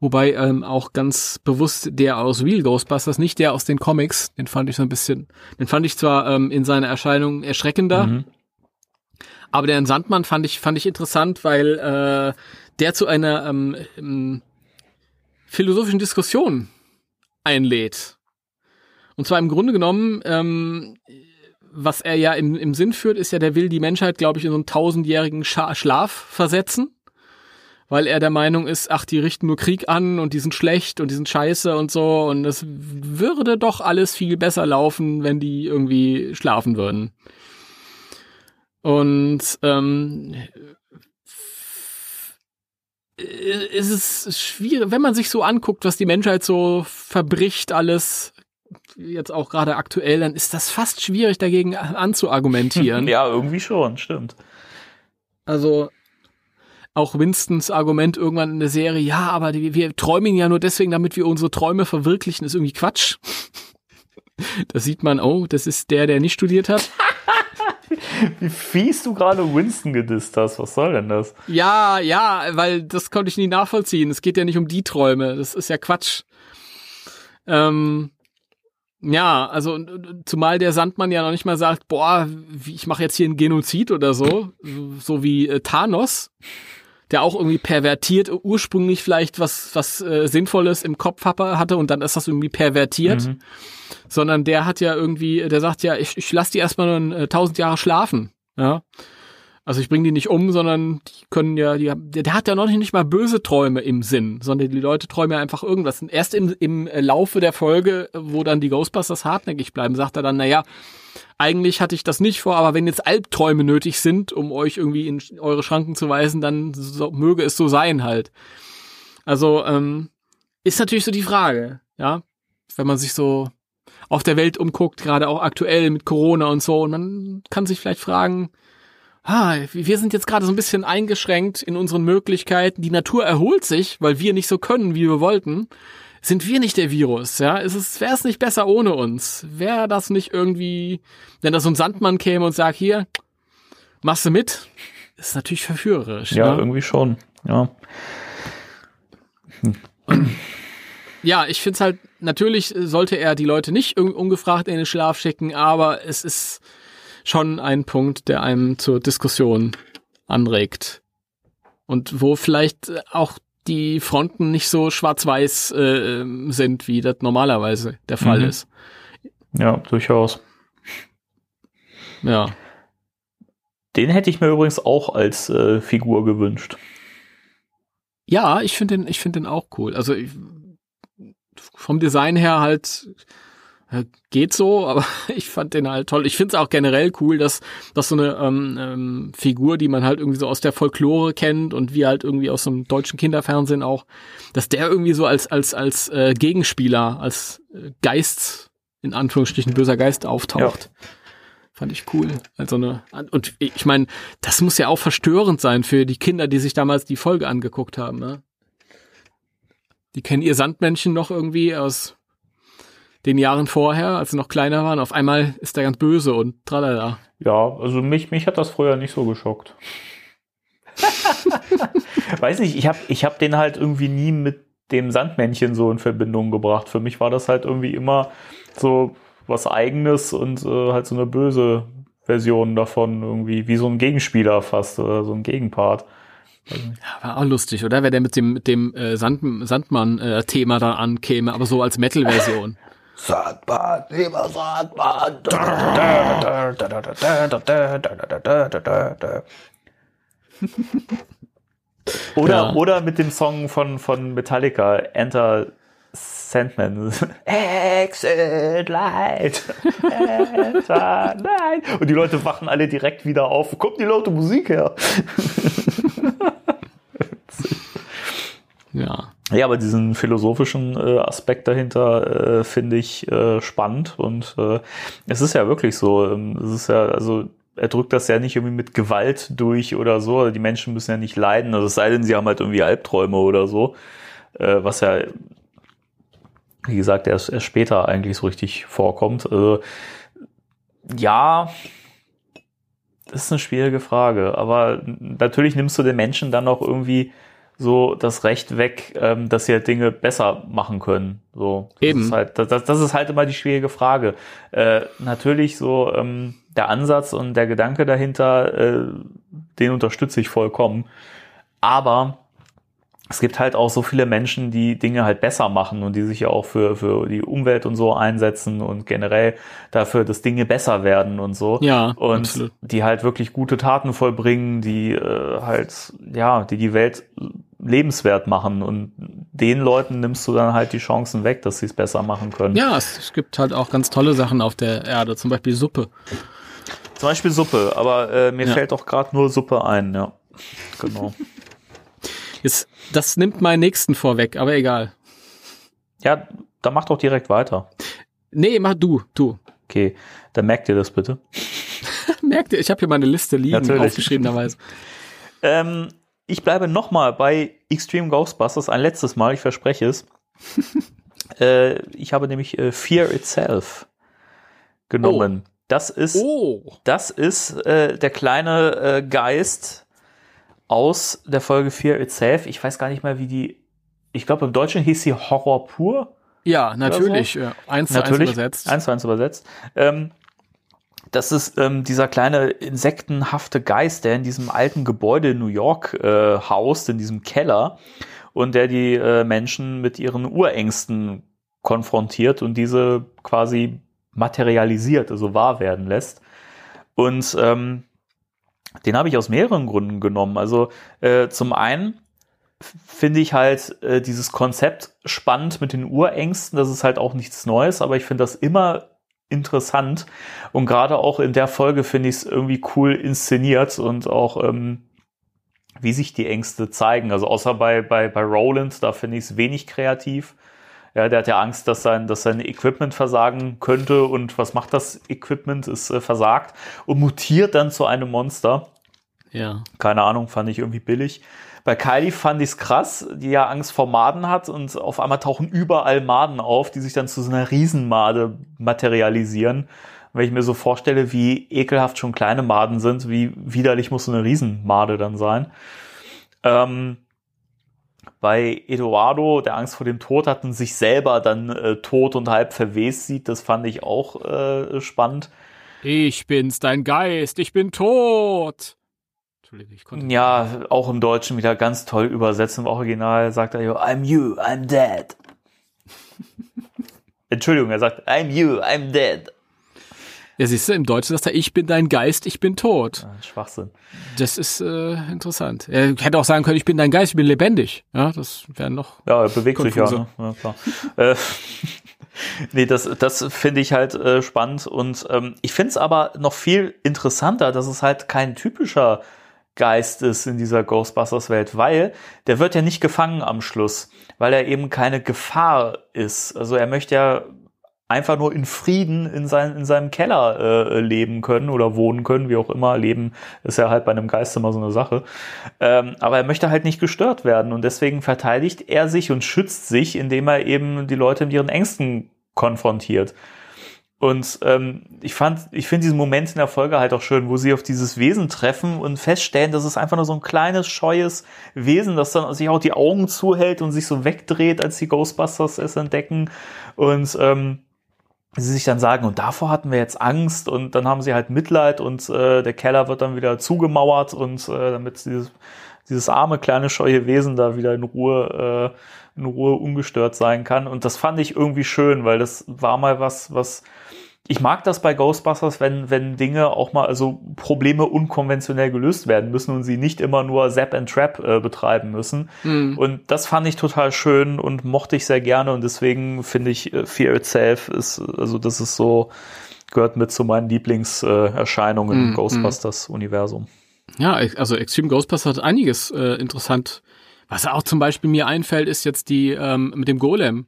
Wobei ähm, auch ganz bewusst der aus Real Ghostbusters, nicht der aus den Comics, den fand ich so ein bisschen, den fand ich zwar ähm, in seiner Erscheinung erschreckender, Mhm. aber der Sandmann fand ich, fand ich interessant, weil äh, der zu einer ähm, ähm, philosophischen Diskussion einlädt. Und zwar im Grunde genommen, ähm, was er ja im, im Sinn führt, ist ja, der will die Menschheit, glaube ich, in so einen tausendjährigen Scha Schlaf versetzen. Weil er der Meinung ist, ach, die richten nur Krieg an und die sind schlecht und die sind scheiße und so. Und es würde doch alles viel besser laufen, wenn die irgendwie schlafen würden. Und ähm, ist es schwierig, wenn man sich so anguckt, was die Menschheit so verbricht, alles jetzt auch gerade aktuell, dann ist das fast schwierig dagegen anzuargumentieren. *laughs* Ja, irgendwie schon, stimmt. Also auch Winstons Argument irgendwann in der Serie, ja, aber die, wir träumen ja nur deswegen, damit wir unsere Träume verwirklichen, ist irgendwie Quatsch. *laughs* Da sieht man, oh, das ist der, der nicht studiert hat. Wie fies du gerade Winston gedisst hast. Was soll denn das? Ja, ja, weil das konnte ich nie nachvollziehen. Es geht ja nicht um die Träume. Das ist ja Quatsch. Ähm, ja, also zumal der Sandmann ja noch nicht mal sagt, boah, ich mache jetzt hier einen Genozid oder so, so wie äh, Thanos, der auch irgendwie pervertiert ursprünglich vielleicht was was äh, Sinnvolles im Kopf hatte und dann ist das irgendwie pervertiert, Mhm. sondern der hat ja irgendwie, der sagt ja, ich, ich lasse die erstmal nur äh, tausend Jahre schlafen, ja. Also ich bringe die nicht um, sondern die können ja, die, haben- der, hat ja noch nicht, nicht mal böse Träume im Sinn, sondern die Leute träumen ja einfach irgendwas. Und erst im, im Laufe der Folge, wo dann die Ghostbusters hartnäckig bleiben, sagt er dann, naja, eigentlich hatte ich das nicht vor, aber wenn jetzt Albträume nötig sind, um euch irgendwie in eure Schranken zu weisen, dann so, möge es so sein halt. Also ähm, ist natürlich so die Frage, ja, wenn man sich so auf der Welt umguckt, gerade auch aktuell mit Corona und so, und man kann sich vielleicht fragen, ah, wir sind jetzt gerade so ein bisschen eingeschränkt in unseren Möglichkeiten. Die Natur erholt sich, weil wir nicht so können, wie wir wollten. Sind wir nicht der Virus, ja? Ist es, wäre es nicht besser ohne uns? Wäre das nicht irgendwie, wenn da so ein Sandmann käme und sagt, hier, machst du mit? Ist natürlich verführerisch. Ja, ne? irgendwie schon. Ja. Ja, ich finde es halt, natürlich sollte er die Leute nicht un ungefragt in den Schlaf schicken, aber es ist schon ein Punkt, der einem zur Diskussion anregt. Und wo vielleicht auch die Fronten nicht so schwarz-weiß äh, sind, wie das normalerweise der Fall Mhm. ist. Ja, durchaus. Ja. Den hätte ich mir übrigens auch als äh, Figur gewünscht. Ja, ich finde den, ich finde den auch cool. Also ich, vom Design her halt geht so, *laughs* aber ich fand den halt toll. Ich finde es auch generell cool, dass, dass so eine ähm, ähm, Figur, die man halt irgendwie so aus der Folklore kennt und wie halt irgendwie aus dem deutschen Kinderfernsehen auch, dass der irgendwie so als als als äh, Gegenspieler, als äh, Geist in Anführungsstrichen böser Geist auftaucht. Fand ich cool. Also eine und ich meine, das muss ja auch verstörend sein für die Kinder, die sich damals die Folge angeguckt haben. Ne? Die kennen ihr Sandmännchen noch irgendwie aus den Jahren vorher, als sie noch kleiner waren. Auf einmal ist er ganz böse und tralala. Ja, also mich, mich hat das früher nicht so geschockt. *laughs* Weiß nicht, ich habe ich hab den halt irgendwie nie mit dem Sandmännchen so in Verbindung gebracht. Für mich war das halt irgendwie immer so was Eigenes und äh, halt so eine böse Version davon, irgendwie wie so ein Gegenspieler fast oder so ein Gegenpart. Ja, war auch lustig, oder? Wenn der mit dem, mit dem äh, Sand, Sandmann-Thema da ankäme, aber so als Metal-Version. *laughs* Sandmann, lieber Sandmann. Oder, Ja. oder mit dem Song von, von Metallica, Enter Sandman. Exit Light. Enter Light. Und die Leute wachen alle direkt wieder auf. Wo kommt die laute Musik her? Ja. Ja, aber diesen philosophischen äh, Aspekt dahinter äh, finde ich äh, spannend und äh, es ist ja wirklich so. ähm, Es ist ja, also er drückt das ja nicht irgendwie mit Gewalt durch oder so. Also Die Menschen müssen ja nicht leiden. Also es sei denn, sie haben halt irgendwie Albträume oder so. Äh, was ja, wie gesagt, erst, erst später eigentlich so richtig vorkommt. Also ja, das ist eine schwierige Frage. Aber natürlich nimmst du den Menschen dann auch irgendwie so das Recht weg, ähm, dass sie halt Dinge besser machen können. So, das Eben. Ist halt, das, das ist halt immer die schwierige Frage. Äh, natürlich so ähm, der Ansatz und der Gedanke dahinter, äh, den unterstütze ich vollkommen. Aber es gibt halt auch so viele Menschen, die Dinge halt besser machen und die sich ja auch für, für die Umwelt und so einsetzen und generell dafür, dass Dinge besser werden und so. Ja, und absolut. die halt wirklich gute Taten vollbringen, die äh, halt, ja, die die Welt lebenswert machen und den Leuten nimmst du dann halt die Chancen weg, dass sie es besser machen können. Ja, es, es gibt halt auch ganz tolle Sachen auf der Erde, zum Beispiel Suppe. Zum Beispiel Suppe, aber äh, mir Ja. fällt auch gerade nur Suppe ein, ja. Genau. *laughs* Jetzt, das nimmt meinen nächsten vorweg, aber egal. ja, dann mach doch direkt weiter. Nee, mach du, du. Okay, dann merkt ihr das bitte. *laughs* Merkt ihr, ich habe hier meine Liste liegen, Natürlich. aufgeschriebenerweise. Ähm, ich bleibe nochmal bei Extreme Ghostbusters, ein letztes Mal, ich verspreche es. *laughs* äh, ich habe nämlich äh, Fear Itself genommen. Das ist, Oh, das ist äh, der kleine äh, Geist aus der Folge Fear Itself. Ich weiß gar nicht mehr, wie die. Ich glaube, im Deutschen hieß sie Horror pur. ja, natürlich. Ja, eins zu eins Natürlich, übersetzt. eins zu eins übersetzt. Ähm, das ist ähm, dieser kleine insektenhafte Geist, der in diesem alten Gebäude in New York äh, haust, in diesem Keller, und der die äh, Menschen mit ihren Urängsten konfrontiert und diese quasi materialisiert, also wahr werden lässt. Und ähm, den habe ich aus mehreren Gründen genommen. Also äh, zum einen finde ich halt äh, dieses Konzept spannend mit den Urängsten. Das ist halt auch nichts Neues, aber ich finde das immer interessant. Und gerade auch in der Folge finde ich es irgendwie cool inszeniert und auch ähm, wie sich die Ängste zeigen. Also außer bei, bei, bei Roland, da finde ich es wenig kreativ. Ja, der hat ja Angst, dass sein, dass sein Equipment versagen könnte. Und was macht das Equipment? Es äh, versagt und mutiert dann zu einem Monster. Ja. Keine Ahnung, fand ich irgendwie billig. Bei Kylie fand ich's krass, die ja Angst vor Maden hat und auf einmal tauchen überall Maden auf, die sich dann zu so einer Riesenmade materialisieren. Wenn ich mir so vorstelle, wie ekelhaft schon kleine Maden sind, wie widerlich muss so eine Riesenmade dann sein. Ähm, bei Eduardo, der Angst vor dem Tod hat und sich selber dann äh, tot und halb verwest sieht, das fand ich auch äh, spannend. Ich bin's, dein Geist, ich bin tot. Entschuldigung, ich konnte. Ja, auch im Deutschen wieder ganz toll übersetzt. Im Original sagt er, I'm you, I'm dead. *laughs* Entschuldigung, er sagt, I'm you, I'm dead. Ja, siehst du, im Deutschen sagt er, ich bin dein Geist, ich bin tot. Ja, Schwachsinn. Das ist äh, interessant. Er hätte auch sagen können, ich bin dein Geist, ich bin lebendig. Ja, das wäre noch. Ja, er bewegt sich ja. Ne? ja klar. äh, *laughs* nee, das, das finde ich halt äh, spannend. Und ähm, ich finde es aber noch viel interessanter, dass es halt kein typischer Geist ist in dieser Ghostbusters-Welt, weil der wird ja nicht gefangen am Schluss, weil er eben keine Gefahr ist. Also er möchte ja einfach nur in Frieden in, sein, in seinem Keller äh, leben können oder wohnen können, wie auch immer. Leben ist ja halt bei einem Geist immer so eine Sache. Ähm, aber er möchte halt nicht gestört werden und deswegen verteidigt er sich und schützt sich, indem er eben die Leute mit ihren Ängsten konfrontiert. Und ähm, ich fand, ich finde diesen Moment in der Folge halt auch schön, wo sie auf dieses Wesen treffen und feststellen, dass es einfach nur so ein kleines, scheues Wesen, das dann sich auch die Augen zuhält und sich so wegdreht, als die Ghostbusters es entdecken. Und ähm, sie sich dann sagen, und davor hatten wir jetzt Angst und dann haben sie halt Mitleid und äh, der Keller wird dann wieder zugemauert und äh, damit dieses, dieses arme kleine scheue Wesen da wieder in Ruhe äh, in Ruhe ungestört sein kann und das fand ich irgendwie schön, weil das war mal was, was ich mag das bei Ghostbusters, wenn, wenn Dinge auch mal, also Probleme unkonventionell gelöst werden müssen und sie nicht immer nur Zap and Trap äh, betreiben müssen. Mhm. Und das fand ich total schön und mochte ich sehr gerne und deswegen finde ich äh, Fear Itself ist, also das ist so, gehört mit zu meinen Lieblingserscheinungen äh, im mhm. Ghostbusters-Universum. Ja, also Extreme Ghostbusters hat einiges äh, interessant. Was auch zum Beispiel mir einfällt, ist jetzt die ähm, mit dem Golem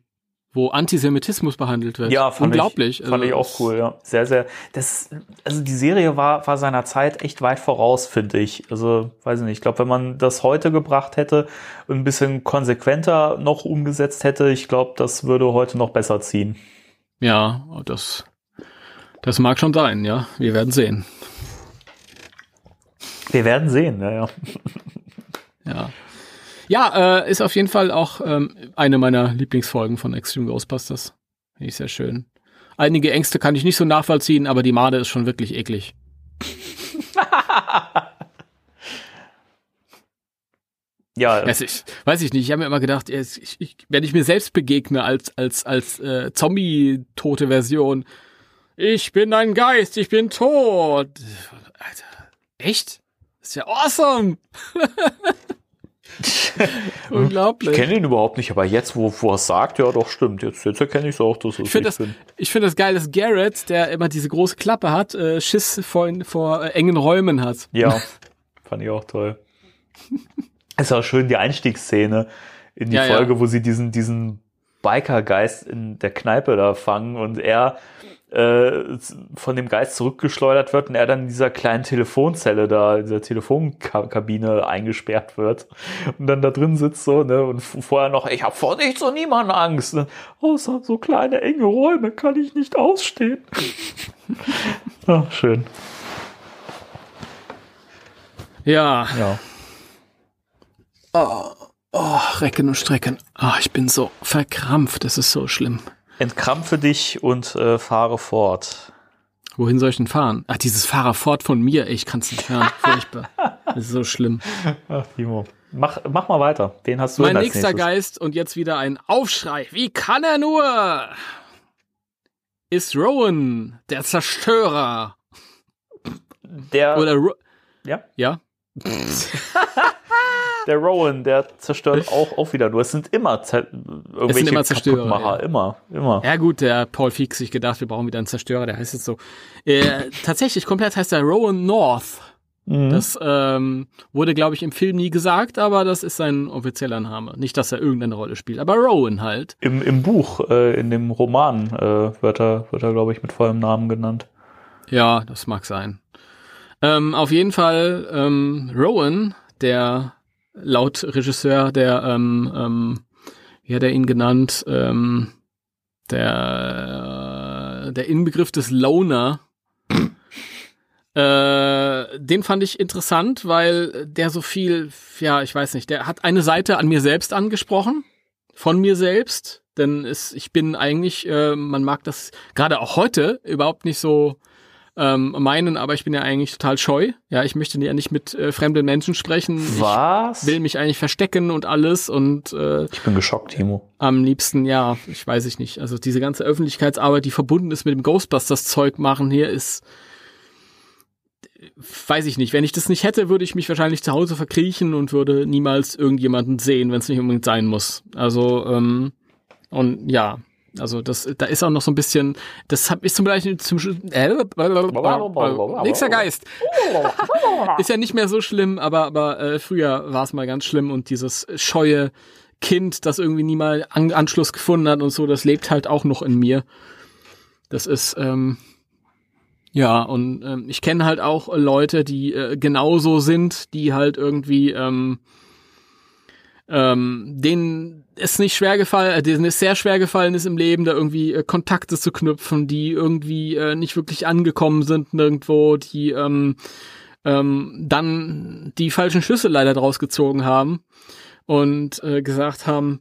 wo Antisemitismus behandelt wird. Ja, fand unglaublich. Ich, fand also, ich auch cool, ja. Sehr, sehr. Das, also die Serie war, war seiner Zeit echt weit voraus, finde ich. Also, weiß ich nicht. Ich glaube, wenn man das heute gebracht hätte und ein bisschen konsequenter noch umgesetzt hätte, ich glaube, das würde heute noch besser ziehen. Ja, das, das mag schon sein, ja. Wir werden sehen. Wir werden sehen, ja, ja. Ja. Ja, äh, ist auf jeden Fall auch ähm, eine meiner Lieblingsfolgen von Extreme Ghostbusters. Finde ich sehr schön. Einige Ängste kann ich nicht so nachvollziehen, aber die Made ist schon wirklich eklig. *laughs* ja. Es ist, weiß ich nicht. Ich habe mir immer gedacht, ich, ich, wenn ich mir selbst begegne als als als äh, Zombie-tote Version, ich bin ein Geist, ich bin tot. Alter, echt? Das ist ja awesome. *laughs* *laughs* Unglaublich. Ich kenne ihn überhaupt nicht, aber jetzt, wo, wo er es sagt, ja doch, stimmt. Jetzt, jetzt erkenne ich es auch, dass ich finde das, bin. Ich finde das geil, dass Garrett, der immer diese große Klappe hat, äh, Schiss vor, vor äh, engen Räumen hat. Ja, *laughs* fand ich auch toll. Es *laughs* ist auch schön die Einstiegsszene in die ja, Folge, ja. wo sie diesen, diesen Biker-Geist in der Kneipe da fangen und er äh, von dem Geist zurückgeschleudert wird und er dann in dieser kleinen Telefonzelle da, in dieser Telefonkabine eingesperrt wird und dann da drin sitzt so, ne, und vorher noch, ich habe vor nichts und niemand Angst. Ne? Außer so kleine enge Räume kann ich nicht ausstehen. Ach, *laughs* schön. Ja. Ja. Oh, oh, Recken und Strecken. Oh, ich bin so verkrampft, das ist so schlimm. Entkrampfe dich und äh, fahre fort. Wohin soll ich denn fahren? Ach, dieses Fahrer fort von mir, ich kann es nicht hören. *laughs* Furchtbar. Das ist so schlimm. Ach, Timo. Mach, mach mal weiter. Den hast du Mein nächster nächstes. Geist und jetzt wieder ein Aufschrei. Wie kann er nur? Ist Rowan, der Zerstörer. Der. Oder Ro ja? Ja. *laughs* der Rowan, der zerstört auch, auch wieder nur. Es sind immer zer irgendwelche es sind immer Zerstörer. Ja. Immer, immer. Ja gut, der Paul Feeks sich gedacht, wir brauchen wieder einen Zerstörer, der heißt jetzt so. Äh, tatsächlich, komplett heißt er Rowan North. Mhm. Das ähm, wurde, glaube ich, im Film nie gesagt, aber das ist sein offizieller Name. Nicht, dass er irgendeine Rolle spielt, aber Rowan halt. Im, im Buch, äh, in dem Roman äh, wird er, wird er glaube ich, mit vollem Namen genannt. Ja, das mag sein. Ähm, auf jeden Fall, ähm, Rowan, der laut Regisseur, der, ähm, ähm, wie hat er ihn genannt, ähm, der, der Inbegriff des Loner. Äh, den fand ich interessant, weil der so viel, ja, ich weiß nicht, der hat eine Seite an mir selbst angesprochen, von mir selbst, denn es, ich bin eigentlich, äh, man mag das gerade auch heute überhaupt nicht so ähm, meinen, aber ich bin ja eigentlich total scheu. Ja, ich möchte ja nicht mit äh, fremden Menschen sprechen. Was? Ich will mich eigentlich verstecken und alles und äh, ich bin geschockt, Timo. Am liebsten, ja, ich weiß ich nicht. Also diese ganze Öffentlichkeitsarbeit, die verbunden ist mit dem Ghostbusters-Zeug machen hier, ist weiß ich nicht. Wenn ich das nicht hätte, würde ich mich wahrscheinlich zu Hause verkriechen und würde niemals irgendjemanden sehen, wenn es nicht unbedingt sein muss. Also ähm, und ja, also das, da ist auch noch so ein bisschen, das hab ich zum Beispiel zum äh, nächster Geist. *laughs* ist ja nicht mehr so schlimm, aber aber äh, früher war es mal ganz schlimm und dieses scheue Kind, das irgendwie nie mal An Anschluss gefunden hat und so, das lebt halt auch noch in mir. Das ist ähm, ja und ähm, ich kenne halt auch Leute, die äh, genauso sind, die halt irgendwie ähm, ähm, denen es nicht schwer gefallen, äh, denen es sehr schwer gefallen ist im Leben, da irgendwie äh, Kontakte zu knüpfen, die irgendwie äh, nicht wirklich angekommen sind nirgendwo, die ähm, ähm, dann die falschen Schlüsse leider draus gezogen haben und äh, gesagt haben,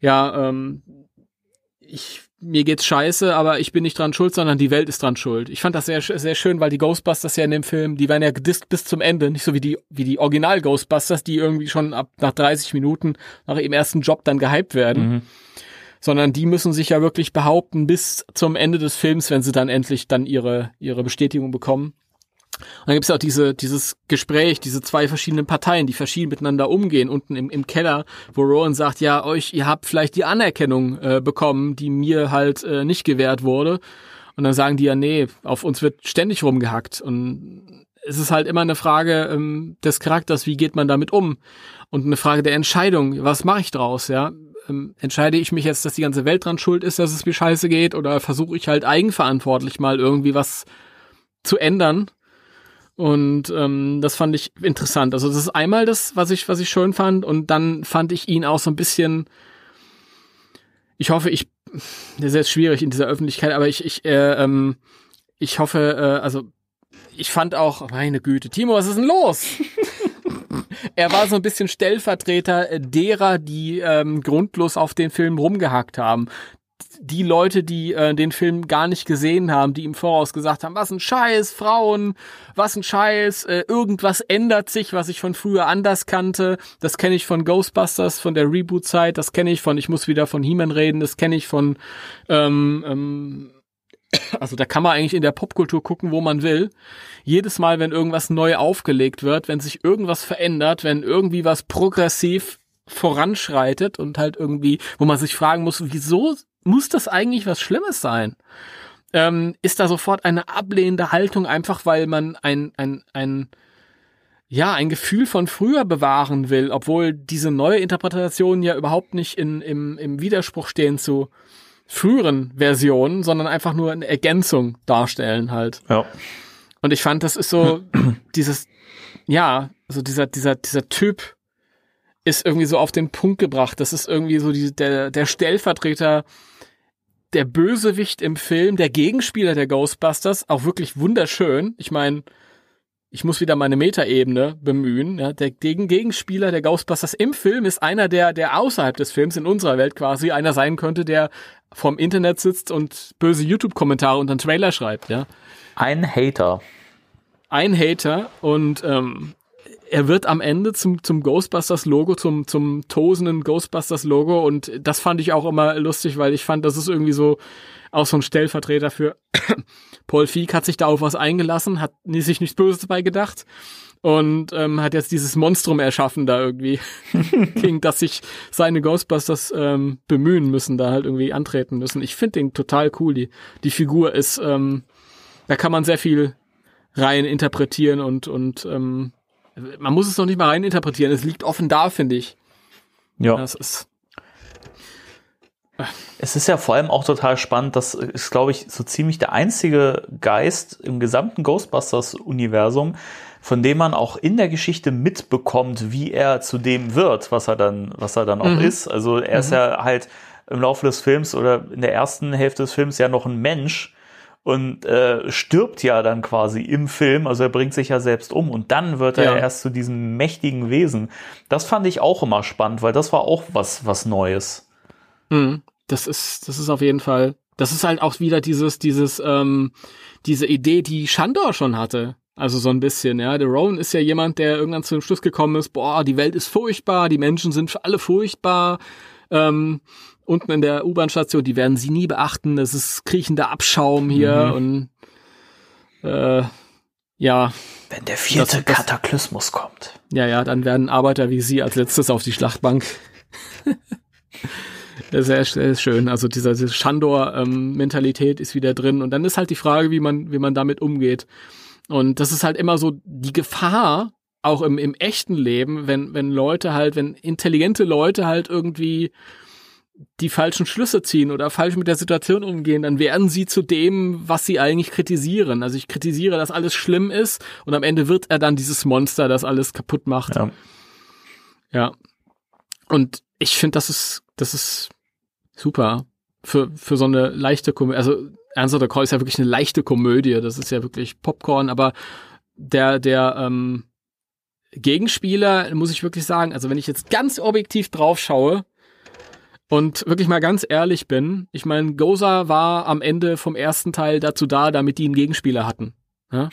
ja, ähm, ich mir geht's scheiße, aber ich bin nicht dran schuld, sondern die Welt ist dran schuld. Ich fand das sehr, sehr schön, weil die Ghostbusters ja in dem Film, die werden ja gedisst bis zum Ende, nicht so wie die, wie die Original Ghostbusters, die irgendwie schon ab nach 30 Minuten nach ihrem ersten Job dann gehypt werden. Mhm. Sondern die müssen sich ja wirklich behaupten bis zum Ende des Films, wenn sie dann endlich dann ihre, ihre Bestätigung bekommen. Und dann gibt es ja auch diese, dieses Gespräch, diese zwei verschiedenen Parteien, die verschieden miteinander umgehen, unten im, im Keller, wo Rowan sagt, ja, euch, ihr habt vielleicht die Anerkennung äh, bekommen, die mir halt äh, nicht gewährt wurde. Und dann sagen die ja, nee, auf uns wird ständig rumgehackt. Und es ist halt immer eine Frage ähm, des Charakters, wie geht man damit um? Und eine Frage der Entscheidung, was mache ich draus, ja? Ähm, entscheide ich mich jetzt, dass die ganze Welt dran schuld ist, dass es mir scheiße geht, oder versuche ich halt eigenverantwortlich mal irgendwie was zu ändern? Und ähm, das fand ich interessant. Also das ist einmal das, was ich, was ich schön fand. Und dann fand ich ihn auch so ein bisschen. Ich hoffe, ich. Das ist jetzt schwierig in dieser Öffentlichkeit, aber ich, ich, äh, ähm, ich hoffe, äh, also ich fand auch, meine Güte, Timo, was ist denn los? *laughs* er war so ein bisschen Stellvertreter derer, die ähm, grundlos auf den Film rumgehackt haben die Leute, die äh, den Film gar nicht gesehen haben, die im Voraus gesagt haben, was ein Scheiß, Frauen, was ein Scheiß, äh, irgendwas ändert sich, was ich von früher anders kannte. Das kenne ich von Ghostbusters, von der Reboot-Zeit, das kenne ich von, ich muss wieder von He-Man reden, das kenne ich von, ähm, ähm, also da kann man eigentlich in der Popkultur gucken, wo man will. Jedes Mal, wenn irgendwas neu aufgelegt wird, wenn sich irgendwas verändert, wenn irgendwie was progressiv voranschreitet und halt irgendwie, wo man sich fragen muss, wieso muss das eigentlich was Schlimmes sein? Ähm, ist da sofort eine ablehnende Haltung, einfach weil man ein, ein, ein, ja, ein Gefühl von früher bewahren will, obwohl diese neue Interpretation ja überhaupt nicht in, im, im Widerspruch stehen zu früheren Versionen, sondern einfach nur eine Ergänzung darstellen halt. Ja. Und ich fand, das ist so *clears throat* dieses, ja, also dieser, dieser, dieser Typ ist irgendwie so auf den Punkt gebracht. Das ist irgendwie so die, der, der Stellvertreter der Bösewicht im Film, der Gegenspieler der Ghostbusters, auch wirklich wunderschön. Ich meine, ich muss wieder meine Metaebene bemühen. Ja, der Gegen Gegenspieler der Ghostbusters im Film ist einer, der, der außerhalb des Films in unserer Welt quasi einer sein könnte, der vom Internet sitzt und böse YouTube-Kommentare unter den Trailer schreibt. Ja. Ein Hater. Ein Hater und ähm, er wird am Ende zum, zum Ghostbusters-Logo, zum, zum tosenden Ghostbusters-Logo und das fand ich auch immer lustig, weil ich fand, das ist irgendwie so auch so ein Stellvertreter für *coughs* Paul Feig hat sich da auf was eingelassen, hat sich nichts Böses dabei gedacht und ähm, hat jetzt dieses Monstrum erschaffen da irgendwie, *laughs* gegen das sich seine Ghostbusters ähm, bemühen müssen, da halt irgendwie antreten müssen. Ich finde den total cool. Die, die Figur ist, ähm, da kann man sehr viel rein interpretieren und, und ähm, man muss es noch nicht mal reininterpretieren. Es liegt offen da, finde ich. Ja. Das ist. Es ist ja vor allem auch total spannend, das ist, glaube ich, so ziemlich der einzige Geist im gesamten Ghostbusters-Universum, von dem man auch in der Geschichte mitbekommt, wie er zu dem wird, was er dann, was er dann auch mhm. ist. Also er ist mhm. ja halt im Laufe des Films oder in der ersten Hälfte des Films ja noch ein Mensch und äh, stirbt ja dann quasi im Film, also er bringt sich ja selbst um und dann wird er ja. erst zu diesem mächtigen Wesen. Das fand ich auch immer spannend, weil das war auch was was Neues. Mhm. Das ist das ist auf jeden Fall. Das ist halt auch wieder dieses dieses ähm, diese Idee, die Shandor schon hatte. Also so ein bisschen, ja. Der Rowan ist ja jemand, der irgendwann zu dem Schluss gekommen ist, boah, die Welt ist furchtbar, die Menschen sind für alle furchtbar. Ähm, unten in der U-Bahn-Station, die werden sie nie beachten. Das ist kriechender Abschaum hier mhm. und äh, ja. Wenn der vierte das, das, Kataklysmus kommt. Ja, ja, dann werden Arbeiter wie sie als letztes auf die Schlachtbank. *laughs* sehr, sehr schön. Also dieser, diese Shandor-Mentalität ähm, ist wieder drin. Und dann ist halt die Frage, wie man, wie man damit umgeht. Und das ist halt immer so die Gefahr, auch im, im echten Leben, wenn, wenn Leute halt, wenn intelligente Leute halt irgendwie die falschen Schlüsse ziehen oder falsch mit der Situation umgehen, dann werden sie zu dem, was sie eigentlich kritisieren. Also ich kritisiere, dass alles schlimm ist und am Ende wird er dann dieses Monster, das alles kaputt macht. Ja. ja. Und ich finde, das ist, das ist super für, für so eine leichte Komödie. Also Ernst der Call ist ja wirklich eine leichte Komödie. Das ist ja wirklich Popcorn, aber der, der, ähm, Gegenspieler, muss ich wirklich sagen, also wenn ich jetzt ganz objektiv drauf schaue, und wirklich mal ganz ehrlich bin, ich meine, Goza war am Ende vom ersten Teil dazu da, damit die einen Gegenspieler hatten. Ja?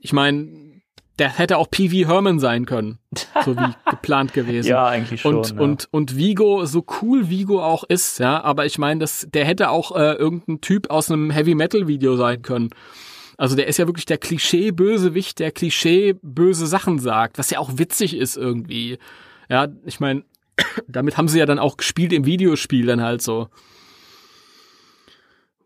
Ich meine, der hätte auch PV Herman sein können, so wie *laughs* geplant gewesen. Ja, eigentlich schon. Und, ja. und, und Vigo, so cool Vigo auch ist, ja, aber ich meine, der hätte auch äh, irgendein Typ aus einem Heavy Metal Video sein können. Also der ist ja wirklich der Klischee-Bösewicht, der Klischee böse Sachen sagt, was ja auch witzig ist irgendwie. Ja, ich meine, damit haben sie ja dann auch gespielt im Videospiel dann halt so.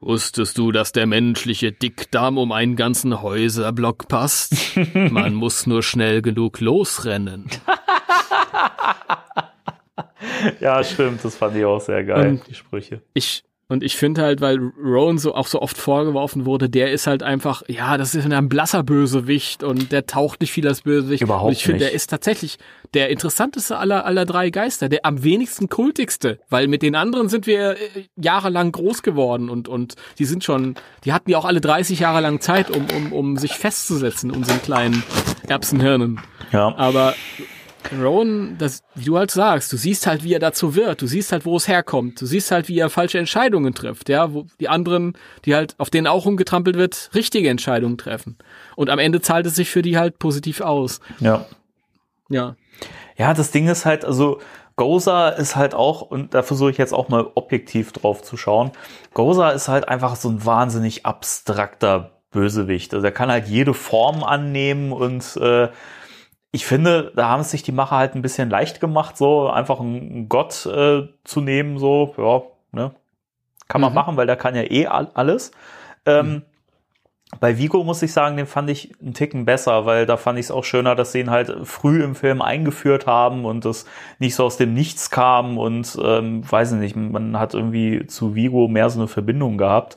Wusstest du, dass der menschliche Dickdarm um einen ganzen Häuserblock passt? *laughs* Man muss nur schnell genug losrennen. *laughs* ja, stimmt, das fand ich auch sehr geil, Und die Sprüche. Ich, und ich finde halt, weil Rowan so auch so oft vorgeworfen wurde, der ist halt einfach, ja, das ist ein blasser Bösewicht und der taucht nicht viel als Bösewicht. Überhaupt und ich finde, der ist tatsächlich der interessanteste aller, aller drei Geister, der am wenigsten kultigste, weil mit den anderen sind wir äh, jahrelang groß geworden und, und die sind schon, die hatten ja auch alle 30 Jahre lang Zeit, um, um, um sich festzusetzen, unseren kleinen Erbsenhirnen. Ja. Aber Rowan, das, wie du halt sagst, du siehst halt, wie er dazu wird, du siehst halt, wo es herkommt, du siehst halt, wie er falsche Entscheidungen trifft, ja, wo die anderen, die halt, auf denen auch umgetrampelt wird, richtige Entscheidungen treffen. Und am Ende zahlt es sich für die halt positiv aus. Ja. Ja. Ja, das Ding ist halt, also Goza ist halt auch, und da versuche ich jetzt auch mal objektiv drauf zu schauen, Goza ist halt einfach so ein wahnsinnig abstrakter Bösewicht. Also er kann halt jede Form annehmen und äh, ich finde, da haben es sich die Macher halt ein bisschen leicht gemacht, so einfach einen Gott äh, zu nehmen, so, ja, ne? Kann man mhm. machen, weil der kann ja eh alles. Ähm, mhm. Bei Vigo muss ich sagen, den fand ich einen Ticken besser, weil da fand ich es auch schöner, dass sie ihn halt früh im Film eingeführt haben und das nicht so aus dem Nichts kam und ähm, weiß ich nicht, man hat irgendwie zu Vigo mehr so eine Verbindung gehabt.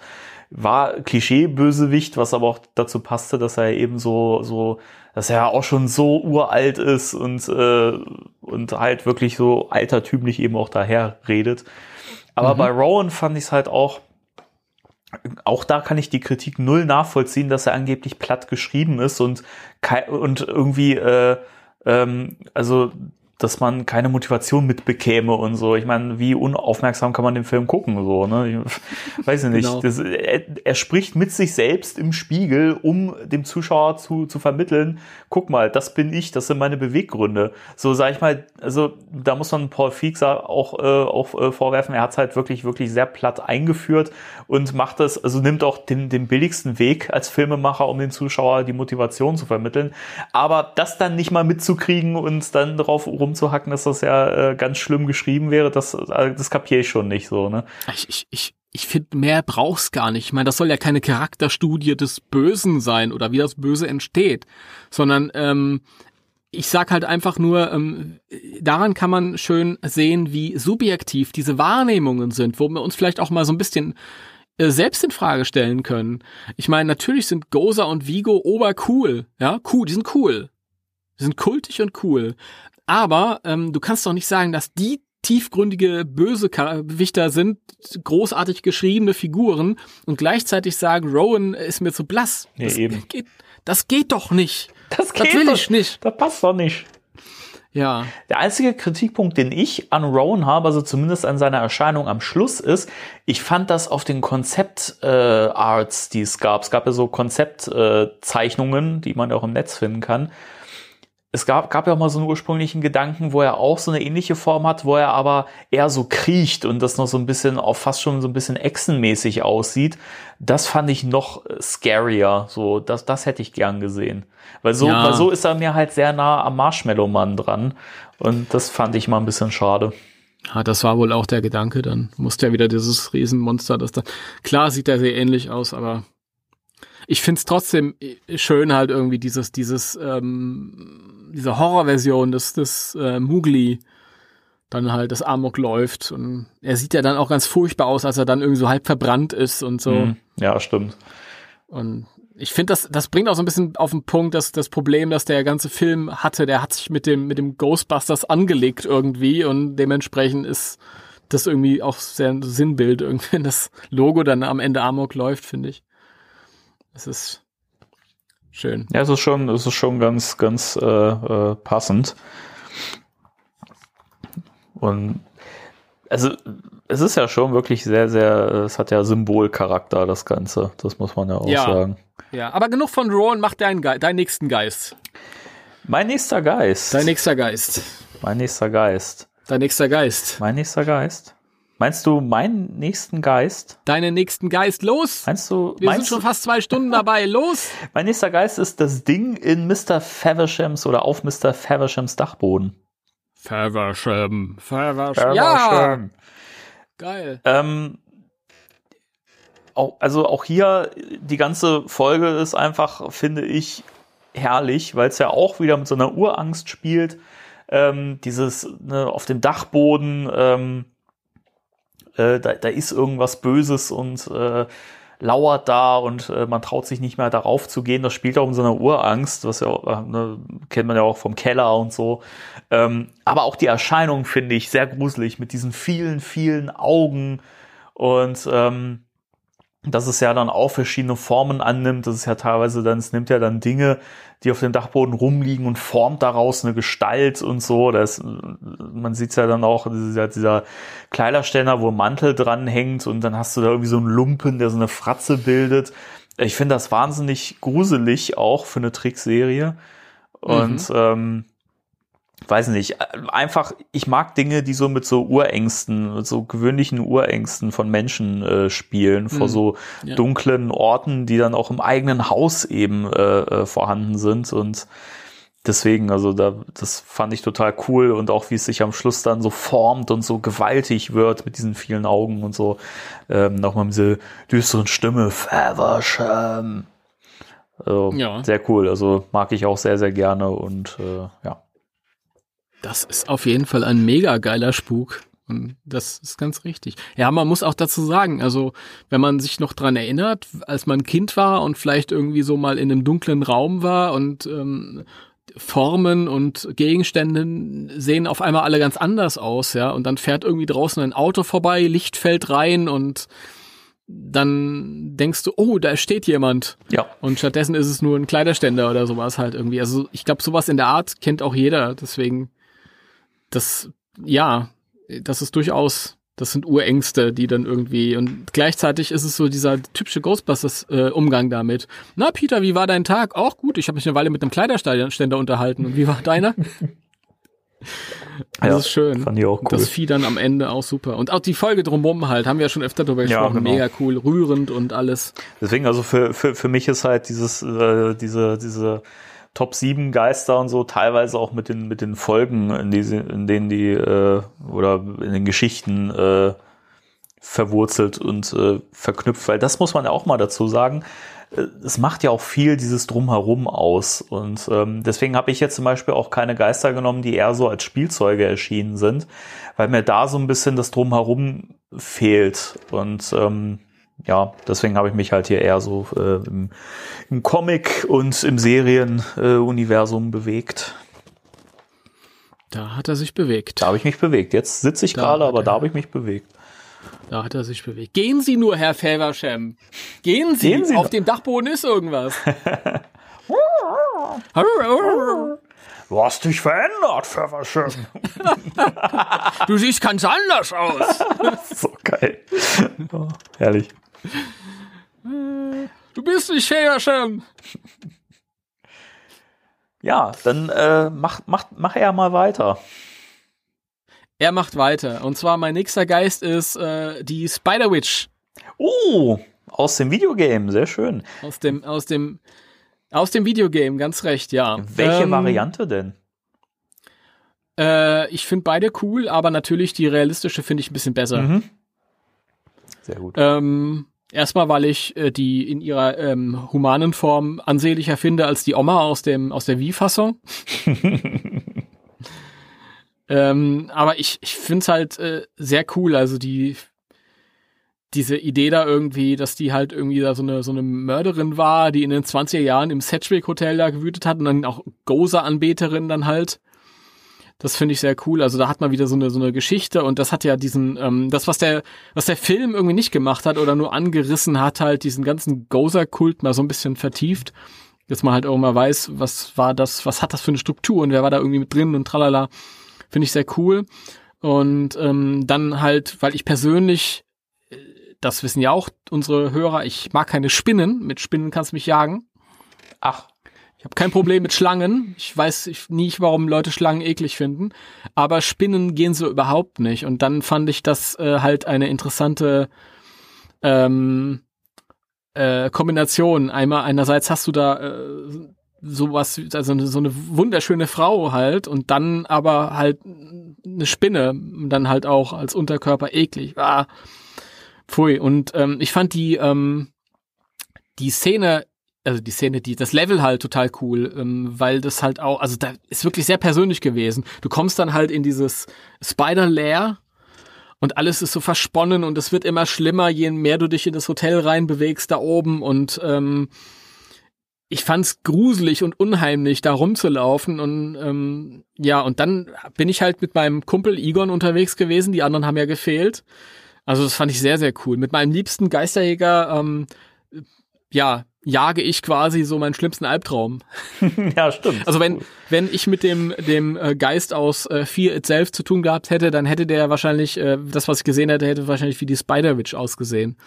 War Klischee-Bösewicht, was aber auch dazu passte, dass er eben so, so dass er auch schon so uralt ist und, äh, und halt wirklich so altertümlich eben auch daher redet. Aber mhm. bei Rowan fand ich es halt auch, auch da kann ich die Kritik null nachvollziehen, dass er angeblich platt geschrieben ist und, und irgendwie, äh, ähm, also dass man keine Motivation mitbekäme und so. Ich meine, wie unaufmerksam kann man den Film gucken, so, ne? Ich *laughs* weiß ich nicht. Genau. Das, er, er, spricht mit sich selbst im Spiegel, um dem Zuschauer zu, zu vermitteln, guck mal, das bin ich, das sind meine Beweggründe. So sag ich mal, also da muss man Paul Feig auch, äh, auch äh, vorwerfen, er hat es halt wirklich, wirklich sehr platt eingeführt und macht das, also nimmt auch den, den billigsten Weg als Filmemacher, um dem Zuschauer die Motivation zu vermitteln. Aber das dann nicht mal mitzukriegen und dann darauf rumzuhacken, dass das ja äh, ganz schlimm geschrieben wäre, das, äh, das kapiere ich schon nicht so, ne? Ich, ich, ich, ich finde, mehr brauch's gar nicht. Ich meine, das soll ja keine Charakterstudie des Bösen sein oder wie das Böse entsteht, sondern ähm, ich sag halt einfach nur, ähm, daran kann man schön sehen, wie subjektiv diese Wahrnehmungen sind, wo wir uns vielleicht auch mal so ein bisschen äh, selbst in Frage stellen können. Ich meine, natürlich sind Goza und Vigo obercool, ja, cool, die sind cool. Die sind kultig und cool. Aber ähm, du kannst doch nicht sagen, dass die tiefgründige Bösewichter sind, großartig geschriebene Figuren und gleichzeitig sagen, Rowan ist mir zu blass. Ja, das, eben. Geht, das geht doch nicht. Das, geht will doch, ich nicht. Das passt doch nicht. Ja. Der einzige Kritikpunkt, den ich an Rowan habe, also zumindest an seiner Erscheinung am Schluss, ist, ich fand das auf den Konzept-Arts, äh, die es gab. Es gab ja so Konzeptzeichnungen, äh, die man auch im Netz finden kann. Es gab, gab ja auch mal so einen ursprünglichen Gedanken, wo er auch so eine ähnliche Form hat, wo er aber eher so kriecht und das noch so ein bisschen auch fast schon so ein bisschen echsenmäßig aussieht. Das fand ich noch scarier. So, das, das hätte ich gern gesehen. Weil so, Ja. weil so ist er mir halt sehr nah am Marshmallow-Mann dran. Und das fand ich mal ein bisschen schade. Ja, das war wohl auch der Gedanke. Dann musste ja wieder dieses Riesenmonster, das da. Klar sieht er sehr ähnlich aus, aber ich find's trotzdem schön halt irgendwie dieses, dieses, ähm, diese Horrorversion des, des äh, Mugli dann halt das Amok läuft. Und er sieht ja dann auch ganz furchtbar aus, als er dann irgendwie so halb verbrannt ist und so. Hm, Ja, stimmt. Und ich finde, das, das bringt auch so ein bisschen auf den Punkt, dass das Problem, dass der ganze Film hatte, der hat sich mit dem, mit dem Ghostbusters angelegt irgendwie und dementsprechend ist das irgendwie auch sehr ein Sinnbild, irgendwie, *laughs* wenn das Logo dann am Ende Amok läuft, finde ich. Es ist schön. Ja, es ist schon, es ist schon ganz, ganz äh, äh, passend. Und also es ist ja schon wirklich sehr, sehr, es hat ja Symbolcharakter, das Ganze. Das muss man ja auch Ja. sagen. Ja, aber genug von Rowan, mach deinen, Ge deinen nächsten Geist. Mein nächster Geist. Dein nächster Geist. mein nächster Geist. Dein nächster Geist. Mein nächster Geist. Meinst du meinen nächsten Geist? Deinen nächsten Geist. Los! Meinst du, Wir sind meinst schon du, fast zwei Stunden dabei. Los! *laughs* mein nächster Geist ist das Ding in Mr. Favershams oder auf Mr. Favershams Dachboden. Faversham. Faversham. Ja! Geil. Ähm, auch, also auch hier, die ganze Folge ist einfach, finde ich, herrlich, weil es ja auch wieder mit so einer Urangst spielt. Ähm, dieses ne, auf dem Dachboden, ähm, äh, da, da ist irgendwas Böses und äh, lauert da und äh, man traut sich nicht mehr darauf zu gehen. Das spielt auch in so einer Urangst, was ja äh, ne, kennt man ja auch vom Keller und so. Ähm, aber auch die Erscheinung finde ich sehr gruselig mit diesen vielen, vielen Augen und ähm, dass es ja dann auch verschiedene Formen annimmt. Das ist ja teilweise dann, es nimmt ja dann Dinge, die auf dem Dachboden rumliegen und formt daraus eine Gestalt und so. Das, man sieht es ja dann auch, dieser, dieser Kleiderständer, wo ein Mantel dran hängt und dann hast du da irgendwie so einen Lumpen, der so eine Fratze bildet. Ich finde das wahnsinnig gruselig auch für eine Trickserie. Und ähm, weiß nicht, einfach, ich mag Dinge, die so mit so Urängsten, mit so gewöhnlichen Urängsten von Menschen äh, spielen, vor Mhm. so Ja. dunklen Orten, die dann auch im eigenen Haus eben äh, äh, vorhanden sind und deswegen, also da, das fand ich total cool und auch wie es sich am Schluss dann so formt und so gewaltig wird mit diesen vielen Augen und so, ähm, nochmal mit dieser düsteren Stimme, Faversham. Also, Ja. Sehr cool, also mag ich auch sehr, sehr gerne und äh, ja. Das ist auf jeden Fall ein mega geiler Spuk. Und das ist ganz richtig. Ja, man muss auch dazu sagen, also wenn man sich noch dran erinnert, als man Kind war und vielleicht irgendwie so mal in einem dunklen Raum war und ähm, Formen und Gegenstände sehen auf einmal alle ganz anders aus, ja. Und dann fährt irgendwie draußen ein Auto vorbei, Licht fällt rein und dann denkst du, oh, da steht jemand. Ja, Und stattdessen ist es nur ein Kleiderständer oder sowas halt irgendwie. Also ich glaube, sowas in der Art kennt auch jeder. Deswegen, das, ja, das ist durchaus, das sind Urängste, die dann irgendwie, und gleichzeitig ist es so dieser typische Ghostbusters-Umgang damit. Na, Peter, wie war dein Tag? Auch gut, ich habe mich eine Weile mit einem Kleiderständer unterhalten. Und wie war deiner? *laughs* Das Ja, ist schön. fand ich auch cool. das Vieh dann am Ende auch super. Und auch die Folge drumherum halt, haben wir ja schon öfter drüber Ja, gesprochen. genau. Mega cool, rührend und alles. Deswegen, also für, für, für mich ist halt dieses, äh, diese, diese Top 7 Geister und so teilweise auch mit den, mit den Folgen, in, die, in denen die, äh, oder in den Geschichten äh, verwurzelt und äh, verknüpft, weil das muss man ja auch mal dazu sagen. äh, Es macht ja auch viel dieses Drumherum aus. Und ähm, deswegen habe ich jetzt zum Beispiel auch keine Geister genommen, die eher so als Spielzeuge erschienen sind, weil mir da so ein bisschen das Drumherum fehlt. Und ähm, ja, deswegen habe ich mich halt hier eher so äh, im, im Comic und im Serienuniversum äh, bewegt. Da hat er sich bewegt. Da habe ich mich bewegt. Jetzt sitze ich gerade, aber da habe ich mich bewegt. Da hat er sich bewegt. Gehen Sie nur, Herr Faversham. Gehen Sie. Gehen Sie Auf noch. dem Dachboden ist irgendwas. *laughs* Du hast dich verändert, Pfefferschirm. *laughs* du siehst ganz anders aus. *laughs* so geil. Oh, herrlich. Du bist nicht Faversham. Ja, dann äh, mach, mach, mach er mal weiter. Er macht weiter. Und zwar mein nächster Geist ist äh, die Spider-Witch Oh, aus dem Videogame, sehr schön. aus dem, aus dem, aus dem Videogame, ganz recht, ja. Welche Ähm, Variante denn? Äh, ich finde beide cool, aber natürlich die realistische finde ich ein bisschen besser. Mhm. Sehr gut. Ähm, erstmal, weil ich äh, die in ihrer ähm, humanen Form ansehnlicher finde als die Oma aus dem aus der Wii-Fassung. *laughs* ähm, aber ich ich finde es halt äh, sehr cool, also die diese Idee da irgendwie, dass die halt irgendwie da so eine so eine Mörderin war, die in den 20er Jahren im Sedgwick Hotel da gewütet hat und dann auch Gozer-Anbeterin dann halt. Das finde ich sehr cool. Also da hat man wieder so eine so eine Geschichte und das hat ja diesen ähm, das was der was der Film irgendwie nicht gemacht hat oder nur angerissen hat halt diesen ganzen Gozer-Kult mal so ein bisschen vertieft. Dass man halt auch mal weiß, was war das, was hat das für eine Struktur und wer war da irgendwie mit drin und tralala. Finde ich sehr cool. Und ähm, dann halt, weil ich persönlich, äh, das wissen ja auch unsere Hörer, ich mag keine Spinnen. Mit Spinnen kannst du mich jagen. Ach, Ich habe kein Problem mit Schlangen. Ich weiß ich- nicht, warum Leute Schlangen eklig finden. Aber Spinnen gehen so überhaupt nicht. Und dann fand ich das äh, halt eine interessante ähm, äh, Kombination. Einmal, einerseits hast du da äh, sowas, also so eine wunderschöne Frau halt und dann aber halt eine Spinne, dann halt auch als Unterkörper eklig. Ah, pfui. Und ähm, ich fand die, ähm, die Szene also die Szene, die, das Level halt total cool, ähm, weil das halt auch, also da ist wirklich sehr persönlich gewesen. Du kommst dann halt in dieses Spider-Lair und alles ist so versponnen und es wird immer schlimmer, je mehr du dich in das Hotel reinbewegst da oben und ähm, ich fand's gruselig und unheimlich, da rumzulaufen und ähm, ja, und dann bin ich halt mit meinem Kumpel Egon unterwegs gewesen, die anderen haben ja gefehlt. Also das fand ich sehr, sehr cool. Mit meinem liebsten Geisterjäger, ähm, ja, jage ich quasi so meinen schlimmsten Albtraum. *laughs* ja, stimmt. Also wenn, wenn ich mit dem, dem äh, Geist aus äh, Fear Itself zu tun gehabt hätte, dann hätte der wahrscheinlich, äh, das, was ich gesehen hätte, hätte wahrscheinlich wie die Spider-Witch ausgesehen.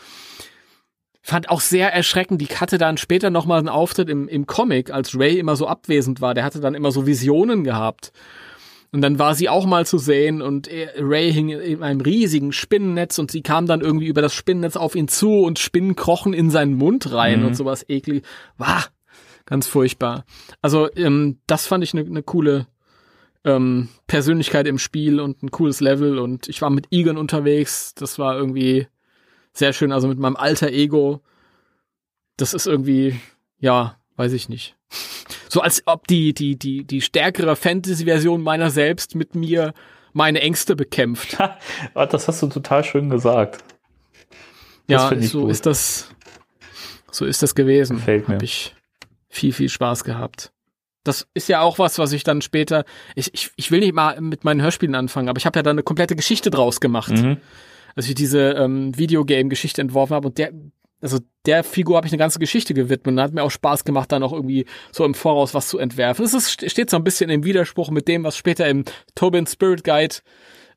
Fand auch sehr erschreckend, die hatte dann später nochmal einen Auftritt im, im Comic, als Ray immer so abwesend war. Der hatte dann immer so Visionen gehabt. Und dann war sie auch mal zu sehen und Ray hing in einem riesigen Spinnennetz und sie kam dann irgendwie über das Spinnennetz auf ihn zu und Spinnen krochen in seinen Mund rein und sowas eklig. Wah, ganz furchtbar. Also ähm, das fand ich eine ne coole ähm, Persönlichkeit im Spiel und ein cooles Level und ich war mit Egon unterwegs. Das war irgendwie sehr schön. Also mit meinem alter Ego. Das ist irgendwie, ja, weiß ich nicht. So als ob die, die, die, die stärkere Fantasy-Version meiner selbst mit mir meine Ängste bekämpft. Das hast du total schön gesagt. ja, find ich so gut. ist das, so ist das gewesen. Gefällt mir. Hab ich viel, viel Spaß gehabt. Das ist ja auch was, was ich dann später, ich, ich, ich will nicht mal mit meinen Hörspielen anfangen, aber ich habe ja da eine komplette Geschichte draus gemacht. Mhm. als ich diese ähm, Videogame-Geschichte entworfen habe und der, also der Figur habe ich eine ganze Geschichte gewidmet und hat mir auch Spaß gemacht, dann auch irgendwie so im Voraus was zu entwerfen. Es ist, steht so ein bisschen im Widerspruch mit dem, was später im Tobin Spirit Guide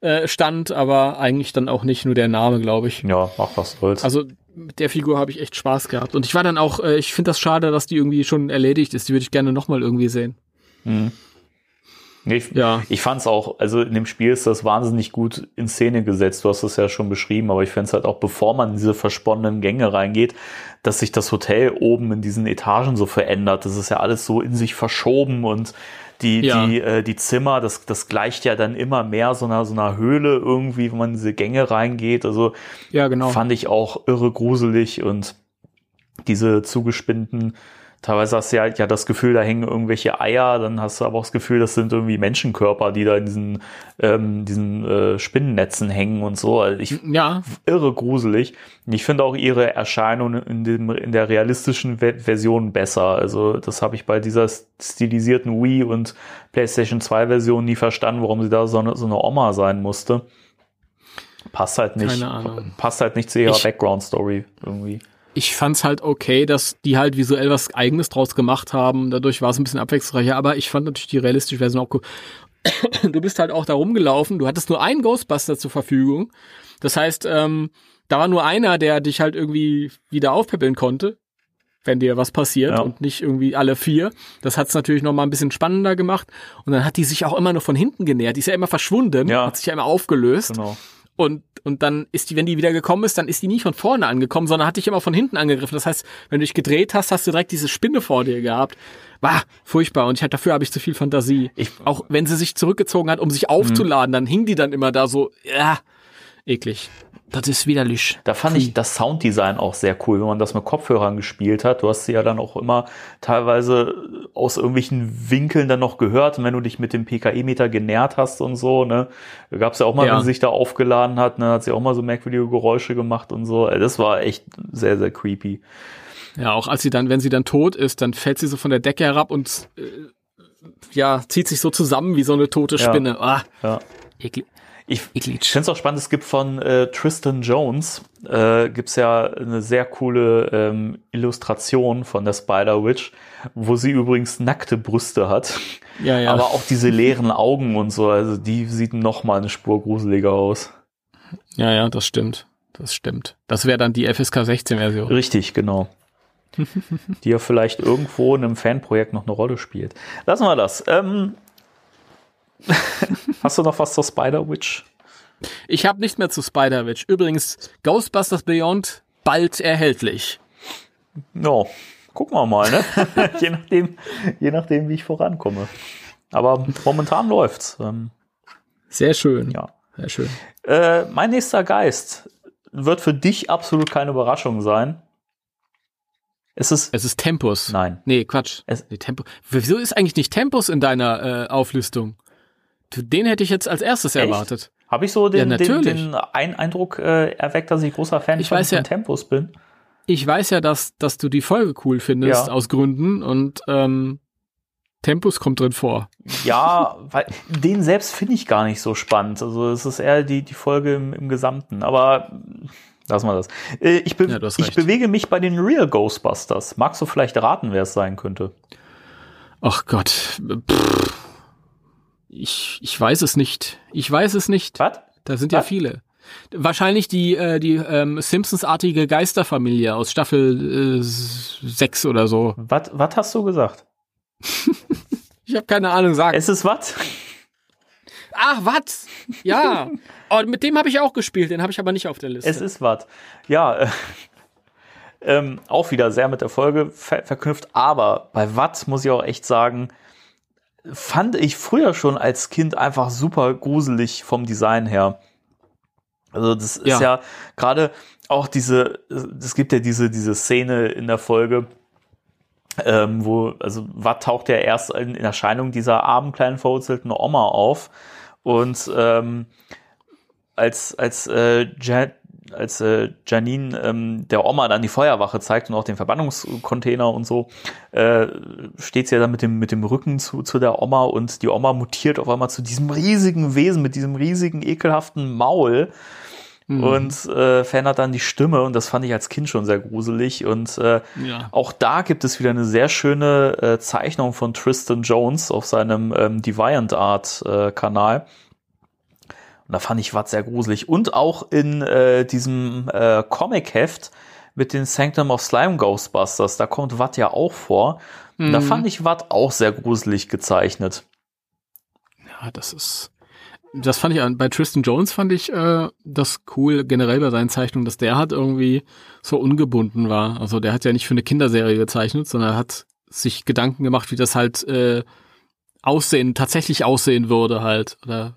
äh, stand, aber eigentlich dann auch nicht nur der Name, glaube ich. Ja, mach was soll's. Also mit der Figur habe ich echt Spaß gehabt und ich war dann auch, äh, ich finde das schade, dass die irgendwie schon erledigt ist. Die würde ich gerne nochmal irgendwie sehen. Nee, ich, Ja. ich fand's auch, also in dem Spiel ist das wahnsinnig gut in Szene gesetzt. Du hast es ja schon beschrieben, aber ich find's halt auch, bevor man in diese versponnenen Gänge reingeht, dass sich das Hotel oben in diesen Etagen so verändert. Das ist ja alles so in sich verschoben und die, Ja. die, äh, die Zimmer, das, das gleicht ja dann immer mehr so einer, so einer Höhle irgendwie, wenn man in diese Gänge reingeht. Also Ja, genau. fand ich auch irre gruselig und diese zugespinnten teilweise hast du ja, ja das Gefühl, da hängen irgendwelche Eier, dann hast du aber auch das Gefühl, das sind irgendwie Menschenkörper, die da in diesen, ähm, diesen äh, Spinnennetzen hängen und so. Also ich, Ja, irre gruselig. Und ich finde auch ihre Erscheinung in, dem, in der realistischen Ve- Version besser. Also das habe ich bei dieser stilisierten Wii und PlayStation 2 Version nie verstanden, warum sie da so eine, so eine Oma sein musste. Passt halt nicht. Keine Ahnung. Passt halt nicht zu ihrer Background-Story irgendwie. Ich fand's halt okay, dass die halt visuell was Eigenes draus gemacht haben. Dadurch war es ein bisschen abwechslungsreicher, aber ich fand natürlich die realistische Version auch cool. *coughs* Du bist halt auch da rumgelaufen, du hattest nur einen Ghostbuster zur Verfügung. Das heißt, ähm, da war nur einer, der dich halt irgendwie wieder aufpäppeln konnte, wenn dir was passiert Ja. und nicht irgendwie alle vier. Das hat's natürlich noch mal ein bisschen spannender gemacht. Und dann hat die sich auch immer nur von hinten genähert. Die ist ja immer verschwunden, Ja. hat sich ja immer aufgelöst. Genau. Und, und dann ist die, wenn die wieder gekommen ist, dann ist die nie von vorne angekommen, sondern hat dich immer von hinten angegriffen. Das heißt, wenn du dich gedreht hast, hast du direkt diese Spinne vor dir gehabt. War furchtbar. Und ich hatte, dafür habe ich zu viel Fantasie. Ich- Auch wenn sie sich zurückgezogen hat, um sich aufzuladen, dann hing die dann immer da so, ja, eklig. Das ist widerlich. Da fand ich das Sounddesign auch sehr cool, wenn man das mit Kopfhörern gespielt hat. Du hast sie ja dann auch immer teilweise aus irgendwelchen Winkeln dann noch gehört. Und wenn du dich mit dem PKE-Meter genährt hast und so, ne, da gab es ja auch mal, Ja. wenn sie sich da aufgeladen hat, ne, hat sie auch mal so merkwürdige Geräusche gemacht und so. Äh, Das war echt sehr, sehr creepy. Ja, auch als sie dann, wenn sie dann tot ist, dann fällt sie so von der Decke herab und äh, ja, zieht sich so zusammen wie so eine tote Ja. Spinne. Ah, Ja. eklig. Ich, finde es auch spannend, es gibt von äh, Tristan Jones, äh, gibt's ja eine sehr coole ähm, Illustration von der Spider-Witch, wo sie übrigens nackte Brüste hat. *laughs* Ja, ja. Aber auch diese leeren Augen und so, also die sieht noch mal eine Spur gruseliger aus. Ja, ja, das stimmt. Das stimmt. Das wäre dann die FSK 16 Version. Richtig, genau. *laughs* die ja vielleicht irgendwo in einem Fanprojekt noch eine Rolle spielt. Lassen wir das. Ähm, *laughs* hast du noch was zur Spider-Witch? Ich habe nichts mehr zu Spider-Witch. Übrigens, Ghostbusters Beyond bald erhältlich. No, gucken wir mal, ne? *laughs* je, nachdem, je nachdem, wie ich vorankomme. Aber momentan läuft's. Ähm, Sehr schön. ja. Sehr schön. Äh, mein nächster Geist wird für dich absolut keine Überraschung sein. Es ist. Es ist Tempus. Nein. Nee, Quatsch. Es- nee, Tempo. Wieso ist eigentlich nicht Tempus in deiner äh, Auflistung? Den hätte ich jetzt als erstes Echt? erwartet. Habe ich so den, Ja, den, den Ein Eindruck äh, erweckt, dass ich großer Fan Ich von, weiß von ja- Tempus bin? Ich weiß ja, dass, dass du die Folge cool findest, Ja. aus Gründen, und ähm, Tempus kommt drin vor. Ja, weil den selbst finde ich gar nicht so spannend. Also es ist eher die, die Folge im, im Gesamten. Aber lassen wir das. Äh, ich, be Ja, ich bewege mich bei den Real Ghostbusters. Magst du vielleicht raten, wer es sein könnte? Ach Gott. Pff. Ich, ich weiß es nicht. Ich weiß es nicht. Was? Da sind ja Was? viele. Wahrscheinlich die, äh, die ähm, Simpsons-artige Geisterfamilie aus Staffel äh, 6 oder so. Was, was hast du gesagt? *laughs* Ich habe keine Ahnung, sag. Es ist was? Ach, was? Ja. oh, mit dem habe ich auch gespielt, den habe ich aber nicht auf der Liste. Es ist was. Ja, äh, ähm, auch wieder sehr mit der Folge ver verknüpft. Aber bei Watt muss ich auch echt sagen, fand ich früher schon als Kind einfach super gruselig vom Design her. Also das ist Ja. ja, gerade auch diese, es gibt ja diese, diese Szene in der Folge, ähm, wo, also Watt taucht ja erst in, in Erscheinung dieser armen kleinen verwurzelten Oma auf und ähm, als als äh, ja, als äh, Janine ähm, der Oma dann die Feuerwache zeigt und auch den Verbannungscontainer und so, äh, steht sie ja dann mit dem mit dem Rücken zu zu der Oma und die Oma mutiert auf einmal zu diesem riesigen Wesen mit diesem riesigen ekelhaften Maul Mhm. und äh, verändert dann die Stimme und das fand ich als Kind schon sehr gruselig und äh, Ja. auch da gibt es wieder eine sehr schöne äh, Zeichnung von Tristan Jones auf seinem ähm, Deviant Art äh, Kanal. Und da fand ich Watt sehr gruselig. Und auch in äh, diesem äh, Comic-Heft mit den Sanctum of Slime Ghostbusters, da kommt Watt ja auch vor. Und da Mhm. fand ich Watt auch sehr gruselig gezeichnet. Ja, das ist. Das fand ich an, bei Tristan Jones fand ich äh, das cool generell bei seinen Zeichnungen, dass der halt irgendwie so ungebunden war. Also der hat ja nicht für eine Kinderserie gezeichnet, sondern hat sich Gedanken gemacht, wie das halt äh, aussehen, tatsächlich aussehen würde halt. Oder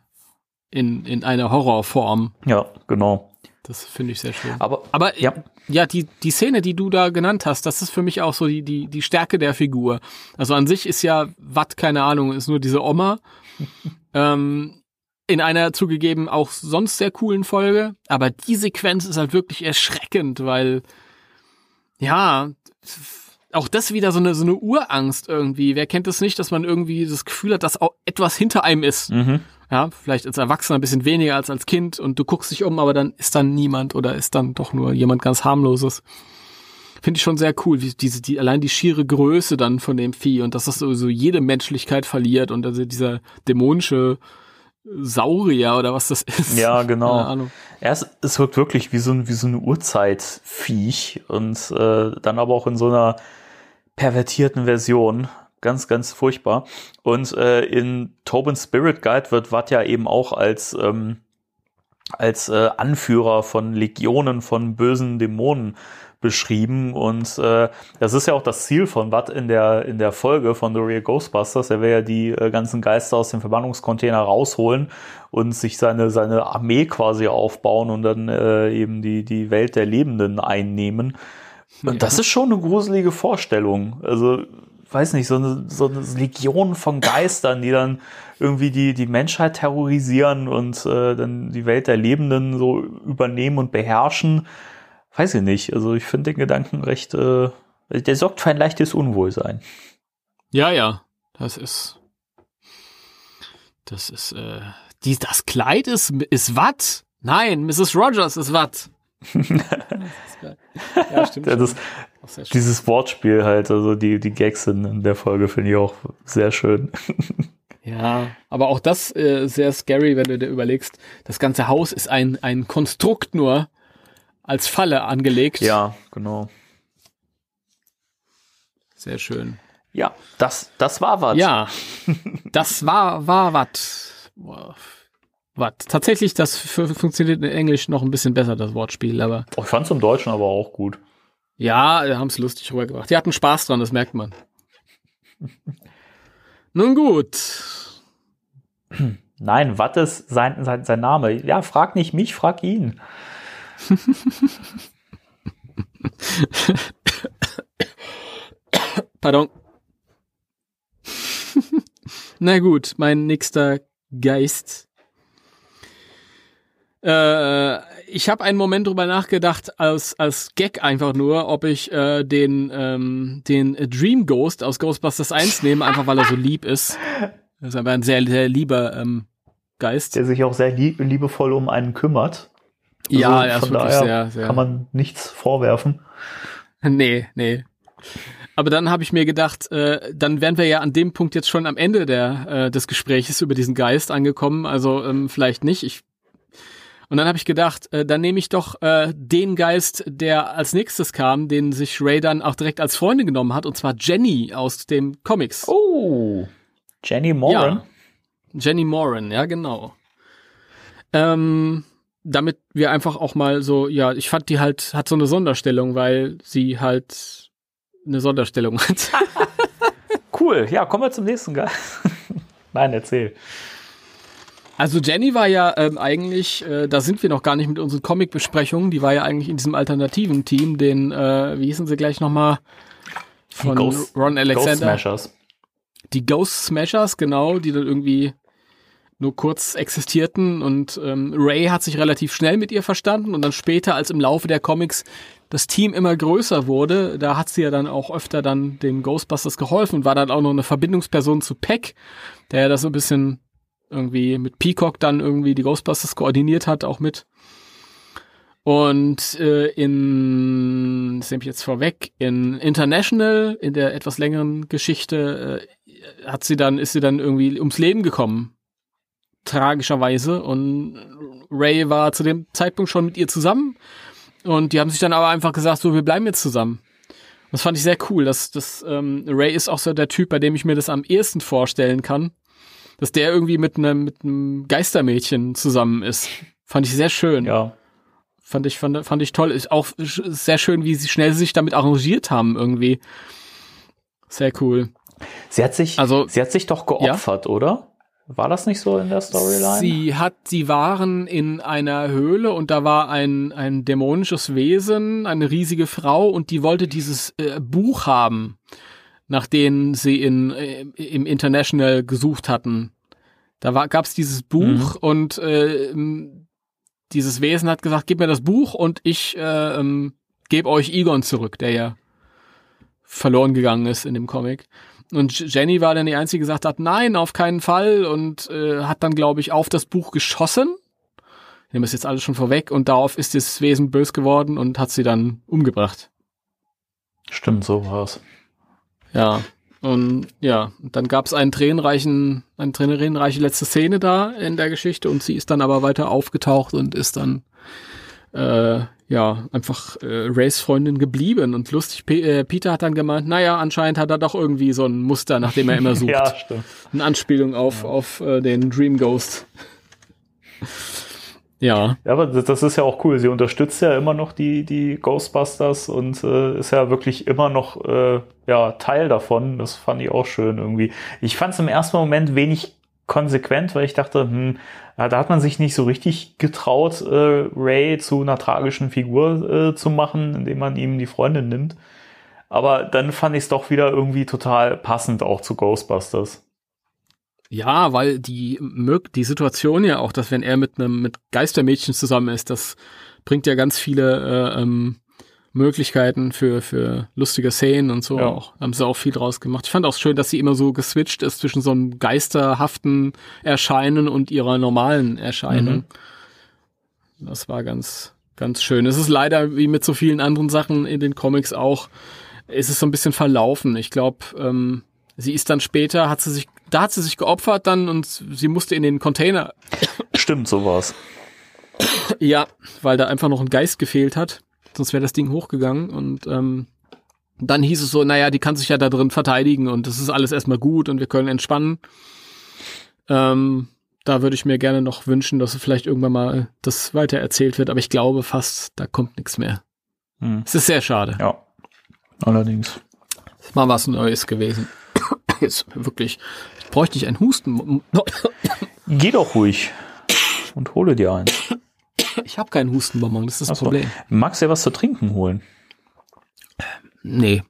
in, in einer Horrorform. Ja, genau. Das finde ich sehr schön. Aber, Aber ja, ja die, die Szene, die du da genannt hast, das ist für mich auch so die, die, die Stärke der Figur. Also an sich ist ja Watt, keine Ahnung, ist nur diese Oma. *laughs* ähm, in einer zugegeben auch sonst sehr coolen Folge. Aber die Sequenz ist halt wirklich erschreckend, weil, ja, auch das wieder so eine, so eine Urangst irgendwie. Wer kennt es das nicht, dass man irgendwie das Gefühl hat, dass auch etwas hinter einem ist? Mhm. Ja, vielleicht als Erwachsener ein bisschen weniger als als Kind und du guckst dich um, aber dann ist dann niemand oder ist dann doch nur jemand ganz harmloses. Finde ich schon sehr cool, wie diese, die, allein die schiere Größe dann von dem Vieh und dass das sowieso jede Menschlichkeit verliert und also dieser dämonische Saurier oder was das ist. Ja, genau. Keine Ahnung. Ja, es, es wirkt wirklich wie so, ein, wie so eine Urzeitviech und äh, dann aber auch in so einer pervertierten Version. Ganz, ganz furchtbar. Und äh, in Tobin's Spirit Guide wird Watt ja eben auch als, ähm, als äh, Anführer von Legionen von bösen Dämonen beschrieben. Und äh, das ist ja auch das Ziel von Watt in der, in der Folge von The Real Ghostbusters. Er will ja die äh, ganzen Geister aus dem Verbannungscontainer rausholen und sich seine, seine Armee quasi aufbauen und dann äh, eben die, die Welt der Lebenden einnehmen. Und Ja. das ist schon eine gruselige Vorstellung. Also, weiß nicht, so eine, so eine Legion von Geistern, die dann irgendwie die, die Menschheit terrorisieren und äh, dann die Welt der Lebenden so übernehmen und beherrschen. Weiß ich nicht. Also ich finde den Gedanken recht, äh, der sorgt für ein leichtes Unwohlsein. Ja, ja, das ist, das ist, äh, die, das Kleid ist, ist Watt? Nein, Mrs. Rogers ist Watt. Ja, stimmt. *laughs* Ja, das, dieses Wortspiel halt, also die, die Gags in, in der Folge finde ich auch sehr schön. *laughs* Ja, aber auch das äh, sehr scary, wenn du dir überlegst, das ganze Haus ist ein, ein Konstrukt nur als Falle angelegt. Ja, genau. Sehr schön. Ja, das, das war was. Ja, *laughs* das war, war Watt. Boah, Watt. Tatsächlich, das funktioniert in Englisch noch ein bisschen besser, das Wortspiel, aber Oh, ich fand es im Deutschen aber auch gut. ja, wir haben es lustig rübergebracht. Die hatten Spaß dran, das merkt man. *laughs* Nun gut. *clears throat* Nein, was ist sein, sein, sein Name? Ja, frag nicht mich, frag ihn. *laughs* Pardon. *laughs* Na gut, mein nächster Geist. Äh, ich habe einen Moment drüber nachgedacht, als, als Gag einfach nur, ob ich äh, den, ähm, den Dream Ghost aus Ghostbusters 1 nehme, einfach weil er so lieb ist. Das ist aber ein sehr, sehr lieber ähm, Geist. Der sich auch sehr lieb, liebevoll um einen kümmert. Also ja, er ist wirklich sehr, sehr. Kann man nichts vorwerfen. *laughs* Nee, nee. Aber dann habe ich mir gedacht, äh, dann wären wir ja an dem Punkt jetzt schon am Ende der, äh, des Gespräches über diesen Geist angekommen. Also ähm, vielleicht nicht. Ich und dann habe ich gedacht, äh, dann nehme ich doch äh, den Geist, der als nächstes kam, den sich Ray dann auch direkt als Freundin genommen hat, und zwar Jenny aus dem Comics. Oh, Jenny Moran. Ja. Jenny Moran, ja genau. Ähm, damit wir einfach auch mal so, ja, ich fand die halt, hat so eine Sonderstellung, weil sie halt eine Sonderstellung hat. *laughs* Cool. Ja, kommen wir zum nächsten Geist. *laughs* Nein, erzähl. Also Jenny war ja ähm, eigentlich, äh, da sind wir noch gar nicht mit unseren Comic-Besprechungen, die war ja eigentlich in diesem alternativen Team, den, äh, wie hießen sie gleich nochmal? Von Ghost- Ron Ghost Alexander. Smashers. die Ghost Smashers, genau, die dann irgendwie nur kurz existierten und ähm, Ray hat sich relativ schnell mit ihr verstanden und dann später, als im Laufe der Comics das Team immer größer wurde, da hat sie ja dann auch öfter dann den Ghostbusters geholfen und war dann auch noch eine Verbindungsperson zu Peck, der ja das so ein bisschen irgendwie mit Peacock dann irgendwie die Ghostbusters koordiniert hat, auch mit. Und äh, in, das nehme ich jetzt vorweg, in International, in der etwas längeren Geschichte, äh, hat sie dann, ist sie dann irgendwie ums Leben gekommen. Tragischerweise. Und Ray war zu dem Zeitpunkt schon mit ihr zusammen. Und die haben sich dann aber einfach gesagt, so, wir bleiben jetzt zusammen. Das fand ich sehr cool. dass das, ähm, Ray ist auch so der Typ, bei dem ich mir das am ehesten vorstellen kann. Dass der irgendwie mit einem, mit einem Geistermädchen zusammen ist. Fand ich sehr schön. Ja. Fand ich, fand, fand ich toll. Ist auch sehr schön, wie sie schnell sich damit arrangiert haben irgendwie. Sehr cool. Sie hat sich, Also- sie hat sich doch geopfert, oder? War das nicht so in der Storyline? Sie hat, sie waren in einer Höhle und da war ein, ein dämonisches Wesen, eine riesige Frau und die wollte dieses äh, Buch haben, nach dem sie in, äh, im International gesucht hatten. Da gab es dieses Buch mhm. und äh, dieses Wesen hat gesagt, gib mir das Buch und ich äh, ähm, gebe euch Egon zurück, der ja verloren gegangen ist in dem Comic. Und Jenny war dann die Einzige, die gesagt hat, nein, auf keinen Fall und äh, hat dann, glaube ich, auf das Buch geschossen. Ich nehme es jetzt alles schon vorweg und darauf ist das Wesen bös geworden und hat sie dann umgebracht. Stimmt, so war's. Ja, und ja, dann gab es einen tränenreichen, eine tränenreiche letzte Szene da in der Geschichte und sie ist dann aber weiter aufgetaucht und ist dann äh, ja, einfach äh, Rays Freundin geblieben. Und lustig, P äh, Peter hat dann gemeint, naja, anscheinend hat er doch irgendwie so ein Muster, nach dem er immer *laughs* sucht. ja, stimmt. Eine Anspielung auf, ja. auf äh, den Dream Ghost. Ja. Ja, aber das ist ja auch cool. Sie unterstützt ja immer noch die, die Ghostbusters und äh, ist ja wirklich immer noch äh, ja, Teil davon. Das fand ich auch schön irgendwie. Ich fand es im ersten Moment wenig konsequent, weil ich dachte, hm, da hat man sich nicht so richtig getraut, äh, Ray zu einer tragischen Figur äh, zu machen, indem man ihm die Freundin nimmt. Aber dann fand ich es doch wieder irgendwie total passend auch zu Ghostbusters. Ja, weil die, die Situation ja auch, dass wenn er mit einem mit Geistermädchen zusammen ist, das bringt ja ganz viele äh, ähm, Möglichkeiten für, für lustige Szenen und so ja. auch. Haben sie auch viel draus gemacht. Ich fand auch schön, dass sie immer so geswitcht ist zwischen so einem geisterhaften Erscheinen und ihrer normalen Erscheinung. Mhm. Das war ganz, ganz schön. Es ist leider, wie mit so vielen anderen Sachen in den Comics auch, ist es so ein bisschen verlaufen. Ich glaube, ähm, sie ist dann später, hat sie sich, da hat sie sich geopfert dann und sie musste in den Container. Stimmt, sowas. Ja, weil da einfach noch ein Geist gefehlt hat sonst wäre das Ding hochgegangen und ähm, dann hieß es so, naja, die kann sich ja da drin verteidigen und das ist alles erstmal gut und wir können entspannen. Ähm, da würde ich mir gerne noch wünschen, dass vielleicht irgendwann mal das weiter erzählt wird, aber ich glaube fast, da kommt nichts mehr. Hm. Es ist sehr schade. Ja, allerdings. Das mal was Neues gewesen. *coughs* Jetzt wirklich, bräuchte ich einen Husten. Geh doch ruhig und hole dir einen. Ich habe keinen Hustenbonbon, das ist das Achso. Problem. Magst du dir was zu trinken holen? Nee.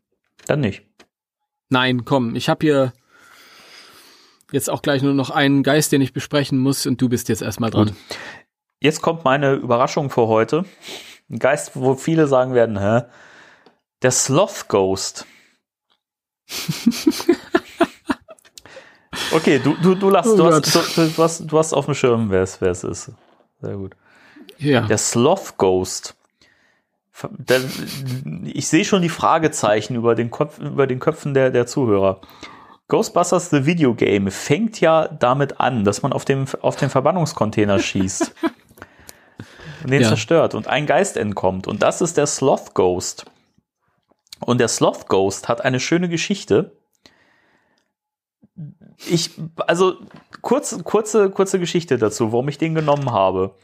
Dann nicht. Nein, komm, ich habe hier jetzt auch gleich nur noch einen Geist, den ich besprechen muss und du bist jetzt erstmal dran. Gut. Jetzt kommt meine Überraschung für heute. Ein Geist, wo viele sagen werden, hä? Der Sloth Ghost. *laughs* okay, du, du, du, lass, oh du, hast, du, du, hast, du hast auf dem Schirm, wer es, wer es ist. Sehr gut. Ja. Der Sloth Ghost. Ich sehe schon die Fragezeichen über den, Kopf, über den Köpfen der, der Zuhörer. Ghostbusters The Video Game fängt ja damit an, dass man auf, dem, auf den Verbannungscontainer schießt. *laughs* und den ja. zerstört und ein Geist entkommt. Und das ist der Sloth Ghost. Und der Sloth Ghost hat eine schöne Geschichte. Ich, also kurz, kurze, kurze Geschichte dazu, warum ich den genommen habe.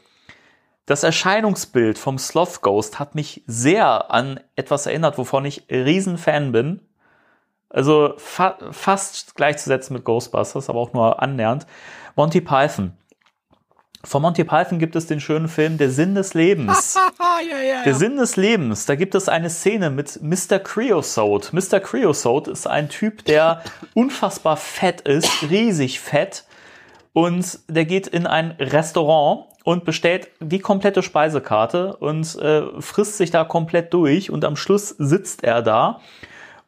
Das Erscheinungsbild vom Sloth Ghost hat mich sehr an etwas erinnert, wovon ich Riesenfan bin. Also fa fast gleichzusetzen mit Ghostbusters, aber auch nur annähernd. Monty Python. Von Monty Python gibt es den schönen Film Der Sinn des Lebens. *laughs* ja, ja, ja. Der Sinn des Lebens. Da gibt es eine Szene mit Mr. Creosote. Mr. Creosote ist ein Typ, der *laughs* unfassbar fett ist, riesig fett. Und der geht in ein Restaurant und bestellt die komplette Speisekarte und äh, frisst sich da komplett durch und am Schluss sitzt er da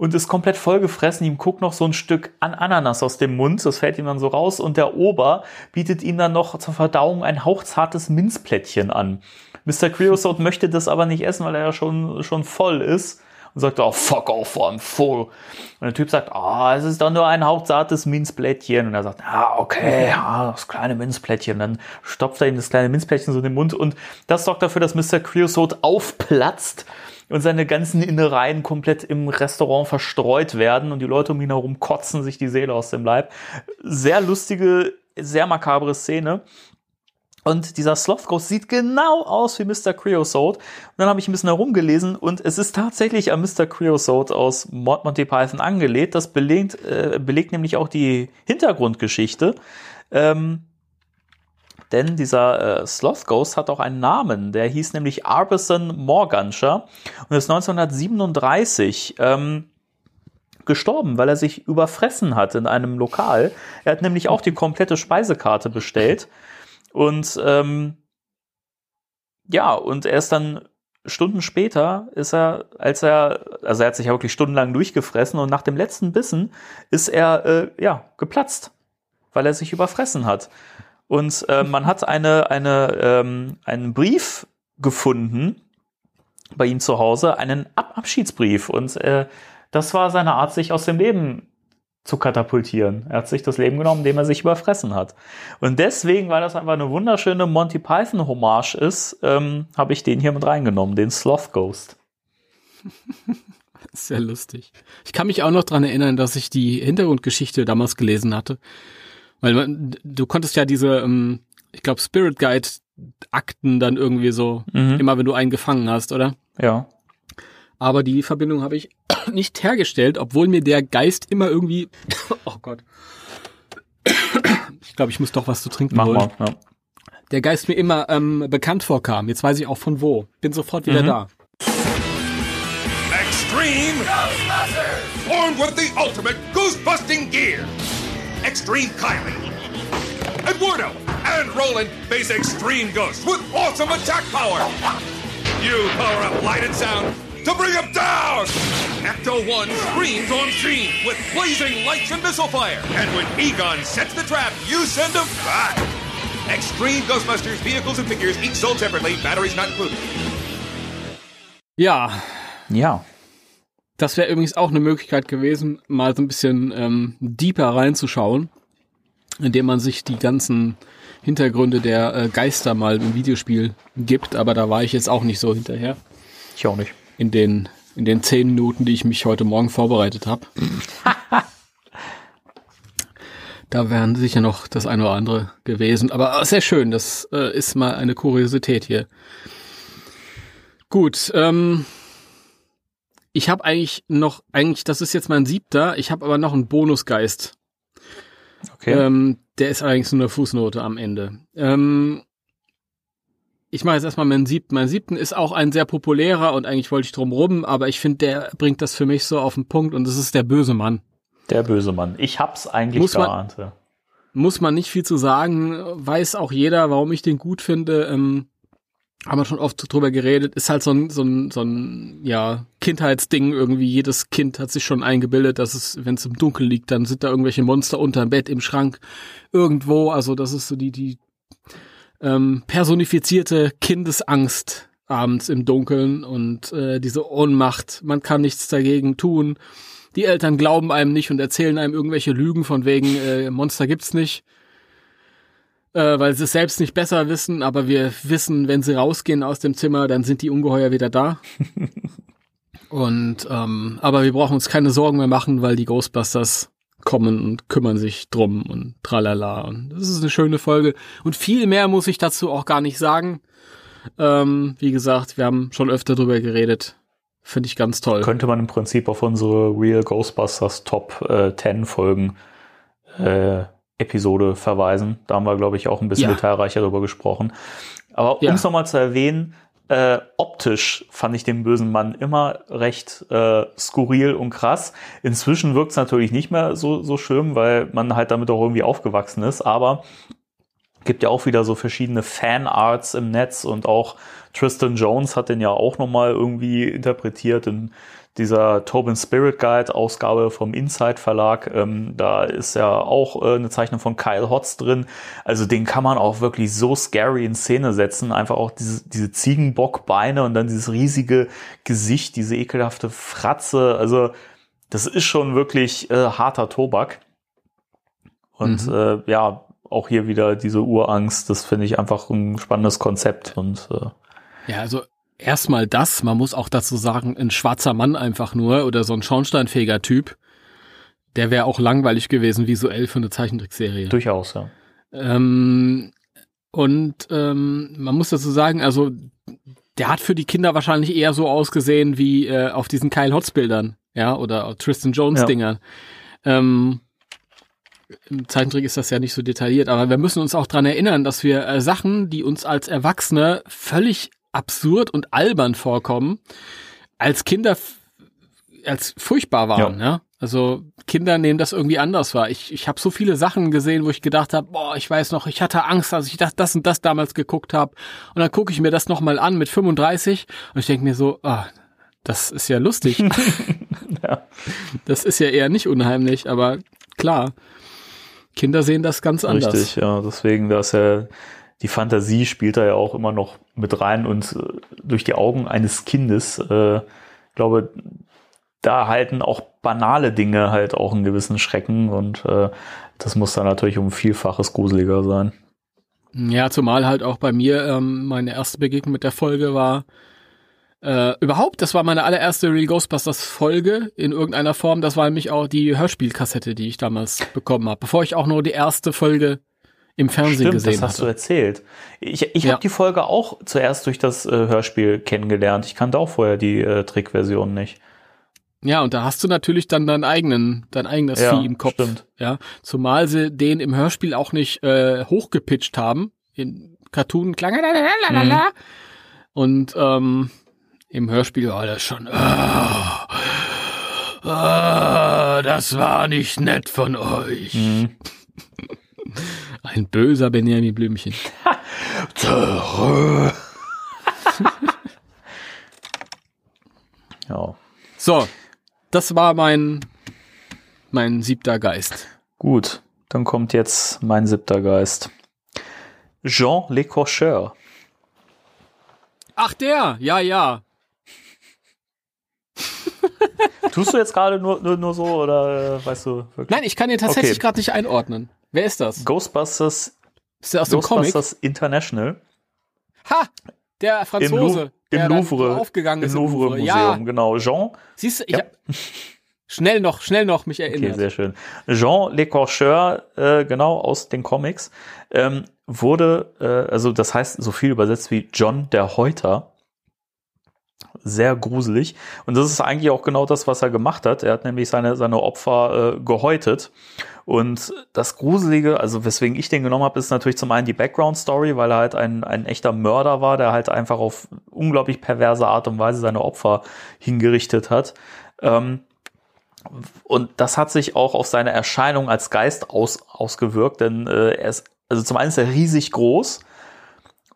und ist komplett vollgefressen. Ihm guckt noch so ein Stück an Ananas aus dem Mund, das fällt ihm dann so raus und der Ober bietet ihm dann noch zur Verdauung ein hauchzartes Minzplättchen an. Mr. Creosote möchte das aber nicht essen, weil er ja schon, schon voll ist und sagt, oh, fuck off, I'm full. Und der Typ sagt, ah, oh, es ist doch nur ein hauchzartes Minzblättchen. Und er sagt, ah, okay, ja, das kleine Minzblättchen. Dann stopft er ihm das kleine Minzblättchen so in den Mund und das sorgt dafür, dass Mr. Creosote aufplatzt und seine ganzen Innereien komplett im Restaurant verstreut werden und die Leute um ihn herum kotzen sich die Seele aus dem Leib. Sehr lustige, sehr makabre Szene. Und dieser Sloth Ghost sieht genau aus wie Mr. Creosote. Und dann habe ich ein bisschen herumgelesen und es ist tatsächlich an Mr. Creosote aus Monty Python angelegt. Das belegt, äh, belegt nämlich auch die Hintergrundgeschichte. Ähm, denn dieser äh, Sloth Ghost hat auch einen Namen. Der hieß nämlich Arbison Morganscher und ist 1937 ähm, gestorben, weil er sich überfressen hat in einem Lokal. Er hat nämlich auch die komplette Speisekarte bestellt und ähm, ja, und er ist dann Stunden später ist er, als er, also er hat sich ja wirklich stundenlang durchgefressen und nach dem letzten Bissen ist er äh, ja geplatzt, weil er sich überfressen hat. Und äh, man hat eine, eine, ähm, einen Brief gefunden bei ihm zu Hause, einen Ab Abschiedsbrief. Und äh, das war seine Art, sich aus dem Leben zu katapultieren. Er hat sich das Leben genommen, indem er sich überfressen hat. Und deswegen, weil das einfach eine wunderschöne Monty Python Hommage ist, ähm, habe ich den hier mit reingenommen, den Sloth Ghost. *laughs* Sehr lustig. Ich kann mich auch noch dran erinnern, dass ich die Hintergrundgeschichte damals gelesen hatte. Weil man, du konntest ja diese, ähm, ich glaube, Spirit Guide Akten dann irgendwie so, mhm. immer wenn du einen gefangen hast, oder? Ja. Aber die Verbindung habe ich *coughs* nicht hergestellt, obwohl mir der Geist immer irgendwie. *coughs* oh Gott. Ich glaube, ich muss doch was zu trinken Mach holen. Mal, ja. Der Geist mir immer ähm, bekannt vorkam. Jetzt weiß ich auch von wo. Bin sofort wieder mhm. da. Extreme Ghostbusters! Formed with the ultimate Ghostbusting Gear! Extreme Kylie! Eduardo and Roland face extreme ghosts with awesome attack power! You power up light and sound to bring him down! Ecto 1 screams on scene with blazing lights and missile fire. And when Egon sets the trap, you send him back. Extreme Ghostbusters vehicles and figures each sold separately, batteries not included. Yeah. Ja. Das wäre übrigens auch eine Möglichkeit gewesen, mal so ein bisschen ähm, deeper reinzuschauen, indem man sich die ganzen Hintergründe der äh, Geister mal im Videospiel gibt, aber da war ich jetzt auch nicht so hinterher. Ich auch nicht in den, in den zehn Minuten, die ich mich heute Morgen vorbereitet habe. *laughs* da wären sicher noch das eine oder andere gewesen. Aber sehr schön, das äh, ist mal eine Kuriosität hier. Gut, ähm, ich habe eigentlich noch, eigentlich, das ist jetzt mein siebter, ich habe aber noch einen Bonusgeist. Okay. Ähm, der ist allerdings nur eine Fußnote am Ende. Ähm, ich mache jetzt erstmal meinen siebten. Mein siebten ist auch ein sehr populärer und eigentlich wollte ich drum rum, aber ich finde, der bringt das für mich so auf den Punkt und das ist der böse Mann. Der böse Mann. Ich hab's eigentlich muss geahnt. Man, muss man nicht viel zu sagen, weiß auch jeder, warum ich den gut finde. Ähm, haben wir schon oft drüber geredet, ist halt so ein, so ein, so ein ja, Kindheitsding irgendwie. Jedes Kind hat sich schon eingebildet, dass es, wenn es im Dunkeln liegt, dann sind da irgendwelche Monster unterm Bett, im Schrank, irgendwo. Also das ist so die, die ähm, personifizierte Kindesangst abends im Dunkeln und äh, diese Ohnmacht, man kann nichts dagegen tun. Die Eltern glauben einem nicht und erzählen einem irgendwelche Lügen von wegen äh, Monster gibt's nicht, äh, weil sie es selbst nicht besser wissen, aber wir wissen, wenn sie rausgehen aus dem Zimmer, dann sind die Ungeheuer wieder da. *laughs* und ähm, aber wir brauchen uns keine Sorgen mehr machen, weil die Ghostbusters kommen und kümmern sich drum und tralala. Und das ist eine schöne Folge. Und viel mehr muss ich dazu auch gar nicht sagen. Ähm, wie gesagt, wir haben schon öfter drüber geredet. Finde ich ganz toll. Könnte man im Prinzip auf unsere Real Ghostbusters Top äh, 10 Folgen äh, Episode verweisen. Da haben wir, glaube ich, auch ein bisschen ja. detailreicher darüber gesprochen. Aber um es nochmal zu erwähnen, äh, optisch fand ich den bösen Mann immer recht äh, skurril und krass. Inzwischen wirkt es natürlich nicht mehr so, so schön, weil man halt damit auch irgendwie aufgewachsen ist. Aber gibt ja auch wieder so verschiedene Fanarts im Netz und auch Tristan Jones hat den ja auch nochmal irgendwie interpretiert in dieser Tobin Spirit Guide Ausgabe vom Inside Verlag. Ähm, da ist ja auch äh, eine Zeichnung von Kyle Hotz drin. Also den kann man auch wirklich so scary in Szene setzen. Einfach auch diese, diese Ziegenbockbeine und dann dieses riesige Gesicht, diese ekelhafte Fratze. Also das ist schon wirklich äh, harter Tobak. Und mhm. äh, ja, auch hier wieder diese Urangst. Das finde ich einfach ein spannendes Konzept und äh, ja, also erstmal das, man muss auch dazu sagen, ein schwarzer Mann einfach nur oder so ein schornsteinfähiger Typ, der wäre auch langweilig gewesen visuell für eine Zeichentrickserie. Durchaus, ja. Ähm, und ähm, man muss dazu sagen, also der hat für die Kinder wahrscheinlich eher so ausgesehen wie äh, auf diesen Kyle Hotz Bildern, ja, oder Tristan Jones Dingern. Ja. Ähm, im Zeichentrick ist das ja nicht so detailliert, aber wir müssen uns auch dran erinnern, dass wir äh, Sachen, die uns als Erwachsene völlig absurd und albern vorkommen, als Kinder als furchtbar waren. Ja. ja? Also Kinder nehmen das irgendwie anders wahr. Ich, ich habe so viele Sachen gesehen, wo ich gedacht habe, boah, ich weiß noch, ich hatte Angst, als ich das, das und das damals geguckt habe. Und dann gucke ich mir das nochmal an mit 35 und ich denke mir so, ah, das ist ja lustig. *laughs* *laughs* ja. Das ist ja eher nicht unheimlich, aber klar, Kinder sehen das ganz anders. Richtig, ja. Deswegen, dass ja die Fantasie spielt da ja auch immer noch mit rein und äh, durch die Augen eines Kindes, äh, glaube, da halten auch banale Dinge halt auch einen gewissen Schrecken und äh, das muss dann natürlich um Vielfaches gruseliger sein. Ja, zumal halt auch bei mir ähm, meine erste Begegnung mit der Folge war, äh, überhaupt, das war meine allererste Real Ghostbusters Folge in irgendeiner Form. Das war nämlich auch die Hörspielkassette, die ich damals bekommen habe, bevor ich auch nur die erste Folge im Fernsehen Stimmt, gesehen das hast hatte. du erzählt. Ich, ich ja. habe die Folge auch zuerst durch das äh, Hörspiel kennengelernt. Ich kannte auch vorher die äh, Trickversion nicht. Ja, und da hast du natürlich dann deinen eigenen, dein eigenes ja, Vieh im Kopf. Stimmt. Ja, zumal sie den im Hörspiel auch nicht äh, hochgepitcht haben. In Cartoon klang mhm. und ähm, im Hörspiel war das schon. Oh, oh, das war nicht nett von euch. Mhm. *laughs* *laughs* Ein böser Benjamin Blümchen. *laughs* *laughs* ja. So, das war mein, mein siebter Geist. Gut, dann kommt jetzt mein siebter Geist. Jean Le Cocheur. Ach der, ja, ja. Tust du jetzt gerade nur, nur, nur so oder äh, weißt du wirklich? Nein, ich kann ihn tatsächlich okay. gerade nicht einordnen. Wer ist das? Ghostbusters. Ist der aus dem Ghostbusters Comic? International. Ha! Der Franzose. Im, Lu im Louvre. Aufgegangen Im ist Louvre, Louvre Museum, ja. genau. Jean. Siehst du, ich ja. schnell noch, schnell noch mich erinnert. Okay, sehr schön. Jean Lecorcheur, äh, genau, aus den Comics, ähm, wurde, äh, also das heißt so viel übersetzt wie John der Häuter sehr gruselig. Und das ist eigentlich auch genau das, was er gemacht hat. Er hat nämlich seine, seine Opfer äh, gehäutet. Und das Gruselige, also weswegen ich den genommen habe, ist natürlich zum einen die Background-Story, weil er halt ein, ein echter Mörder war, der halt einfach auf unglaublich perverse Art und Weise seine Opfer hingerichtet hat. Ähm, und das hat sich auch auf seine Erscheinung als Geist aus, ausgewirkt, denn äh, er ist, also zum einen ist er riesig groß,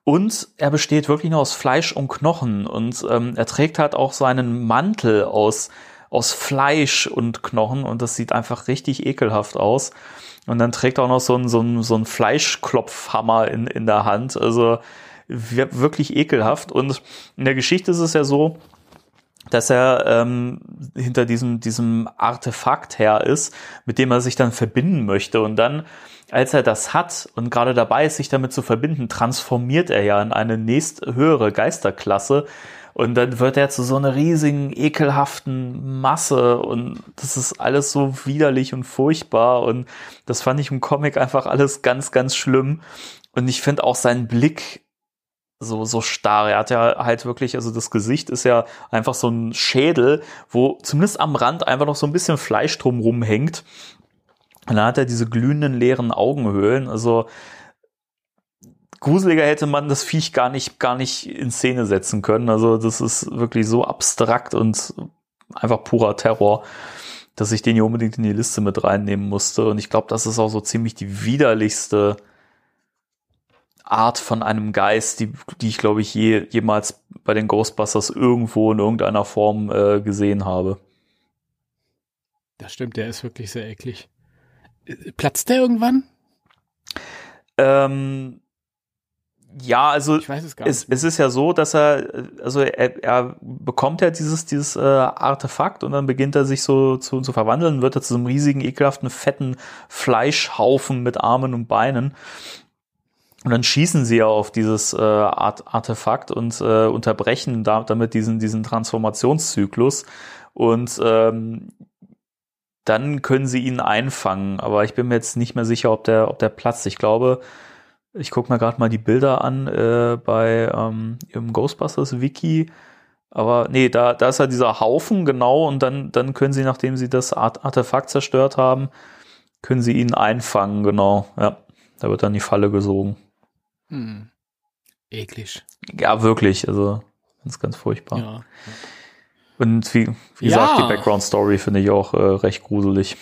und er besteht wirklich nur aus Fleisch und Knochen und ähm, er trägt halt auch seinen Mantel aus, aus Fleisch und Knochen und das sieht einfach richtig ekelhaft aus. Und dann trägt er auch noch so einen, so einen, so einen Fleischklopfhammer in, in der Hand. Also wirklich ekelhaft. Und in der Geschichte ist es ja so, dass er ähm, hinter diesem, diesem Artefakt her ist, mit dem er sich dann verbinden möchte. Und dann als er das hat und gerade dabei ist, sich damit zu verbinden, transformiert er ja in eine nächsthöhere Geisterklasse. Und dann wird er zu so einer riesigen, ekelhaften Masse und das ist alles so widerlich und furchtbar und das fand ich im Comic einfach alles ganz, ganz schlimm. Und ich finde auch seinen Blick so, so starr. Er hat ja halt wirklich, also das Gesicht ist ja einfach so ein Schädel, wo zumindest am Rand einfach noch so ein bisschen Fleisch drumrum hängt. Und dann hat er diese glühenden leeren Augenhöhlen. Also gruseliger hätte man das Viech gar nicht, gar nicht in Szene setzen können. Also das ist wirklich so abstrakt und einfach purer Terror, dass ich den hier unbedingt in die Liste mit reinnehmen musste. Und ich glaube, das ist auch so ziemlich die widerlichste Art von einem Geist, die, die ich glaube ich je, jemals bei den Ghostbusters irgendwo in irgendeiner Form äh, gesehen habe. Das stimmt, der ist wirklich sehr eklig. Platzt der irgendwann? Ähm, ja, also ich weiß es, gar es, es ist ja so, dass er, also er, er bekommt ja dieses, dieses äh, Artefakt und dann beginnt er sich so zu, zu verwandeln, wird er zu so einem riesigen, ekelhaften, fetten Fleischhaufen mit Armen und Beinen. Und dann schießen sie ja auf dieses äh, Art Artefakt und äh, unterbrechen da, damit diesen, diesen Transformationszyklus. Und ähm, dann können sie ihn einfangen. Aber ich bin mir jetzt nicht mehr sicher, ob der, ob der platzt. Ich glaube, ich gucke mir gerade mal die Bilder an äh, bei ähm, im Ghostbusters Wiki. Aber nee, da, da ist ja dieser Haufen, genau, und dann, dann können sie, nachdem sie das Art Artefakt zerstört haben, können sie ihn einfangen, genau. Ja, da wird dann die Falle gesogen. Hm. Eklig. Ja, wirklich. Also ganz, ganz furchtbar. Ja. Und wie, wie Ja. gesagt, die Background-Story finde ich auch äh, recht gruselig.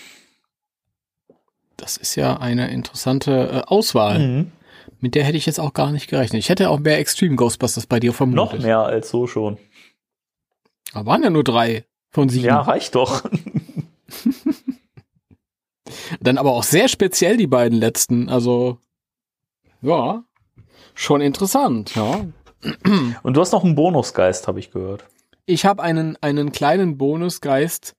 Das ist ja eine interessante äh, Auswahl. Mhm. Mit der hätte ich jetzt auch gar nicht gerechnet. Ich hätte auch mehr Extreme Ghostbusters bei dir vermutet. Noch mehr als so schon. Da waren ja nur drei von sieben. Ja, reicht doch. *laughs* Dann aber auch sehr speziell die beiden letzten. Also, ja, schon interessant, ja. Und du hast noch einen Bonusgeist, habe ich gehört. Ich habe einen, einen kleinen Bonusgeist,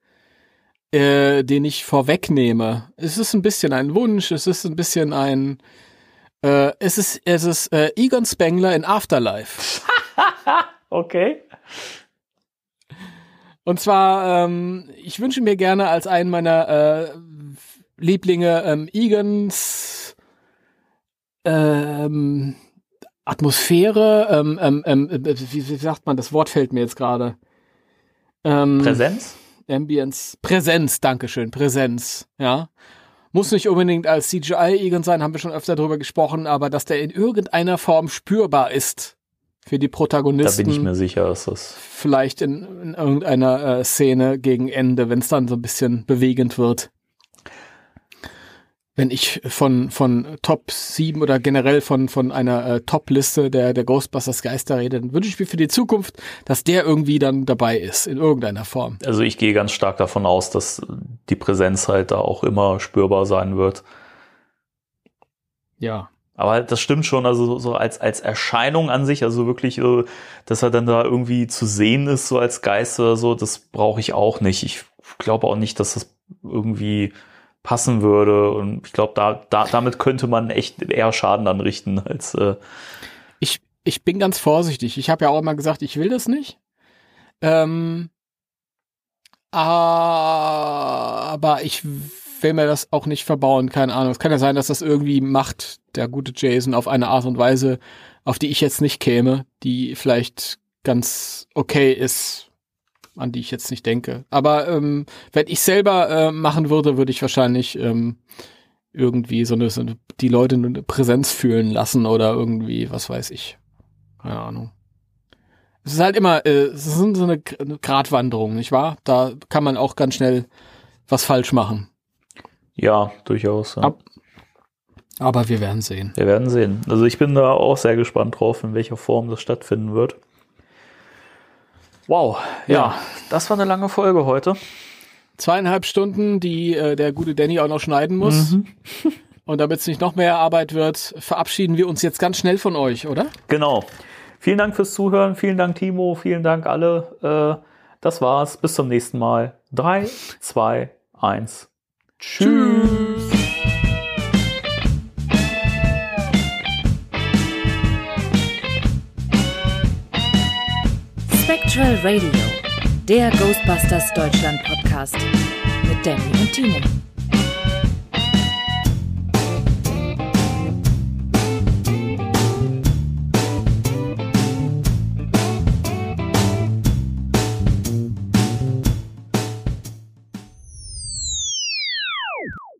äh, den ich vorwegnehme. Es ist ein bisschen ein Wunsch, es ist ein bisschen ein, äh, es ist, es ist äh, Egon Spengler in Afterlife. *laughs* Okay. Und zwar, ähm, ich wünsche mir gerne als einen meiner äh, Lieblinge ähm, Egons ähm, Atmosphäre, ähm, ähm, ähm, äh, wie, wie sagt man, das Wort fällt mir jetzt gerade. Ähm, Präsenz? Ambience, Präsenz, Dankeschön, Präsenz, ja. Muss nicht unbedingt als CGI-Egon sein, haben wir schon öfter darüber gesprochen, aber dass der in irgendeiner Form spürbar ist für die Da Protagonisten bin ich mir sicher, dass das. vielleicht in, in irgendeiner äh, Szene gegen Ende, wenn es dann so ein bisschen bewegend wird. Wenn ich von, von Top 7 oder generell von, von einer äh, Top-Liste der, der Ghostbusters Geister rede, dann wünsche ich mir für die Zukunft, dass der irgendwie dann dabei ist, in irgendeiner Form. Also ich gehe ganz stark davon aus, dass die Präsenz halt da auch immer spürbar sein wird. Ja. Aber halt, das stimmt schon, also so- als, als Erscheinung an sich, also wirklich, äh, dass er dann da irgendwie zu sehen ist, so als Geist oder so, das brauche ich auch nicht. Ich glaube auch nicht, dass das irgendwie passen würde. Und ich glaube, da, da, damit könnte man echt eher Schaden anrichten, als äh, Ich, ich bin ganz vorsichtig. Ich habe ja auch immer gesagt, ich will das nicht. Ähm, aber ich will mir das auch nicht verbauen, keine Ahnung. Es kann ja sein, dass das irgendwie macht, der gute Jason, auf eine Art und Weise, auf die ich jetzt nicht käme, die vielleicht ganz okay ist, an die ich jetzt nicht denke. Aber ähm, wenn ich selber äh, machen würde, würde ich wahrscheinlich ähm, irgendwie so eine, so eine, die Leute eine Präsenz fühlen lassen oder irgendwie, was weiß ich. Keine Ahnung. Es ist halt immer, äh, es ist so eine, Gratwanderung, nicht wahr? Da kann man auch ganz schnell was falsch machen. ja, durchaus. Ja. Ab- Aber wir werden sehen. Wir werden sehen. Also ich bin da auch sehr gespannt drauf, in welcher Form das stattfinden wird. Wow, ja, Ja. das war eine lange Folge heute. Zweieinhalb Stunden, die äh, der gute Danny auch noch schneiden muss. *laughs* Und damit es nicht noch mehr Arbeit wird, verabschieden wir uns jetzt ganz schnell von euch, oder? Genau. Vielen Dank fürs Zuhören. Vielen Dank, Timo. Vielen Dank alle. Äh, das war's. Bis zum nächsten Mal. Drei, zwei, eins. Tschüss. Spectral Radio, der Ghostbusters Deutschland Podcast mit Danny und Timo.